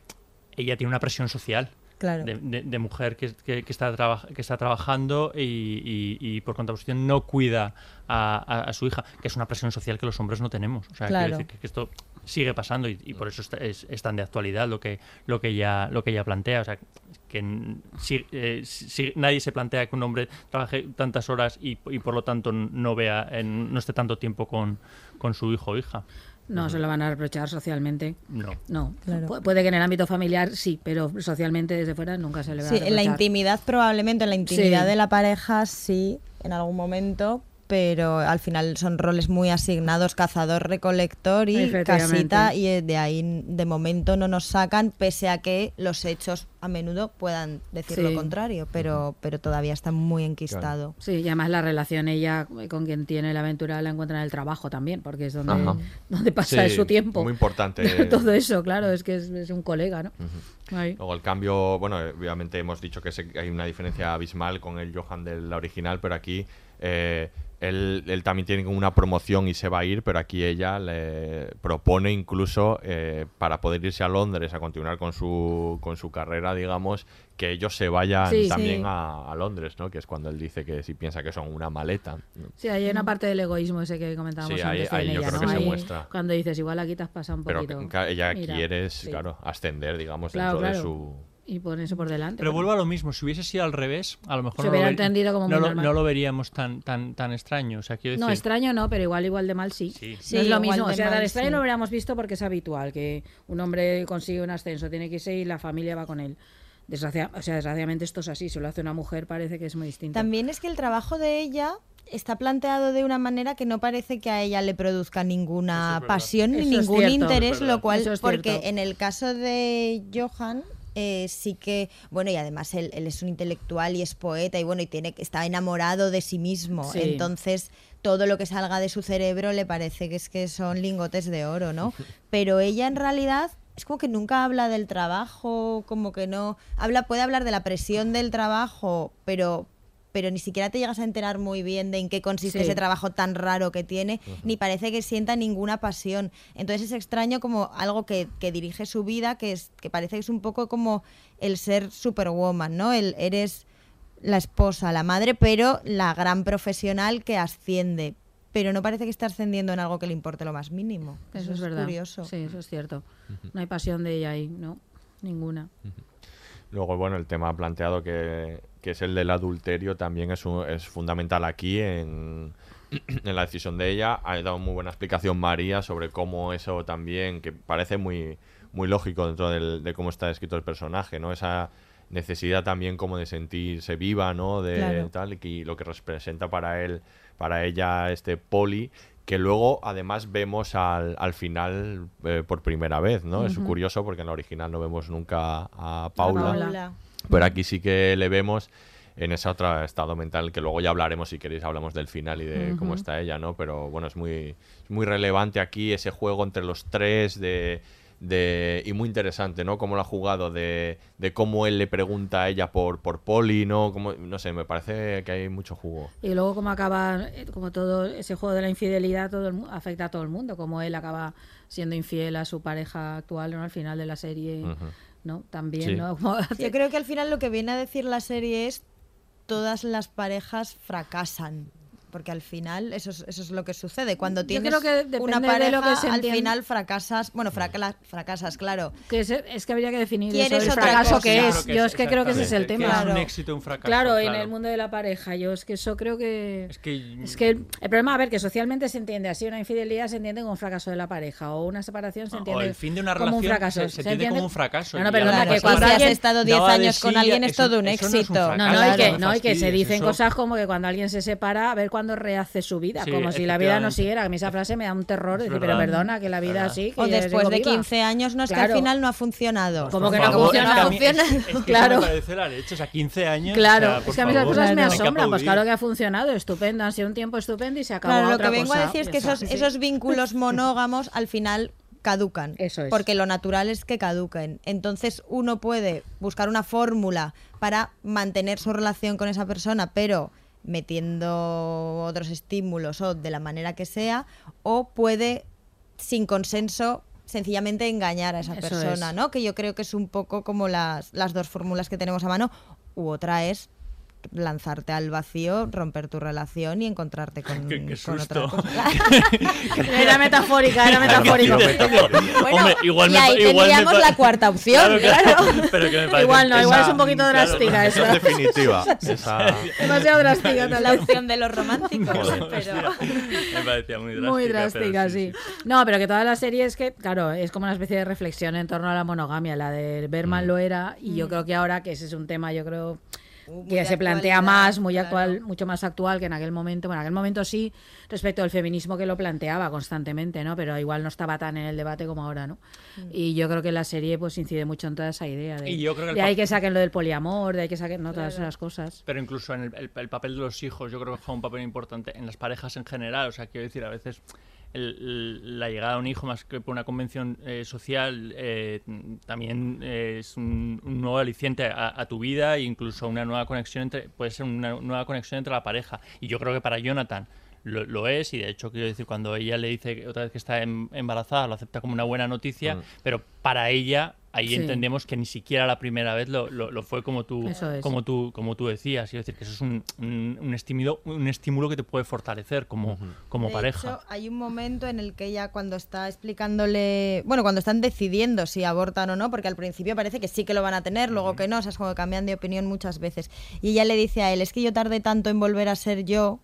ella tiene una presión social Claro. de, de- de mujer que, que- que está traba- que está trabajando y, y- y por contraposición no cuida a, a- a su hija, que es una presión social que los hombres no tenemos. O sea, quiero Claro. decir que, que esto sigue pasando y, y por eso está- es, es tan de actualidad lo que, lo que ella, lo que ella plantea. O sea, que si, eh, si- nadie se plantea que un hombre trabaje tantas horas y, y por lo tanto no vea, en- no esté tanto tiempo con, con su hijo o hija. No se lo van a reprochar socialmente. No. No. Claro. Pu- puede que en el ámbito familiar sí, pero socialmente desde fuera nunca se le va Sí, a en la reprochar. intimidad probablemente, en la intimidad Sí. de la pareja sí, en algún momento, pero al final son roles muy asignados, cazador, recolector y casita, y eh, de ahí de momento no nos sacan, pese a que los hechos a menudo puedan decir Sí. lo contrario, pero, pero todavía está muy enquistado. Sí, y además la relación ella con quien tiene la aventura la encuentra en el trabajo también, porque es donde, Ajá. donde pasa Sí, su tiempo. muy importante. Todo eso, claro, es que es, es un colega, ¿no? Ahí. Luego el cambio, bueno, eh, obviamente hemos dicho que hay una diferencia abismal con el Johan de la original, pero aquí eh, él, él también tiene una promoción y se va a ir, pero aquí ella le propone incluso eh, para poder irse a Londres a continuar con su, con su carrera, digamos, que ellos se vayan Sí, también sí. A, a Londres, ¿no? Que es cuando él dice que si piensa que son una maleta. Sí, hay una parte del egoísmo ese que comentábamos Sí, ahí- antes en ahí yo ella, creo ¿no? que se Ahí, muestra. Cuando dices, igual aquí te has pasado un Pero poquito. que ella Mira, quiere, claro, ascender, digamos, Claro, dentro de su... Y pone eso por delante. Pero vuelvo a lo mismo, si hubiese sido al revés, a lo mejor Se no, hubiera lo, entendido como no lo- no lo veríamos tan tan tan extraño. O sea, quiero No, decir, extraño no, pero igual igual de mal sí. Sí. Sí, no es lo mismo. O sea, tan extraño sí. lo hubiéramos visto porque es habitual que un hombre consigue un ascenso, tiene que irse y la familia va con él. Desgracia- o sea, desgraciadamente esto es así. Si lo hace una mujer parece que es muy distinto. También es que el trabajo de ella está planteado de una manera que no parece que a ella le produzca ninguna pasión ni es ningún cierto. interés, Es lo cual, es porque en el caso de Johan eh, sí que, bueno, y además él, él es un intelectual y es poeta y bueno, y tiene está enamorado de sí mismo, Sí. entonces todo lo que salga de su cerebro le parece que es que son lingotes de oro, ¿no? Pero ella en realidad es como que nunca habla del trabajo, como que no habla puede hablar de la presión del trabajo, pero pero ni siquiera te llegas a enterar muy bien de en qué consiste Sí. ese trabajo tan raro que tiene, ni parece que sienta ninguna pasión. Entonces es extraño como algo que, que dirige su vida, que, es, que parece que es un poco como el ser superwoman, ¿no? El, eres la esposa, la madre, pero la gran profesional que asciende. Pero no parece que esté ascendiendo en algo que le importe lo más mínimo. Eso, es verdad. curioso. Sí, eso es cierto. No hay pasión de ella ahí, ¿no? Ninguna. Luego, bueno, el tema planteado que, que es el del adulterio también es, un- es fundamental aquí en, en la decisión de ella. Ha dado muy buena explicación María sobre cómo eso también, que parece muy, muy lógico dentro del- de cómo está escrito el personaje, ¿no? Esa necesidad también como de sentirse viva, ¿no? De Claro. tal, y lo que representa para él, para ella este poli, que luego además vemos al, al final eh, por primera vez, ¿no? Es curioso porque en la original no vemos nunca a Paula. Paula. Pero aquí sí que le vemos en ese otro estado mental que luego ya hablaremos si queréis hablamos del final y de cómo está ella, ¿no? Pero bueno, es muy, es muy relevante aquí ese juego entre los tres de, de y muy interesante, ¿no? Cómo lo ha jugado de, de cómo él le pregunta a ella por por Poli, ¿no? Como, no sé, me parece que hay mucho jugo. Y luego como acaba, como todo ese juego de la infidelidad todo el afecta a todo el mundo, como él acaba siendo infiel a su pareja actual ¿no? al final de la serie. ¿no? También, Sí. ¿no? Como hace- Yo creo que al final lo que viene a decir la serie es todas las parejas fracasan. Porque al final eso es, eso es lo que sucede. Cuando Yo tienes creo que una de pareja, lo que se al entiende. final fracasas. Bueno, fracala- fracasas, claro. que es, es que habría que definir eso, ¿Quieres el fracaso cosa? que Yo es. Yo es que creo que ese es el tema. que es un Claro. éxito, un fracaso. Claro, en el mundo de la pareja, yo es que eso creo que... Es que, Es que el, el problema, a ver, que socialmente se entiende así, una infidelidad se entiende como un fracaso de la pareja, o una separación se o entiende el fin de una como un relación fracaso. se, se entiende como un fracaso. No, no, perdona, que Claro, cuando has estado 10 daba de años con alguien es todo un éxito. No, no, y que, Claro, no, y que se dicen cosas como que cuando alguien se separa, a ver rehace su vida, Sí, como si la vida no siguiera. A mí esa frase me da un terror, Es decir, pero perdona, que la vida Verdad. así, que O después de viva. 15 años, no es que al final no ha funcionado. Como Por que no funciona, es que a mí- funciona. es- es que Claro. me parece la leche, o sea, 15 años. Claro, o sea, por es que a mí esas cosas me asombran. Pues claro que ha funcionado, estupendo, han sido un tiempo estupendo y se acabó Claro, lo otra que vengo cosa. a decir es que esos, esos vínculos monógamos al final caducan. Eso es. Porque lo natural es que caduquen. Entonces uno puede buscar una fórmula para mantener su relación con esa persona, pero metiendo otros estímulos o de la manera que sea, o puede, sin consenso, sencillamente engañar a esa Eso persona, es. ¿no? Que yo creo que es un poco como las, las dos fórmulas que tenemos a mano, u otra es lanzarte al vacío, romper tu relación y encontrarte con, Qué- qué con otra cosa. Era metafórica, era metafórica. Bueno, Hombre, igual y me- ahí igual tendríamos la cuarta opción, claro. Pero que me parece- Igual no, igual es un poquito claro, drástica Esa esa. es definitiva. Esa... Demasiado drástica La tal opción de los románticos, Joder. pero... Me parecía muy drástica. Muy drástica, sí. No, pero que toda la serie es que, claro, es como una especie de reflexión en torno a la monogamia. La de Berman lo era, y yo creo que ahora, que ese es un tema, yo creo muy que se plantea más, muy claro. actual, mucho más actual que en aquel momento. Bueno, en aquel momento sí, respecto al feminismo que lo planteaba constantemente, ¿no? Pero igual no estaba tan en el debate como ahora, ¿no? Y yo creo que la serie pues incide mucho en toda esa idea de, Y yo creo que de ahí que saquen lo del poliamor, de ahí que saquen no, todas esas cosas. Pero incluso en el, el- el papel de los hijos, yo creo que juega un papel importante en las parejas en general. O sea, quiero decir, a veces el- la llegada de un hijo, más que por una convención eh, social, eh, también eh, es un, un nuevo aliciente a, a tu vida e incluso una nueva conexión entre, puede ser una nueva conexión entre la pareja. Y yo creo que para Jonathan lo, lo es, y de hecho, quiero decir, cuando ella le dice otra vez que está em- embarazada, lo acepta como una buena noticia, Mm. pero para ella. Ahí Sí. entendemos que ni siquiera la primera vez lo, lo- lo fue como tú, es. como tú, como tú decías. Quiero decir que eso es un, un, un estímulo, un estímulo que te puede fortalecer como, como De pareja. hecho, hay un momento en el que ella cuando está explicándole, bueno, cuando están decidiendo si abortan o no, porque al principio parece que sí que lo van a tener, luego que no, o sea, es como que cambian de opinión muchas veces. Y ella le dice a él, es que yo tardé tanto en volver a ser yo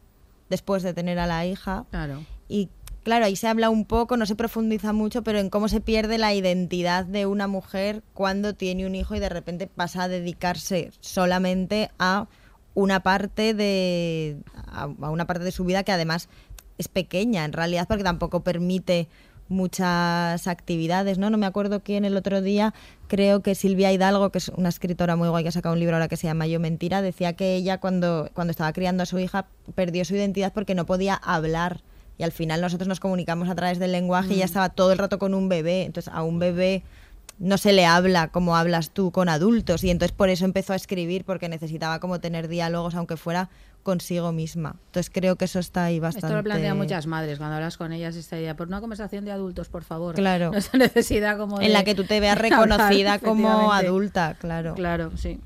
después de tener a la hija. Claro. Y claro, ahí se habla un poco, no se profundiza mucho, pero en cómo se pierde la identidad de una mujer cuando tiene un hijo y de repente pasa a dedicarse solamente a una parte de a, una parte de su vida que además es pequeña en realidad porque tampoco permite muchas actividades, ¿no? No me acuerdo quién el otro día, creo que Silvia Hidalgo, que es una escritora muy guay que ha sacado un libro ahora que se llama Yo Mentira, decía que ella cuando, cuando estaba criando a su hija perdió su identidad porque no podía hablar y al final nosotros nos comunicamos a través del lenguaje y ella estaba todo el rato con un bebé, entonces a un bebé no se le habla como hablas tú con adultos y entonces por eso empezó a escribir porque necesitaba como tener diálogos aunque fuera consigo misma. Entonces creo que eso está ahí bastante. Esto lo plantean muchas madres cuando hablas con ellas esta idea por una conversación de adultos, por favor. Claro. No esa necesidad como de En la que tú te veas hablar, reconocida como adulta, claro. Claro, sí.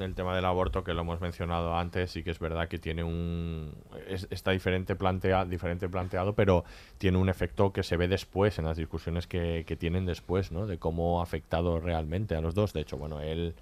El tema del aborto que lo hemos mencionado antes, sí que es verdad que tiene un es- está diferente plantea, diferente planteado, pero tiene un efecto que se ve después en las discusiones que, que tienen después, ¿no? De cómo ha afectado realmente a los dos. De hecho, bueno, él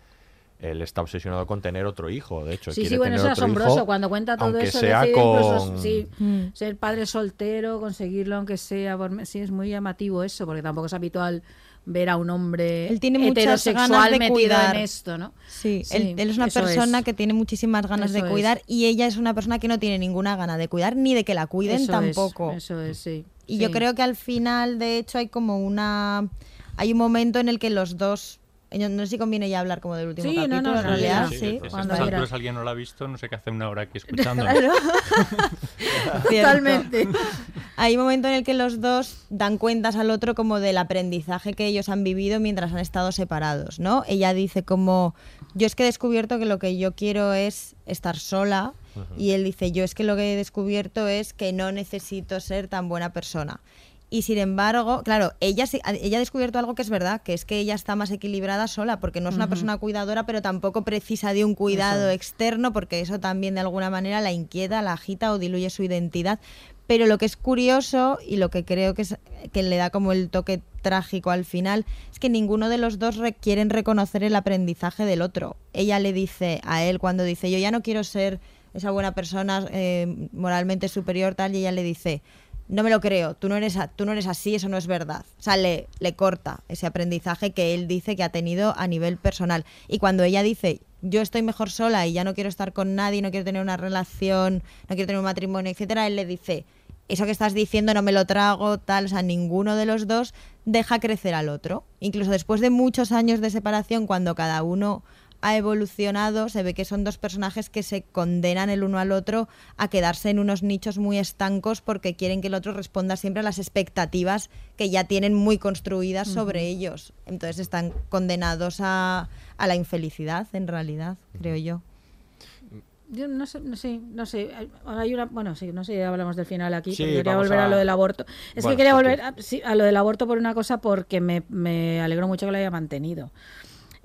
él está obsesionado con tener otro hijo, de hecho. Sí, quiere sí, bueno, tener es asombroso hijo, cuando cuenta todo eso. sea decide incluso, con- sí, Mm. ser padre soltero, conseguirlo aunque sea. por- sí, es muy llamativo eso, porque tampoco es habitual ver a un hombre Él tiene heterosexual ganas de metido en esto, ¿no? Sí, Sí, él, él es una persona es. que tiene muchísimas ganas Eso de es. cuidar y ella es una persona que no tiene ninguna gana de cuidar ni de que la cuiden Eso es, tampoco. eso es, sí. Y yo creo que al final, de hecho, hay como una... Hay un momento en el que los dos... yo No sé si conviene ya hablar como del último Sí, no, capítulo, no, en no, realidad, sí, sí. Si a cuando quieras. alturas alguien no lo ha visto, no sé qué hace una hora aquí escuchando. Claro. Totalmente. Hay un momento en el que los dos dan cuentas al otro como del aprendizaje que ellos han vivido mientras han estado separados, ¿no? Ella dice como, yo es que he descubierto que lo que yo quiero es estar sola y él dice, yo es que lo que he descubierto es que no necesito ser tan buena persona. Y sin embargo, claro, ella, ella ha descubierto algo que es verdad, que es que ella está más equilibrada sola, porque no es una persona cuidadora, pero tampoco precisa de un cuidado Eso externo, porque eso también de alguna manera la inquieta, la agita o diluye su identidad. Pero lo que es curioso y lo que creo que, es, que le da como el toque trágico al final es que ninguno de los dos re- quieren reconocer el aprendizaje del otro. Ella le dice a él cuando dice yo ya no quiero ser esa buena persona eh, moralmente superior tal y ella le dice no me lo creo, tú no eres, tú no eres así, eso no es verdad. O sea, le, le corta ese aprendizaje que él dice que ha tenido a nivel personal. Y cuando ella dice, yo estoy mejor sola y ya no quiero estar con nadie, no quiero tener una relación, no quiero tener un matrimonio, etcétera, él le dice, eso que estás diciendo no me lo trago, tal, o sea, ninguno de los dos deja crecer al otro. Incluso después de muchos años de separación, cuando cada uno ha evolucionado, se ve que son dos personajes que se condenan el uno al otro a quedarse en unos nichos muy estancos porque quieren que el otro responda siempre a las expectativas que ya tienen muy construidas sobre ellos. Entonces están condenados a, a la infelicidad, en realidad, creo yo. Yo no sé, no sé, no sé. Hay- Hay una, bueno, sí, no sé, ya hablamos del final aquí. Sí, pero quería volver a... a- lo del aborto. Es Bueno, que quería volver a, sí, a lo del aborto por una cosa porque me, me alegro mucho que lo haya mantenido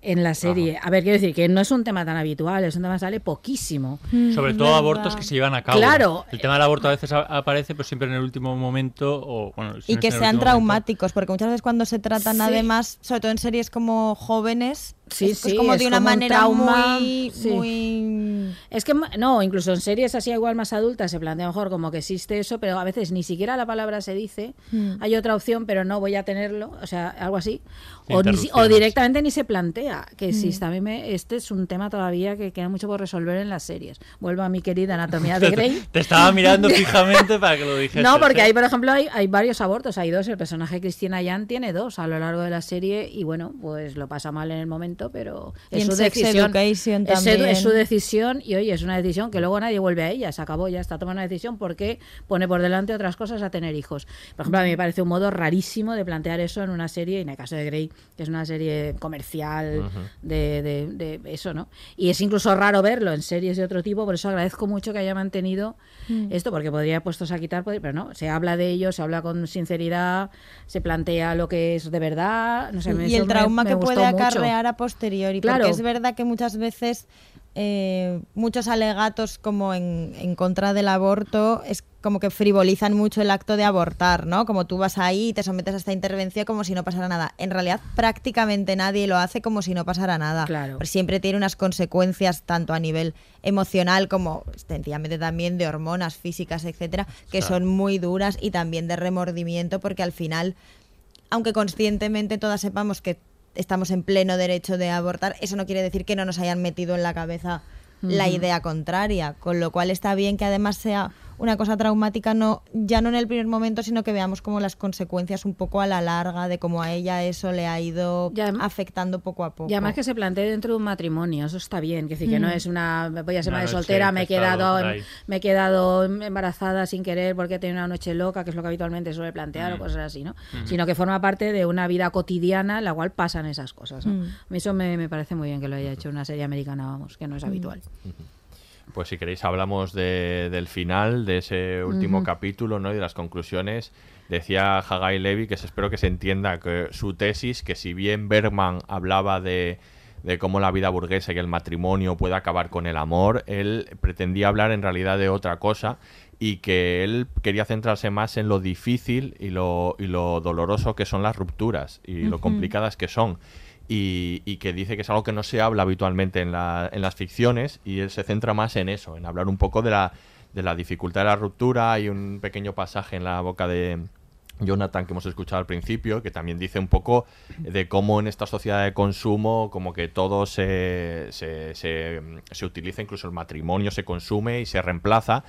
en la serie. A ver, quiero decir que no es un tema tan habitual, es un tema que sale poquísimo. Sobre todo abortos que se llevan a cabo. Claro. El tema del aborto a veces a- aparece, pero siempre en el último momento. O, bueno, si Y no que sean momento. traumáticos, porque muchas veces cuando se tratan Sí. además, sobre todo en series como jóvenes, Sí, es, es sí, como es de una como un manera trauma, muy, sí. muy... Es que, no, incluso en series así igual más adultas se plantea mejor como que existe eso, pero a veces ni siquiera la palabra se dice. Hmm. Hay otra opción, pero no voy a tenerlo, o sea, algo así. O, ni directamente ni se plantea que exista. A mí me, este es un tema todavía que queda mucho por resolver en las series. Vuelvo a mi querida Anatomía de Grey. Te estaba mirando fijamente para que lo dijeras. No, porque hay, por ejemplo, hay, hay varios abortos, hay dos. El personaje Cristina Yan tiene dos a lo largo de la serie y bueno, pues lo pasa mal en el momento, pero es su decisión. Es, su- también. es su decisión y oye, es una decisión que luego nadie vuelve a ella, se acabó, ya está tomando una decisión porque pone por delante otras cosas a tener hijos. Por ejemplo, a mí me parece un modo rarísimo de plantear eso en una serie, en el caso de Grey, que es una serie comercial de, de- de eso, ¿no? Y es incluso raro verlo en series de otro tipo, por eso agradezco mucho que haya mantenido Mm. esto, porque podría puestos a quitar, podría- pero no, se habla de ello, se habla con sinceridad, se plantea lo que es de verdad, no sé, me- y el me- trauma me que gustó puede mucho. acarrear a posteriori. Claro. Porque es verdad que muchas veces eh, muchos alegatos como en, en contra del aborto es como que frivolizan mucho el acto de abortar, ¿no? Como tú vas ahí y te sometes a esta intervención como si no pasara nada. En realidad prácticamente nadie lo hace como si no pasara nada. Claro. Pero siempre tiene unas consecuencias tanto a nivel emocional como sencillamente también de hormonas físicas, etcétera, que Claro. son muy duras y también de remordimiento porque al final aunque conscientemente todas sepamos que estamos en pleno derecho de abortar, eso no quiere decir que no nos hayan metido en la cabeza la idea contraria, con lo cual está bien que además sea una cosa traumática, no ya no en el primer momento, sino que veamos como las consecuencias un poco a la larga de cómo a ella eso le ha ido afectando poco a poco. Y además que se plantee dentro de un matrimonio, eso está bien, que, decir, que no Mm. es una voy a ser madre soltera, me he quedado me he quedado embarazada sin querer porque he tenido una noche loca, que es lo que habitualmente suele plantear o Mm. cosas así, ¿no? Ujú. Sino que forma parte de una vida cotidiana en la cual pasan esas cosas. ¿no? Mm. A mí Eso me, me parece muy bien que lo haya hecho una serie americana, vamos, que no es habitual. Pues si queréis hablamos de- del final, de ese último capítulo, ¿no? Y de las conclusiones. Decía Hagai Levy que se espero que se entienda que su tesis, que si bien Bergman hablaba de, de cómo la vida burguesa y el matrimonio puede acabar con el amor, él pretendía hablar en realidad de otra cosa y que él quería centrarse más en lo difícil y lo, y lo doloroso que son las rupturas y lo complicadas que son y, que dice que es algo que no se habla habitualmente en, la- en las ficciones y él se centra más en eso, en hablar un poco de la, de la dificultad de la ruptura. Hay un pequeño pasaje en la boca de Jonathan que hemos escuchado al principio, que también dice un poco de cómo en esta sociedad de consumo como que todo se, se, se utiliza, incluso el matrimonio se consume y se reemplaza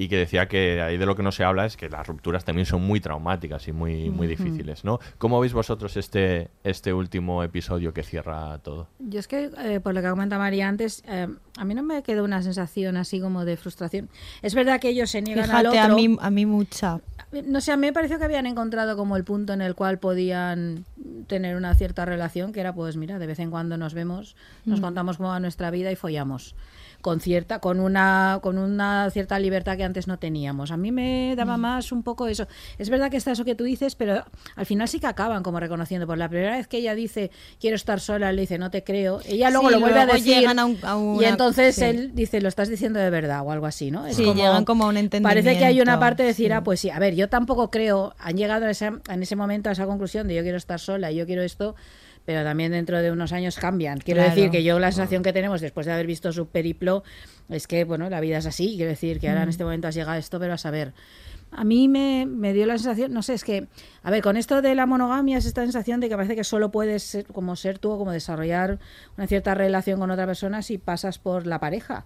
y que decía que ahí de lo que no se habla es que las rupturas también son muy traumáticas y muy, muy difíciles, ¿no? ¿Cómo veis vosotros este, este último episodio que cierra todo? Yo es que, eh, por lo que comenta María antes, eh, a mí no me quedó una sensación así como de frustración. Es verdad que ellos se niegan al Fíjate, otro. a mí, a mí mucha. No sé, a mí me pareció que habían encontrado como el punto en el cual podían tener una cierta relación, que era pues mira, de vez en cuando nos vemos, nos Mm. contamos cómo va nuestra vida y follamos con cierta con una con una cierta libertad que antes no teníamos. A mí me daba Mm. más un poco eso. Es verdad que está eso que tú dices, pero al final sí que acaban como reconociendo por la primera vez que ella dice quiero estar sola, le dice no te creo. Ella luego Sí, lo vuelve a decir llegan a un- a y entonces sí. él dice lo estás diciendo de verdad o algo así, ¿no? Es Sí, llegan como a un Parece que hay una entendimiento, parte de decir, ah, pues sí, a ver, yo tampoco creo, han llegado a esa- en ese momento a esa conclusión de yo quiero estar sola, yo quiero esto, pero también dentro de unos años cambian. Quiero Claro. decir que yo la sensación que tenemos después de haber visto su periplo es que, bueno, la vida es así, quiero decir que ahora en Mm. este momento has llegado a esto, pero a saber. A mí me, me dio la sensación, no sé, es que, a ver, con esto de la monogamia es esta sensación de que parece que solo puedes ser, como ser tú o como desarrollar una cierta relación con otra persona si pasas por la pareja.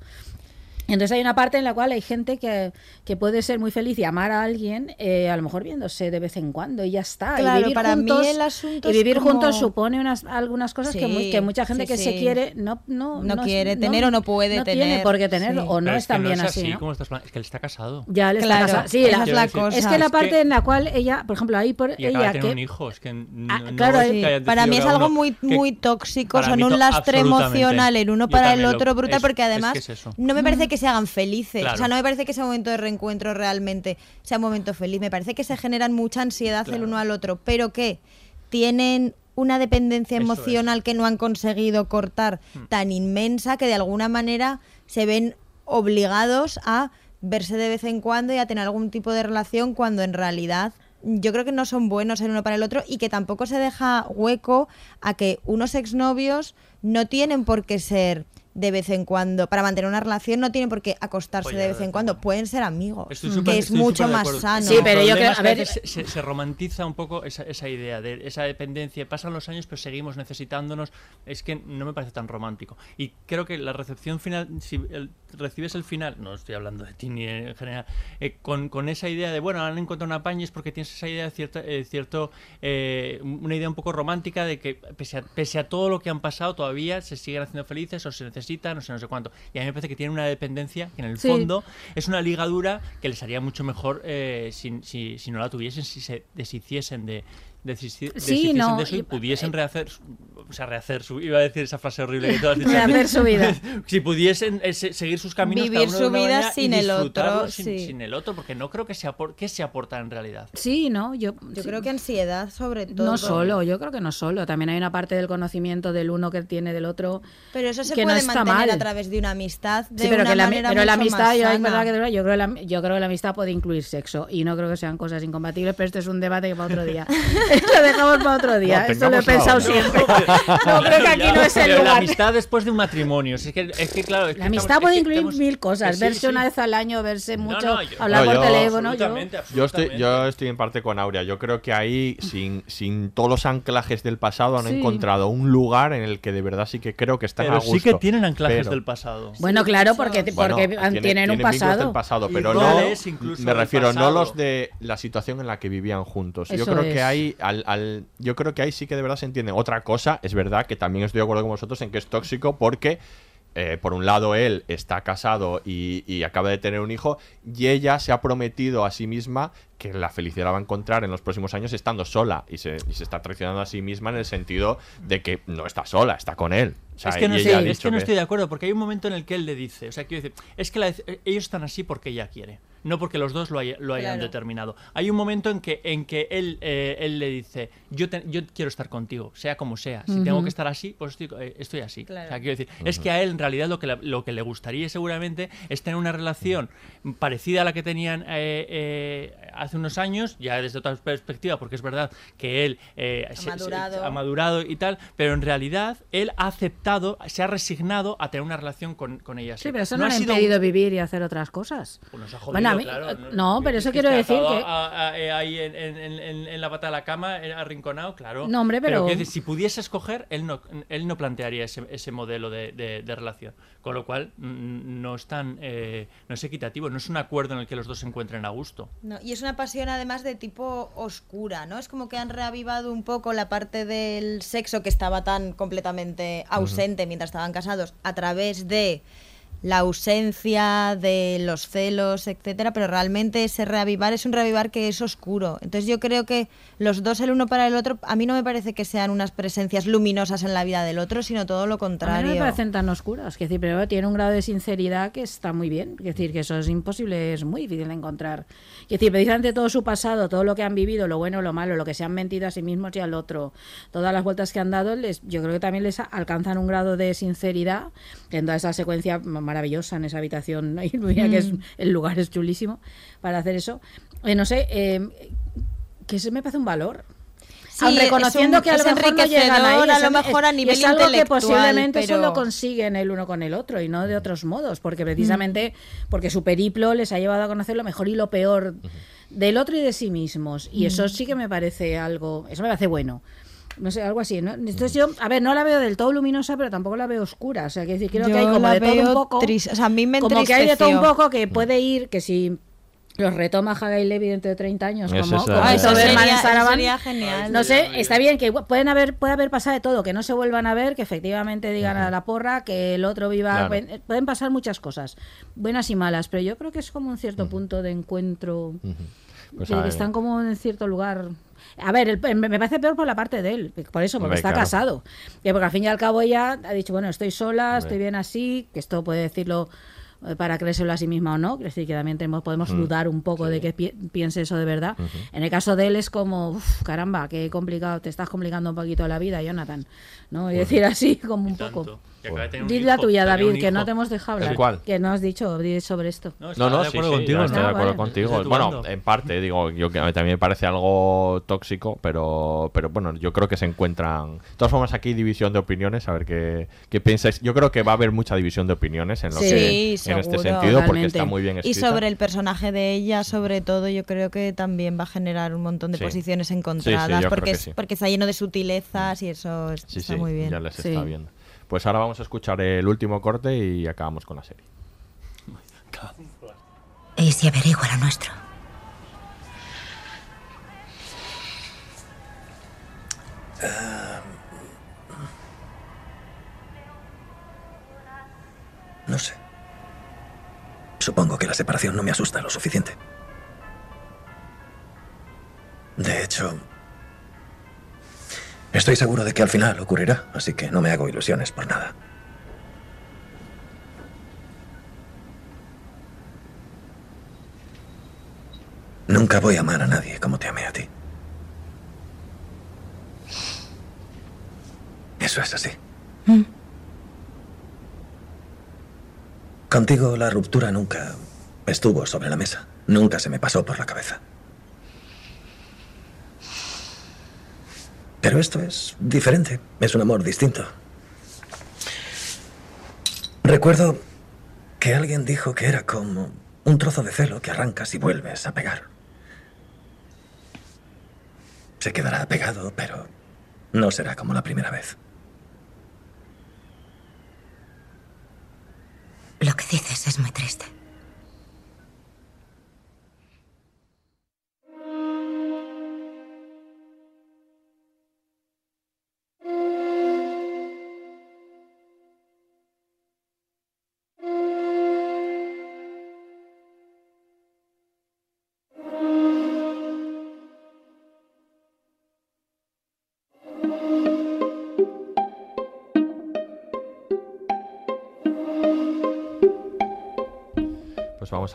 Entonces hay una parte en la cual hay gente que, que puede ser muy feliz y amar a alguien, eh, a lo mejor viéndose de vez en cuando y ya está. Claro, y vivir para mí juntos, el asunto y es vivir como- juntos supone unas algunas cosas que, mu- Sí, que mucha gente sí, que se sí. quiere no no No quiere tener o no puede no tiene tener, por qué tenerlo sí. o no Pero es es que también es así, ¿no? ¿cómo estás plan- Es que él está casado. Ya le está Claro, casado. Sí, la- es la es cosa. que la Es parte que- en la cual ella, por ejemplo, ahí por Y acaba de ella tener que un hijo. Es que Ah, no claro, es sí. que Para mí es algo muy, muy Que tóxico, son mí un lastre emocional el uno para el otro brutal, es- porque es que además es eso. no me parece que se hagan felices. Claro. O sea, no me parece que ese momento de reencuentro realmente sea un momento feliz. Me parece que se generan mucha ansiedad el uno al otro, pero que tienen una dependencia Eso emocional que no han conseguido cortar Hmm. tan inmensa que de alguna manera se ven obligados a verse de vez en cuando y a tener algún tipo de relación cuando en realidad yo creo que no son buenos el uno para el otro y que tampoco se deja hueco a que unos exnovios no tienen por qué ser de vez en cuando, para mantener una relación no tienen por qué acostarse Oye, de vez en cuando, pueden ser amigos, Estoy que es mucho más sano. Sí, pero yo creo- a que ver- se, se- se romantiza un poco esa, esa idea de esa dependencia. Pasan los años, pero seguimos necesitándonos. Es que no me parece tan romántico. Y creo que la recepción final, si el- recibes el final, no estoy hablando de ti ni en general, eh, con, con esa idea de, bueno, han encontrado una paña es porque tienes esa idea de cierta, eh, cierto, eh, una idea un poco romántica de que pese a, pese a todo lo que han pasado, todavía se siguen haciendo felices o se necesitan, no sé, no sé cuánto. Y a mí me parece que tienen una dependencia que en el Sí. fondo es una ligadura que les haría mucho mejor eh, si, si, si no la tuviesen, si se deshiciesen de, deshiciesen no, de eso y, y- pudiesen rehacer, su- o sea, rehacer su, iba a decir esa frase horrible que tú has dicho. Rehacer su vida. si pudiesen eh, se- seguir sus caminos, Vivir cada uno de su una vida y sin el otro, sin, sí. sin el otro, porque no creo que se apor ¿qué se aporta en realidad. Sí, no, yo Yo sí. creo que ansiedad sobre todo. no solo, yo creo que no solo, también hay una parte del conocimiento del uno que tiene del otro Pero eso se que no puede está mantener mal. a través de una amistad de Sí, pero una que la, manera pero la amistad, yo, verdad que yo creo, que la, yo creo que la amistad puede incluir sexo y no creo que sean cosas incompatibles, pero este es un debate que para otro día. lo dejamos para otro día. No, Esto lo he pensado siempre. No, creo que aquí no es el Pero la lugar. amistad después de un matrimonio. Es que, es que claro. es que La amistad estamos- puede incluir estamos- mil cosas. Sí, verse sí. una vez al año, verse mucho, no, yo- hablar No, por yo- teléfono. Yo, Absolutamente, Yo estoy, yo estoy en parte con Aurea. Yo creo que ahí, sin, sin todos los anclajes del pasado, han Sí. encontrado un lugar en el que de verdad sí que creo que están Pero a gusto. sí que tienen anclajes Pero- del pasado. bueno, claro, porque, Bueno, porque tiene- tienen un vínculos pasado. del pasado, pero no. Me refiero no los de la situación en la que vivían juntos. yo creo es. que ahí, al, al- yo creo que ahí sí que de verdad se entienden. Otra cosa es verdad que también estoy de acuerdo con vosotros en que es tóxico porque eh, por un lado él está casado y, y acaba de tener un hijo y ella se ha prometido a sí misma que la felicidad la va a encontrar en los próximos años estando sola y se, y se está traicionando a sí misma en el sentido de que no está sola, está con él. O sea, es que, no estoy, ella ha es dicho que no estoy de acuerdo, porque hay un momento en el que él le dice, o sea, quiero decir, es que la ellos están así porque ella quiere, no porque los dos lo, haya- lo hayan Claro. determinado. Hay un momento en que, en que él, eh, él le dice, yo, te- yo quiero estar contigo, sea como sea. Si tengo que estar así, pues estoy, eh, estoy así. Claro. O sea, quiero decir, es que a él en realidad lo que, le- lo que le gustaría seguramente es tener una relación parecida a la que tenían eh, eh, hace unos años, ya desde otra perspectiva, porque es verdad que él eh, se- se- madurado. ha madurado y tal, pero en realidad él ha aceptado, se ha resignado a tener una relación con, con ella. Sí, pero eso no, le ha ha sido impedido un- vivir y hacer otras cosas. Pues nos ha jodido, Bueno, mí- claro, eh, no, pero eso quiero decir que- a- a- eh, ahí en, en- en- en- en la pata de la cama, eh, arrinconado, claro. No, hombre, pero- decir, si pudiese escoger, él no, él no plantearía ese, ese modelo de, de- de relación. Con lo cual, no es tan, eh, no es equitativo, no es un acuerdo en el que los dos se encuentren a gusto. No, y es una pasión además de tipo oscura, ¿no? Es como que han reavivado un poco la parte del sexo que estaba tan completamente ausente mientras estaban casados a través de la ausencia de los celos, etcétera, pero realmente ese reavivar es un reavivar que es oscuro. Entonces yo creo que los dos el uno para el otro, a mí no me parece que sean unas presencias luminosas en la vida del otro, sino todo lo A mí contrario. no me parecen tan oscuras. Es decir, pero tiene un grado de sinceridad que está muy bien. Es decir, que eso es imposible, es muy difícil de encontrar. Es decir, precisamente todo su pasado, todo lo que han vivido, lo bueno, lo malo, lo que se han mentido a sí mismos y al otro, todas las vueltas que han dado, les, yo creo que también les alcanzan un grado de sinceridad que en toda esa secuencia maravillosa en esa habitación, mira que es, el lugar es chulísimo para hacer eso. Eh, no sé, eh, que se me parece un valor. Sí, Aun reconociendo un- que a lo mejor no llegan ahí, a eso lo mejor a nivel es algo que posiblemente pero- solo consiguen el uno con el otro y no de otros modos, porque precisamente porque su periplo les ha llevado a conocer lo mejor y lo peor del otro y de sí mismos. Y eso sí que me parece algo, eso me parece bueno. No sé, algo así, ¿no? Entonces yo, a ver, no la veo del todo luminosa, pero tampoco la veo oscura. O sea, que decir, creo que Yo hay como la de todo un poco. tris- o sea, a mí me como que hay de todo un poco que puede ir, que si los retoma Hagai Levy dentro de 30 años, como, Ah, eso sería- eso genial. No sé, está bien que pueden haber, puede haber pasado de todo, que no se vuelvan a ver, que efectivamente digan a la porra, que el otro viva. Claro. pueden- Pueden pasar muchas cosas, buenas y malas, pero yo creo que es como un cierto punto de encuentro, Pues de a que están como en cierto lugar. A ver, el- me parece peor por la parte de él, por eso, porque Hombre, está claro. casado. Que porque al fin y al cabo ella ha dicho, bueno, estoy sola, Hombre. estoy bien así, que esto puede decirlo eh, para creérselo a sí misma o no, es decir, que también tenemos, podemos Mm. dudar un poco de que pi- piense eso de verdad. En el caso de él es como, "Uf, caramba, qué complicado, te estás complicando un poquito la vida, Jonathan. ¿No? Y decir así como un poco. Tanto. Que acaba de tener un Di la tuya, David, que no te hemos dejado ¿El hablar. cuál? Que no has dicho di sobre esto. No, No, no, de acuerdo sí, contigo. estoy de acuerdo vale. contigo. Bueno, en parte, digo, yo que a mí también me parece algo tóxico, pero, pero bueno, yo creo que se encuentran. De todas formas, aquí división de opiniones, a ver qué, qué pensáis. Yo creo que va a haber mucha división de opiniones en lo Sí, que en este sentido, porque está muy bien Y escrita. sobre el personaje de ella, sobre todo, yo creo que también va a generar un montón de Sí. posiciones Sí, sí, encontradas, porque, es, porque está lleno de sutilezas y eso está sí, muy bien. ya les Sí. está viendo. Pues ahora vamos a escuchar el último corte y acabamos con la serie. ¿Y si averigua lo nuestro? No sé. Supongo que la separación no me asusta lo suficiente. De hecho, estoy seguro de que al final ocurrirá, así que no me hago ilusiones por nada. Nunca voy a amar a nadie como te amé a ti. Eso es así. Contigo la ruptura nunca estuvo sobre la mesa. Nunca se me pasó por la cabeza. Pero esto es diferente. Es un amor distinto. Recuerdo que alguien dijo que era como un trozo de celo que arrancas y vuelves a pegar. Se quedará pegado, pero no será como la primera vez. Lo que dices es muy triste.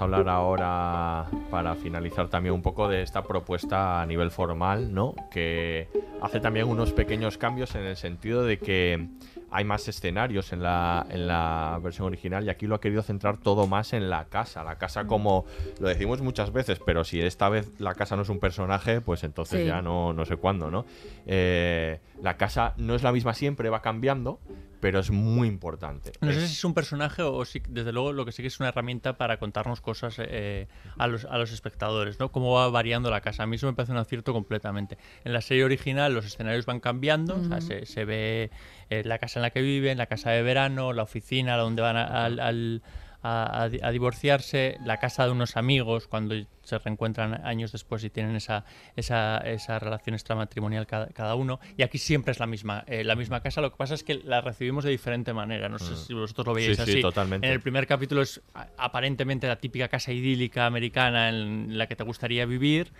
A hablar ahora, para finalizar también un poco de esta propuesta a nivel formal, ¿no? Que hace también unos pequeños cambios en el sentido de que hay más escenarios en la, en la versión original y aquí lo ha querido centrar todo más en la casa. La casa como, lo decimos muchas veces, pero si esta vez la casa no es un personaje, pues entonces Sí. ya no, no sé cuándo, ¿no? Eh, la casa no es la misma siempre, va cambiando, pero es muy importante. No sé si es un personaje o si, desde luego, lo que sí que es una herramienta para contarnos cosas eh, a, los, a los espectadores, ¿no? Cómo va variando la casa. A mí eso me parece un acierto completamente. En la serie original los escenarios van cambiando, o sea, se, se ve eh, la casa en la que viven, la casa de verano, la oficina donde van a, al- al- a- a a divorciarse, la casa de unos amigos cuando se reencuentran años después y tienen esa, esa, esa relación extramatrimonial cada, cada uno. Y aquí siempre es la misma, eh, la misma casa. Lo que pasa es que la recibimos de diferente manera. No sé si vosotros lo veis Sí, sí, así. totalmente. En el primer capítulo es aparentemente la típica casa idílica americana en la que te gustaría vivir.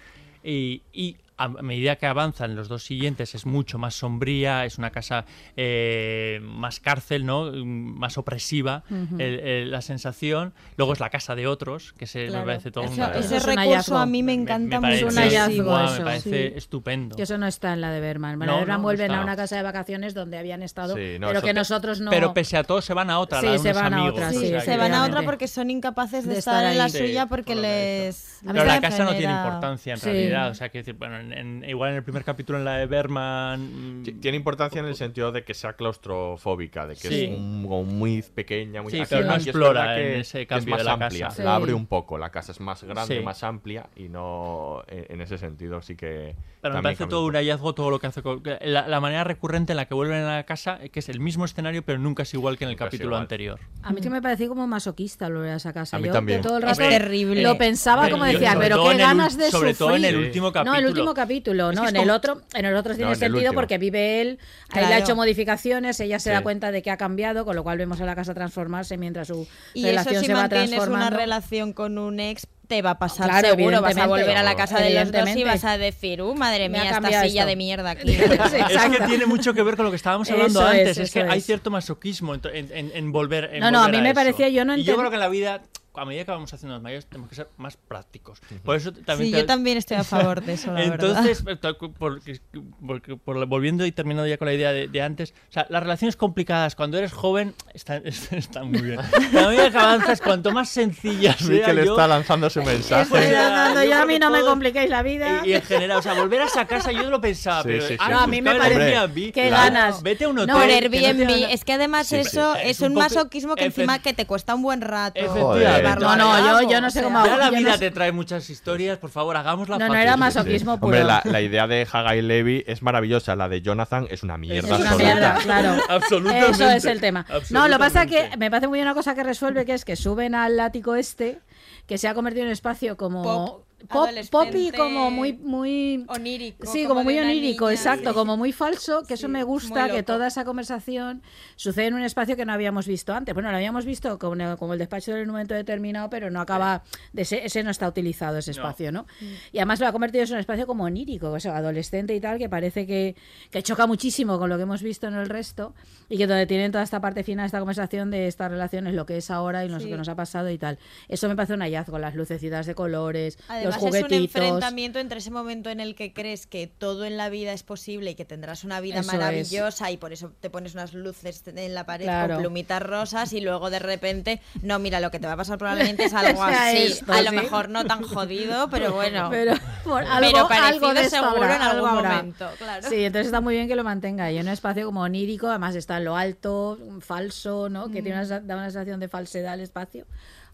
Y, y a medida que avanzan los dos siguientes es mucho más sombría, es una casa eh, más cárcel, ¿no? Más opresiva Ujú. el- el- la sensación. Luego es la casa de otros, que se Claro. me parece todo Eso- una- ese es un recurso hallazgo. a mí me encanta mucho. un hallazgo eso. me parece Sí. estupendo. Que eso no está en la de Berman. En la No, Berman no, vuelven está. a una casa de vacaciones donde habían estado, Sí, no, pero que te- nosotros no. Pero pese a todo se van a otra, Sí, la de se unos van a otra, o sí, sea, Se van a otra porque son incapaces de, De estar, estar en la suya porque les... Pero la casa no tiene importancia en realidad. O sea, que decir, bueno, en- en- igual en el primer capítulo en la de Berman. mm, Ti- Tiene importancia en el sentido de que sea claustrofóbica, de que Sí. es un- muy pequeña, muy Sí, aquí pero no aquí explora que- en ese es más de la amplia, casa. la abre un poco, la casa es más grande, Sí. más amplia y no en, en ese sentido sí que Pero me también parece todo un hallazgo todo lo que hace. con- La, la manera recurrente en la que vuelven a la casa, eh, que es el mismo escenario, pero nunca es igual que en el Nunca capítulo anterior. A mí que me parecía como masoquista volver a esa casa. A mí Yo también. que todo el Es rato terrible. lo pensaba Hombre, como decía, pero qué ganas de Sobre todo en el sufrir. último capítulo. No, el último capítulo, no. en el otro, en el otro tiene No, sentido porque vive él, a él le ha Claro. hecho modificaciones, ella se da cuenta de que ha cambiado, con lo cual vemos a la casa transformarse mientras su Y eso si se va mantienes una transformando. relación con un ex te va a pasar Claro, seguro, vas a volver a la casa de los dos y vas a decir, uh, madre mía, esta silla esto. de mierda aquí. Es que tiene mucho que ver con lo que estábamos hablando Eso antes. Es, que hay cierto masoquismo en, en- en- volver. en No, no, a mí me eso. parecía- yo no Y yo creo que en la vida, a medida que vamos haciendo mayores, tenemos que ser más prácticos. Por eso también Sí, te- yo también estoy a favor de eso, la Entonces, eh, porque- porque- por- volviendo y terminando ya con la idea de, de antes, o sea, las relaciones complicadas cuando eres joven están, están muy bien. A medida que avanzas, cuanto más sencillas Sí, que le yo, está lanzando su mensaje. Estoy ya, dando yo a mí que no me compliquéis la vida. y, y en general, o sea, volver a esa casa yo lo pensaba, Sí, pero sí, sí. ah, No, a mí me Airbnb, qué claro, ganas. Vete a un hotel. Que no Airbnb, tenga- es que además Sí, sí. eso Es es un un poco- masoquismo que efe- encima que te cuesta un buen rato. Efectivamente. Llevarlo No, no, yo- yo no sé cómo Ya la no vida sé- te trae muchas historias, por favor, hagámosla No, no fácil. era sí. masoquismo Hombre, la, la idea de Hagai Levy es maravillosa, la de Jonathan es una mierda Es una absoluta. mierda, claro. Absolutamente. Eso es el tema. No, lo que pasa es que me parece muy bien una cosa que resuelve, que es que suben al ático este, que se ha convertido en un espacio como Pop, pop, pop y adolescente, como muy muy Onírico. Sí, como, como muy de onírico, niña, exacto, sí. como muy falso, que eso me gusta, que toda esa conversación sucede en un espacio que no habíamos visto antes. Bueno, lo habíamos visto como, el- como el despacho en un momento determinado, pero no acaba, de ese, ese no está utilizado, ese espacio, ¿no? Y además lo ha convertido en un espacio como onírico, o sea, adolescente y tal, que parece que, que choca muchísimo con lo que hemos visto en el resto y que donde tienen toda esta parte final, esta conversación de estas relaciones, lo que es ahora y lo Sí. que nos ha pasado y tal. Eso me parece un hallazgo, las lucecitas de colores, Además además es un juguetitos. enfrentamiento entre ese momento en el que crees que todo en la vida es posible y que tendrás una vida Eso es. maravillosa y por eso te pones unas luces en la pared Claro. con plumitas rosas y luego de repente, no, mira, lo que te va a pasar probablemente es algo así. esto, a lo sí. mejor no tan jodido, pero bueno. Pero, por Pero algo, parecido algo de seguro habrá, en algún algo momento, claro. Sí, entonces está muy bien que lo mantenga ahí en un espacio como onírico, además está en lo alto, falso, ¿no? Que tiene una, da una sensación de falsedad al espacio.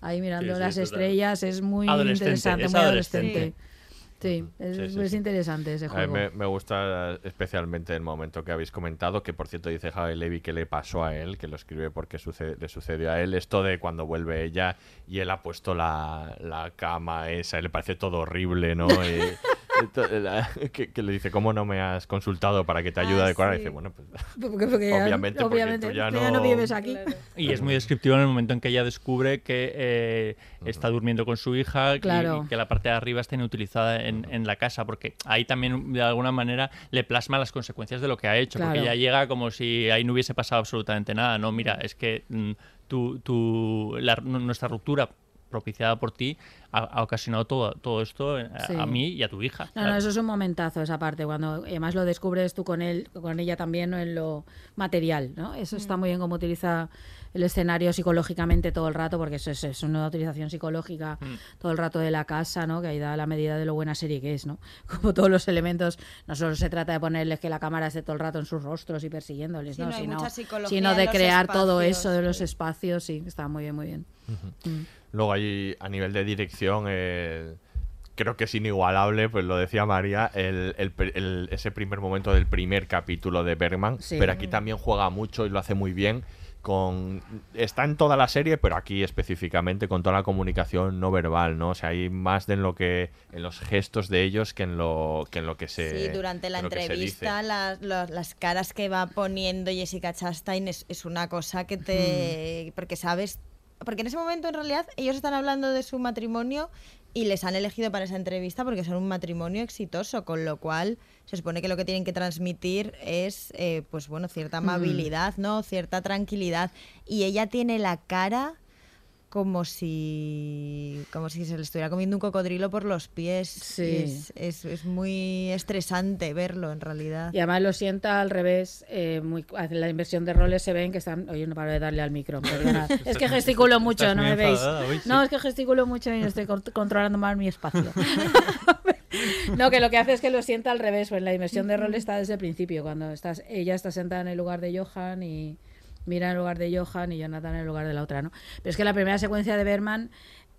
Ahí mirando Sí, sí, las total. estrellas es muy Adolescente, interesante, es muy adolescente. adolescente. Sí, es, Sí, sí, es sí. interesante ese A mí juego. me, me gusta especialmente el momento que habéis comentado, que por cierto dice Javi Levy que le pasó a él, que lo escribe porque suce- le sucedió a él, esto de cuando vuelve ella y él ha puesto la, la cama esa, y le parece todo horrible, ¿no? Y- la- que, que le dice, ¿cómo no me has consultado para que te ayude Ah, a decorar? Y dice, bueno, pues Porque- porque ya- obviamente, porque tú ya no vives aquí. Y es muy descriptivo en el momento en que ella descubre que eh, está durmiendo con su hija y- Claro. y, que la parte de arriba está inutilizada en, en la casa, porque ahí también de alguna manera le plasma las consecuencias de lo que ha hecho, porque ella llega como si ahí no hubiese pasado absolutamente nada. No, mira, es que mm, tu, tu- la- nuestra ruptura propiciada por ti ha, ha ocasionado todo, todo esto eh, a, Sí. a mí y a tu hija. No, no, eso es un momentazo esa parte, cuando además lo descubres tú con él, con ella también ¿no? en lo material, ¿no? Eso está muy bien cómo utiliza el escenario psicológicamente todo el rato, porque eso es, es una utilización psicológica todo el rato de la casa, ¿no? Que ahí da la medida de lo buena serie que es, ¿no? Como todos los elementos, no solo se trata de ponerles que la cámara esté todo el rato en sus rostros y persiguiéndoles, Sí, ¿no? sino, de crear todo eso de los sí. espacios, sí, está muy bien, muy bien. Mm. Luego ahí a nivel de dirección eh, creo que es inigualable, pues lo decía María, el, el el- ese primer momento del primer capítulo de Bergman, Sí. pero aquí también juega mucho y lo hace muy bien. Con, está en toda la serie, pero aquí específicamente con toda la comunicación no verbal, ¿no? O sea, hay más de en lo que en los gestos de ellos que en lo que en lo que se Sí, durante la en entrevista las, los- las caras que va poniendo Jessica Chastain es, es una cosa que te... Porque sabes... Porque en ese momento en realidad ellos están hablando de su matrimonio y les han elegido para esa entrevista porque son un matrimonio exitoso, con lo cual se supone que lo que tienen que transmitir es, eh, pues bueno, cierta amabilidad, ¿no? Cierta tranquilidad. Y ella tiene la cara como si como si se le estuviera comiendo un cocodrilo por los pies. Sí. Es, es- es muy estresante verlo en realidad. Y además lo sienta al revés, eh, muy, en la inversión de roles se ven que están... Oye, no paro de darle al micro. Es que gesticulo mucho, no me veis. enfadada hoy, sí. No, es que gesticulo mucho y estoy con- controlando mal mi espacio. no, que lo que hace es que lo sienta al revés, pues la inversión de roles está desde el principio, cuando estás ella está sentada en el lugar de Johan y mira en el lugar de Johan y Jonathan en el lugar de la otra, ¿no? Pero es que la primera secuencia de Berman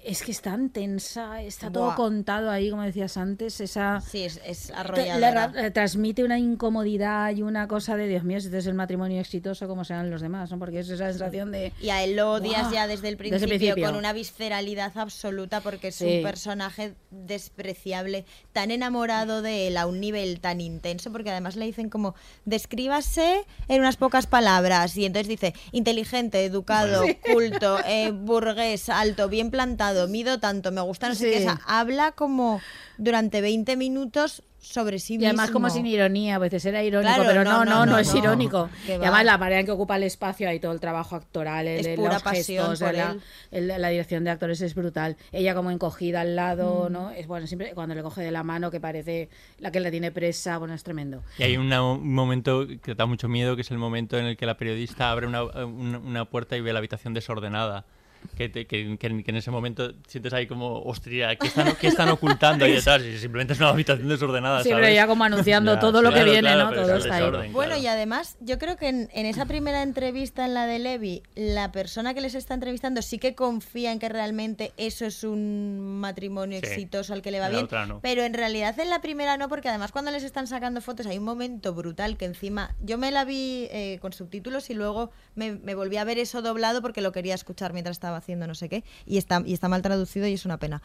es que es tan tensa, está todo Buah. contado ahí, como decías antes, esa... Sí, es, es le arrolladora. ra- eh, transmite una incomodidad y una cosa de Dios mío, si este es el matrimonio exitoso, como serán los demás, ¿no? Porque es esa sensación de. Y a él lo odias ya desde el desde el principio, con una visceralidad absoluta porque es Sí. un personaje despreciable, tan enamorado de él a un nivel tan intenso, porque además le dicen como descríbase en unas pocas palabras y entonces dice inteligente, educado, culto, eh, burgués, alto, bien plantado, mido tanto, me gusta no sé qué, o sea, habla como durante 20 minutos sobre sí Y mismo. además como sin ironía, a veces era irónico, Claro, pero no, no, no, no, no, es no. irónico. Y además la manera en que ocupa el espacio, hay todo el trabajo actoral, el, Es pura los pasión gestos, por la, él. el- la dirección de actores es brutal. Ella como encogida al Mm. lado, ¿no? Es bueno, siempre cuando le coge de la mano que parece la que la tiene presa, bueno, es tremendo. Y hay una- un momento que da mucho miedo, que es el momento en el que la periodista abre una, una- una puerta y ve la habitación desordenada. Que, te- que- que en- que en ese momento sientes ahí como, hostia, ¿qué están, qué están ocultando ahí detrás? Y simplemente es una habitación desordenada, Sí, pero ya como anunciando Ya, todo lo que claro, viene, claro, ¿no? Todo está ahí. desorden, Bueno, claro. y además, yo creo que en, en esa primera entrevista en la de Levi, la persona que les está entrevistando sí que confía en que realmente eso es un matrimonio Sí, exitoso al que le va bien. otra no. Pero en realidad en la primera no, porque además cuando les están sacando fotos hay un momento brutal que encima yo me la vi eh, con subtítulos y luego me, me volví a ver eso doblado porque lo quería escuchar mientras estaba haciendo no sé qué y está, y está mal traducido y es una pena.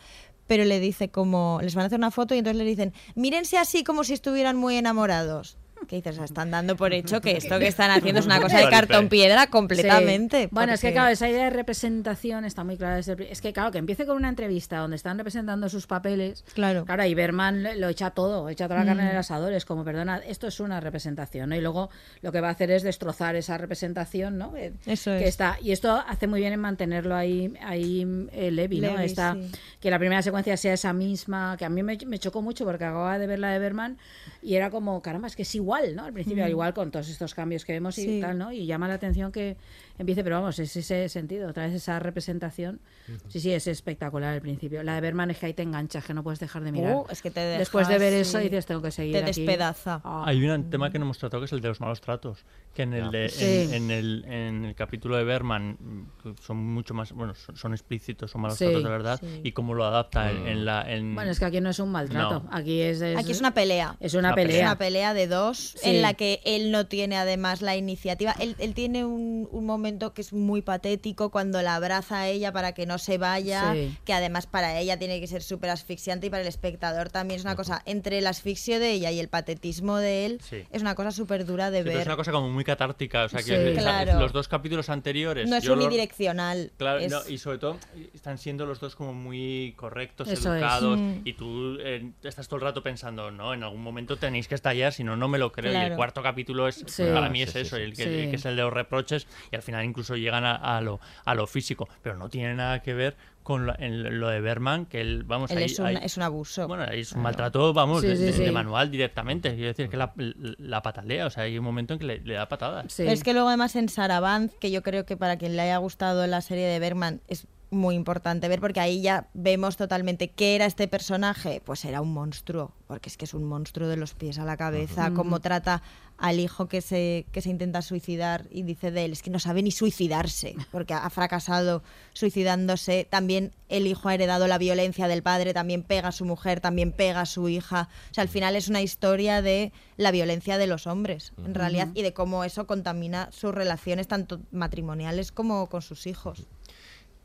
Pero le dice como, les van a hacer una foto y entonces le dicen, mírense así como si estuvieran muy enamorados. Que dices, "O sea, están dando por hecho que esto que están haciendo es una cosa de cartón piedra completamente. Sí. Bueno, es que claro, esa idea de representación está muy clara desde Es que claro, que empiece con una entrevista donde están representando sus papeles. Claro. Claro, y Berman lo echa todo, echa toda la carne Mm. en el asador. Es como, perdona, esto es una representación, ¿no? Y luego lo que va a hacer es destrozar esa representación, ¿no? Eh, Eso que es. está Y esto hace muy bien en mantenerlo ahí, ahí eh, Levi, ¿no? Levi, Esta- sí. Que la primera secuencia sea esa misma, que a mí me, me chocó mucho porque acababa de ver la de Berman y era como, caramba, es que es igual, ¿no? Al principio, Mm. al igual con todos estos cambios que vemos y Sí. tal, ¿no? Y llama la atención que empiece, pero vamos, es ese sentido, otra vez esa representación. Sí, sí, es espectacular al principio. La de Berman es que ahí te enganchas, que no puedes dejar de mirar. Uh, es que te Después de ver dejas, eso sí. dices, tengo que seguir Te aquí. despedaza. Ah. Hay un tema que no hemos tratado que es el de los malos tratos. Que en el, de- Sí. en, en el, en el capítulo de Berman mm, son mucho más. Bueno, son, son explícitos, son malos Sí, tratos de verdad. sí. Y cómo lo adapta en, en la. en- Bueno, es que aquí no es un maltrato, No. aquí es, es- Aquí es una pelea. Es una Una pelea. Es una pelea de dos Sí. en la que él no tiene además la iniciativa. Él, él tiene un, un momento que es muy patético cuando la abraza a ella para que no se vaya, Sí. que además para ella tiene que ser súper asfixiante y para el espectador también es una cosa, entre el asfixio de ella y el patetismo de él, Sí. es una cosa súper dura de Sí, pero ver. es una cosa como muy catártica. O sea, que Sí. o sea, Claro. los dos capítulos anteriores. no es yo lo- unidireccional. Claro, es- no, y sobre todo están siendo los dos como muy correctos, Eso educados, Mm. y tú eh, estás todo el rato pensando, no, en algún momento tenéis que estallar, si no, no me lo creo. Y el cuarto capítulo es, Sí. para mí es sí, eso, sí. El, que, Sí. el que es el de los reproches, y al final incluso llegan a, a lo, a lo físico, pero no tiene nada que ver con en lo de Berman, que él, vamos, él ahí- es, un, ahí- es un abuso. bueno, ahí es un maltrato, vamos, Sí, de, sí, de- sí. de manual directamente. Quiero decir que la, la patalea, o sea, hay un momento en que le, le da patadas. Es que luego además en Saraband, que yo creo que para quien le haya gustado la serie de Bergman es muy importante ver porque ahí ya vemos totalmente qué era este personaje. Pues era un monstruo, porque es que es un monstruo de los pies a la cabeza, cómo trata al hijo que se, que se intenta suicidar y dice de él, es que no sabe ni suicidarse, porque ha fracasado suicidándose. También el hijo ha heredado la violencia del padre, también pega a su mujer, también pega a su hija. O sea, al final es una historia de la violencia de los hombres, en realidad, y de cómo eso contamina sus relaciones tanto matrimoniales como con sus hijos.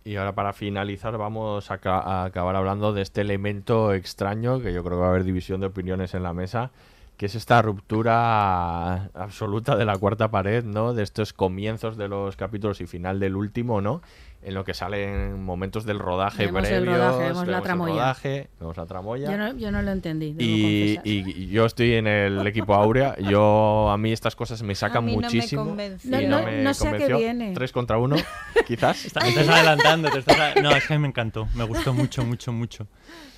Y ahora para finalizar vamos a, ca- a acabar hablando de este elemento extraño, que yo creo que va a haber división de opiniones en la mesa, que es esta ruptura absoluta de la cuarta pared, ¿no? De estos comienzos de los capítulos y final del último, ¿no? En lo que salen momentos del rodaje Vemos el previos, rodaje, vemos la el tramoya. rodaje, vemos la tramoya. Yo no, yo no lo entendí, Y, yo estoy en el equipo Aurea. Yo a mí estas cosas me sacan mí no me muchísimo. convenció. y No, no- me no sé a qué viene. Tres contra uno, quizás. Te estás adelantando. te estás a- No, es que a mí me encantó. Me gustó mucho, mucho, mucho.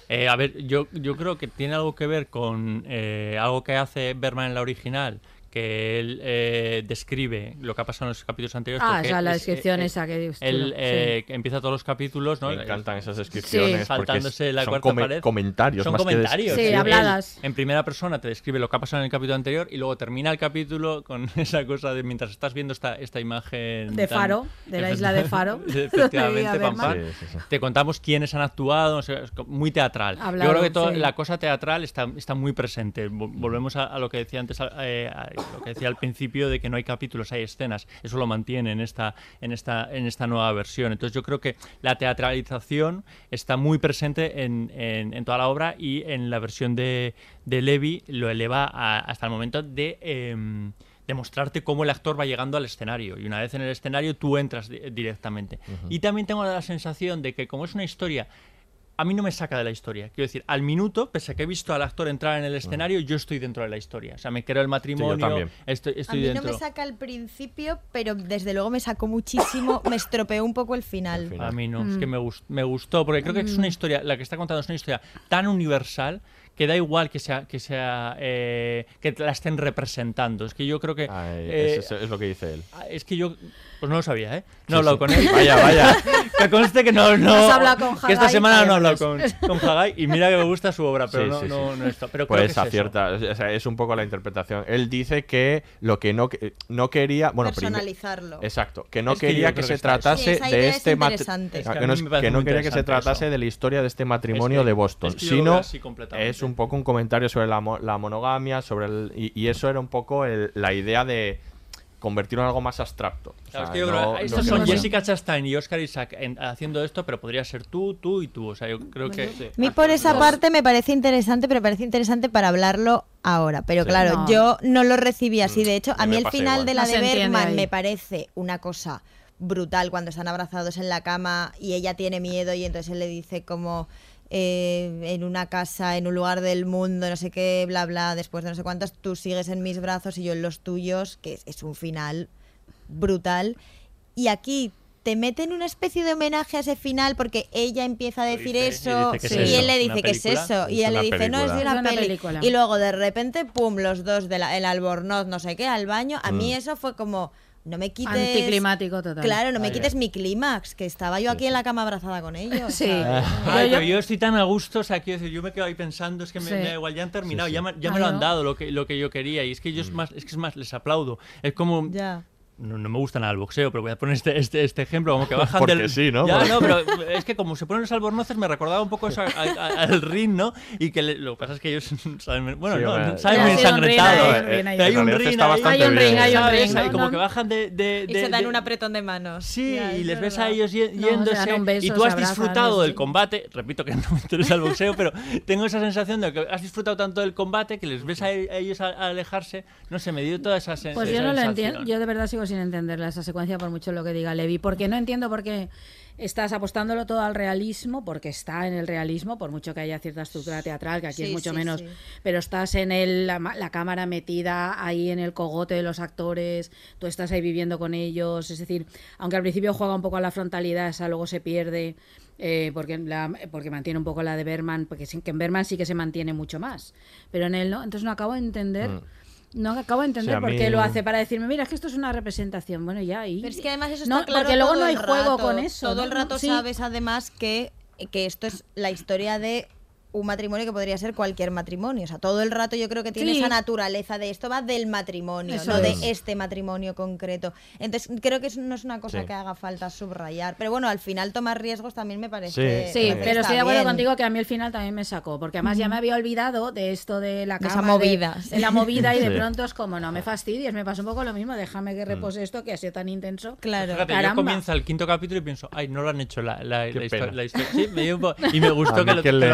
Eh, a ver, yo, yo creo que tiene algo que ver con eh, algo que hace Berman en la original, que él eh, describe lo que ha pasado en los capítulos anteriores. Ah, o sea, la es- descripción eh, esa que dices Él sí. eh, empieza todos los capítulos, ¿no? Me encantan esas descripciones. Saltándose la son cuarta come- pared. comentarios. Son más que des- comentarios. Sí, Él, habladas. en primera persona te describe lo que ha pasado en el capítulo anterior y luego termina el capítulo con esa cosa de mientras estás viendo esta, esta imagen. De tan- Faro, de la isla de Faro, Efectivamente, vivía pam, pam. Berman. Sí, sí, sí. Te contamos quiénes han actuado, o sea, es co- muy teatral. Hablado, Yo creo que toda sí. la cosa teatral está, está muy presente. Vo- Volvemos a, a lo que decía antes, eh, a lo que decía al principio de que no hay capítulos, hay escenas. Eso lo mantiene en esta, en esta, en esta nueva versión. Entonces yo creo que la teatralización está muy presente en, en- en toda la obra y en la versión de, de Levi lo eleva a- hasta el momento de... em, demostrarte cómo el actor va llegando al escenario y una vez en el escenario tú entras di- directamente. Y también tengo la sensación de que como es una historia a mí no me saca de la historia. Quiero decir, al minuto, pese a que he visto al actor entrar en el escenario, yo estoy dentro de la historia. O sea, me creo el matrimonio, también. estoy, A mí dentro. no me saca al principio, pero desde luego me sacó muchísimo, me estropeó un poco el final. El final. A mí no, Mm. es que me, gust- me gustó, porque creo que es una historia, la que está contando es una historia tan universal que da igual que sea que sea eh, que la estén representando. Es que yo creo que Ay, eh, es lo que dice él. es que yo pues no lo sabía, ¿eh? No he hablado sí. con él. Vaya, vaya. que conste que no, no has hablado con que esta Hagai, semana no he hablado con, con Hagai y mira que me gusta su obra, pero Sí, no, sí, no, sí. no esto. Pero creo Pues que es eso. acierta, o sea, es un poco la interpretación. Él dice que lo que no, que- no quería, bueno, Personalizarlo. Exacto, que no Es que yo quería que que se está tratase Sí, esa idea de es este mat- interesante. Es Ah, que no, que no quería que se tratase eso. de la historia de este matrimonio Es que- de Boston, sino es un poco un comentario sobre la, mo- la monogamia, sobre el, y, y eso era un poco el- la idea de convertirlo en algo más abstracto. O Claro, es sea, que yo creo no- que no estos son Jessica Chastain y Oscar Isaac en- haciendo esto, pero podría ser tú, tú y tú. O sea, yo creo que. A mí por esa parte me parece interesante, pero me parece interesante para hablarlo ahora. Pero Sí. claro, No. yo no lo recibí así. De hecho, A a mí el final igual. de la No de Bergman me parece una cosa brutal cuando están abrazados en la cama y ella tiene miedo y entonces él le dice como eh, en una casa, en un lugar del mundo, no sé qué, bla, bla, después de no sé cuántos, tú sigues en mis brazos y yo en los tuyos, que es, es un final brutal. Y aquí te meten una especie de homenaje a ese final porque ella empieza a decir dice, y eso y, es él le dice que es eso y Es ella le dice no es de una, Es una peli película. y luego de repente pum los dos de la, el albornoz no sé qué al baño a mí Mm. eso fue como no me quites Anticlimático total. claro no me Ay, quites mi clímax que estaba yo aquí sí. en la cama abrazada con ellos Sí. pero yo estoy tan a gusto, o sea, quiero decir, yo me quedo ahí pensando, es que me, Sí. me igual, ya han terminado, Sí, sí. ya, me, ya Ah, me lo han dado lo que, lo que yo quería, y es que yo es más, es que es más, les aplaudo. Es como, ya no, no me gusta nada el boxeo, pero voy a poner este, este, este ejemplo, como que bajan Porque del... sí, ¿no? Ya, no, pero es que como se ponen los albornoces me recordaba un poco eso a- a- al ring, ¿no? Y que le- lo que pasa es que ellos saben, bueno, Sí, no, hombre, saben Ya, muy sí, un ring ensangrentado. ahí, un ring ahí. Hay un realidad ring ahí, Hay un ring, hay no, como que bajan de... de- y de- se dan de- un apretón de manos Sí, Ya, y es les ves verdad. a ellos yéndose beso, y tú has abrazan, disfrutado sí. del combate. Repito que no me interesa el boxeo, pero tengo esa sensación de que has disfrutado tanto del combate que les ves a, a ellos a, a alejarse. No sé, me dio toda esa, sen- Pues yo no lo sensación. entiendo, yo de verdad sigo sin entenderla esa secuencia por mucho lo que diga Levi, porque no entiendo por qué estás apostándolo todo al realismo, porque está en el realismo, por mucho que haya cierta estructura teatral, que aquí es mucho sí, menos, sí. pero estás en el, la, ma- la cámara metida ahí en el cogote de los actores, tú estás ahí viviendo con ellos, es decir, aunque al principio juega un poco a la frontalidad, esa luego se pierde. eh, porque, la- porque mantiene un poco la de Berman, porque que en Berman sí que se mantiene mucho más, pero en él no, entonces no acabo de entender Mm. No acabo de entender a por mí- qué lo hace para decirme, mira, es que esto es una representación. Bueno, ya, y... Pero es que además eso No, está claro porque luego todo no hay el juego rato. con eso. Todo ¿no? el rato Sí. sabes además que, que esto es la historia de un matrimonio que podría ser cualquier matrimonio. O sea, todo el rato yo creo que tiene Sí. esa naturaleza de esto va del matrimonio, Eso no es. de este matrimonio concreto. Entonces creo que eso no es una cosa Sí. que haga falta subrayar. Pero bueno, al final tomar riesgos también me parece. Sí. Sí, me parece pero estoy de acuerdo bien. contigo que a mí el final también me sacó, porque además ya me había olvidado de esto de la De cama, esa movida, de, sí. de la movida y de pronto es como, no me fastidies, me pasa un poco lo mismo, déjame que repose esto que ha sido tan intenso. Claro. Fíjate, yo Caramba. comienza el quinto capítulo y pienso, ay, no lo han hecho la, la, Qué la pena. histo- la historia. Sí, me dio un po- y me gustó que lo, que que lo le-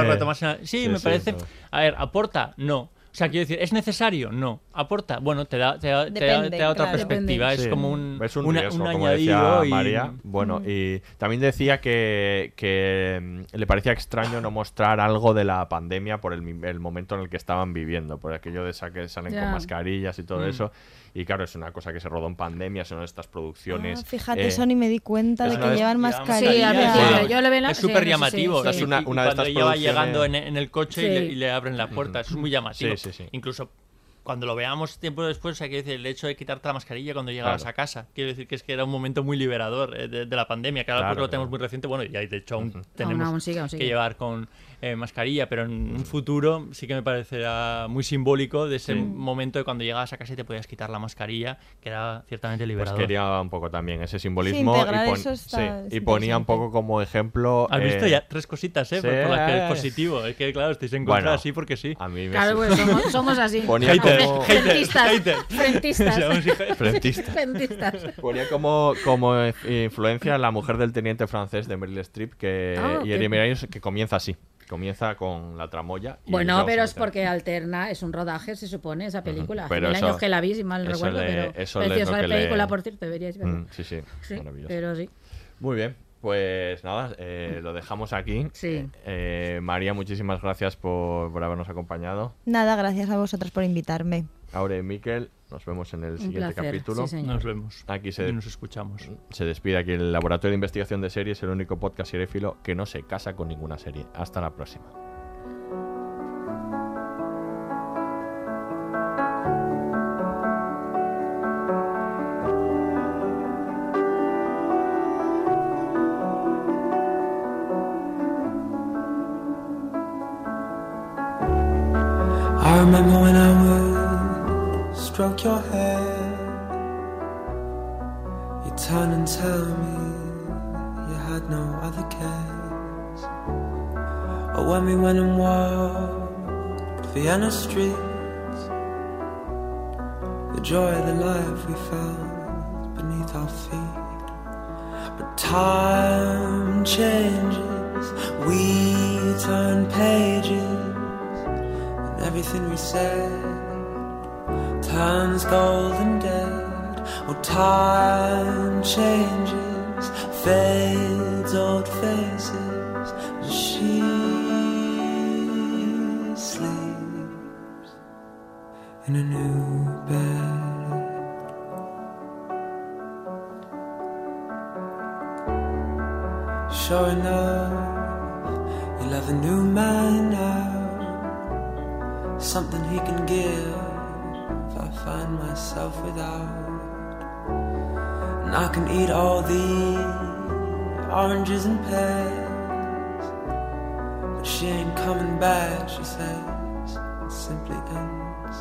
Sí, Sí, me sí, parece. no. A ver, ¿aporta? No. O sea, quiero decir, ¿es necesario? No. ¿Aporta? Bueno, te da, te da, te da- te da otra claro. perspectiva. Es Sí, como un, es un una- riesgo, un como añadido. decía y- María. Bueno, y también decía que, que mm, le parecía extraño no mostrar algo de la pandemia por el, mi- el momento en el que estaban viviendo, por aquello de esa que salen con mascarillas y todo Mm. eso. Y claro, es una cosa que se rodó en pandemia, son estas producciones. Ah, fíjate, eh, eso ni me di cuenta de que llevan mascarilla. Sí, yo lo veo Es súper llamativo. sí. Es una- una de cuando estas ella va producciones- llegando en, en el coche y, le, y le abren la puerta. Es muy llamativo. Sí, sí, sí. Incluso cuando lo veamos tiempo después, hay que decir, el hecho de quitarte la mascarilla cuando llegabas Claro. a casa. Quiero decir que es que era un momento muy liberador eh, de, de la pandemia, que ahora Claro, pues lo tenemos muy reciente. Bueno, y de hecho aún tenemos Aún- aún sigue, aún que sigue. llevar con eh, mascarilla, pero en un futuro sí que me parecerá muy simbólico de ese Sí. momento de cuando llegabas a casa y te podías quitar la mascarilla, que era ciertamente Pues liberador. quería un poco también ese simbolismo integrar y, pon- eso está- sí, y ponía un poco como ejemplo. Has visto eh, ya tres cositas, ¿eh? sí, por, por las que es positivo. Es que, claro, estáis en contra Bueno, así porque sí. A mí me Claro, pues somos, somos así. Ponía Hater, como- hater, Frentistas. hater. Frentistas. Somos hijos- Frentista. Frentistas. Ponía como, como influencia la mujer del teniente francés de Meryl Streep que, Ah, y Miralles, que comienza así. Comienza con la tramoya. y Bueno, pero es porque alterna, es un rodaje, se supone, esa película. Pero Hace mil eso- años que la vi, si mal recuerdo, le- pero eso es preciosa le- película, por cierto, deberíais verla. Mm, sí, sí, Sí, maravilloso. pero sí. Muy bien, pues nada, eh, lo dejamos aquí. Sí. Eh, eh, María, muchísimas gracias por, por habernos acompañado. Nada, gracias a vosotros por invitarme. Aure y Miquel, nos vemos en el Un siguiente placer, capítulo. sí. Nos vemos. Aquí se, Y nos escuchamos. se despide aquí el Laboratorio de Investigación de Series, el único podcast seriéfilo que no se casa con ninguna serie. Hasta la próxima. Tell me you had no other cares. Or when we went and walked Vienna streets, the joy of the life we felt beneath our feet. But time changes, we turn pages. And everything we said turns gold and dead. Time changes, fades old faces, can eat all the oranges and pears. But she ain't coming back, she says. It simply ends.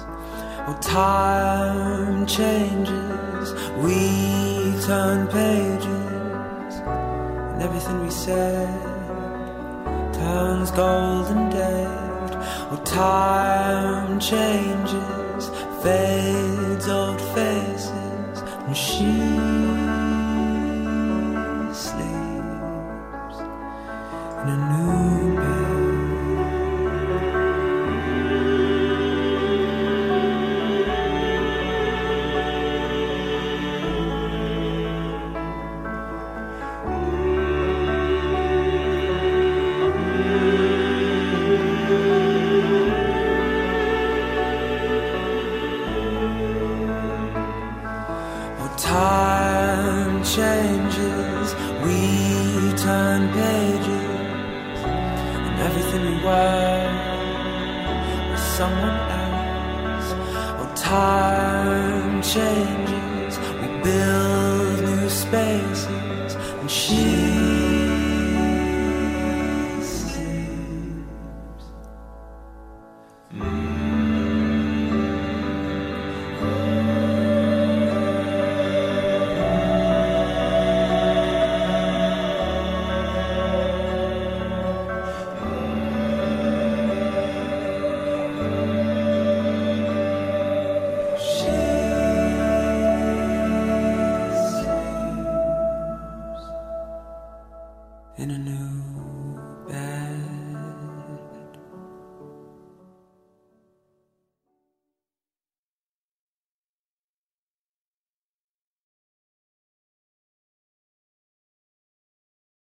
Oh, time changes, we turn pages, and everything we said turns gold and dead. Oh, time changes, fades old faces, and she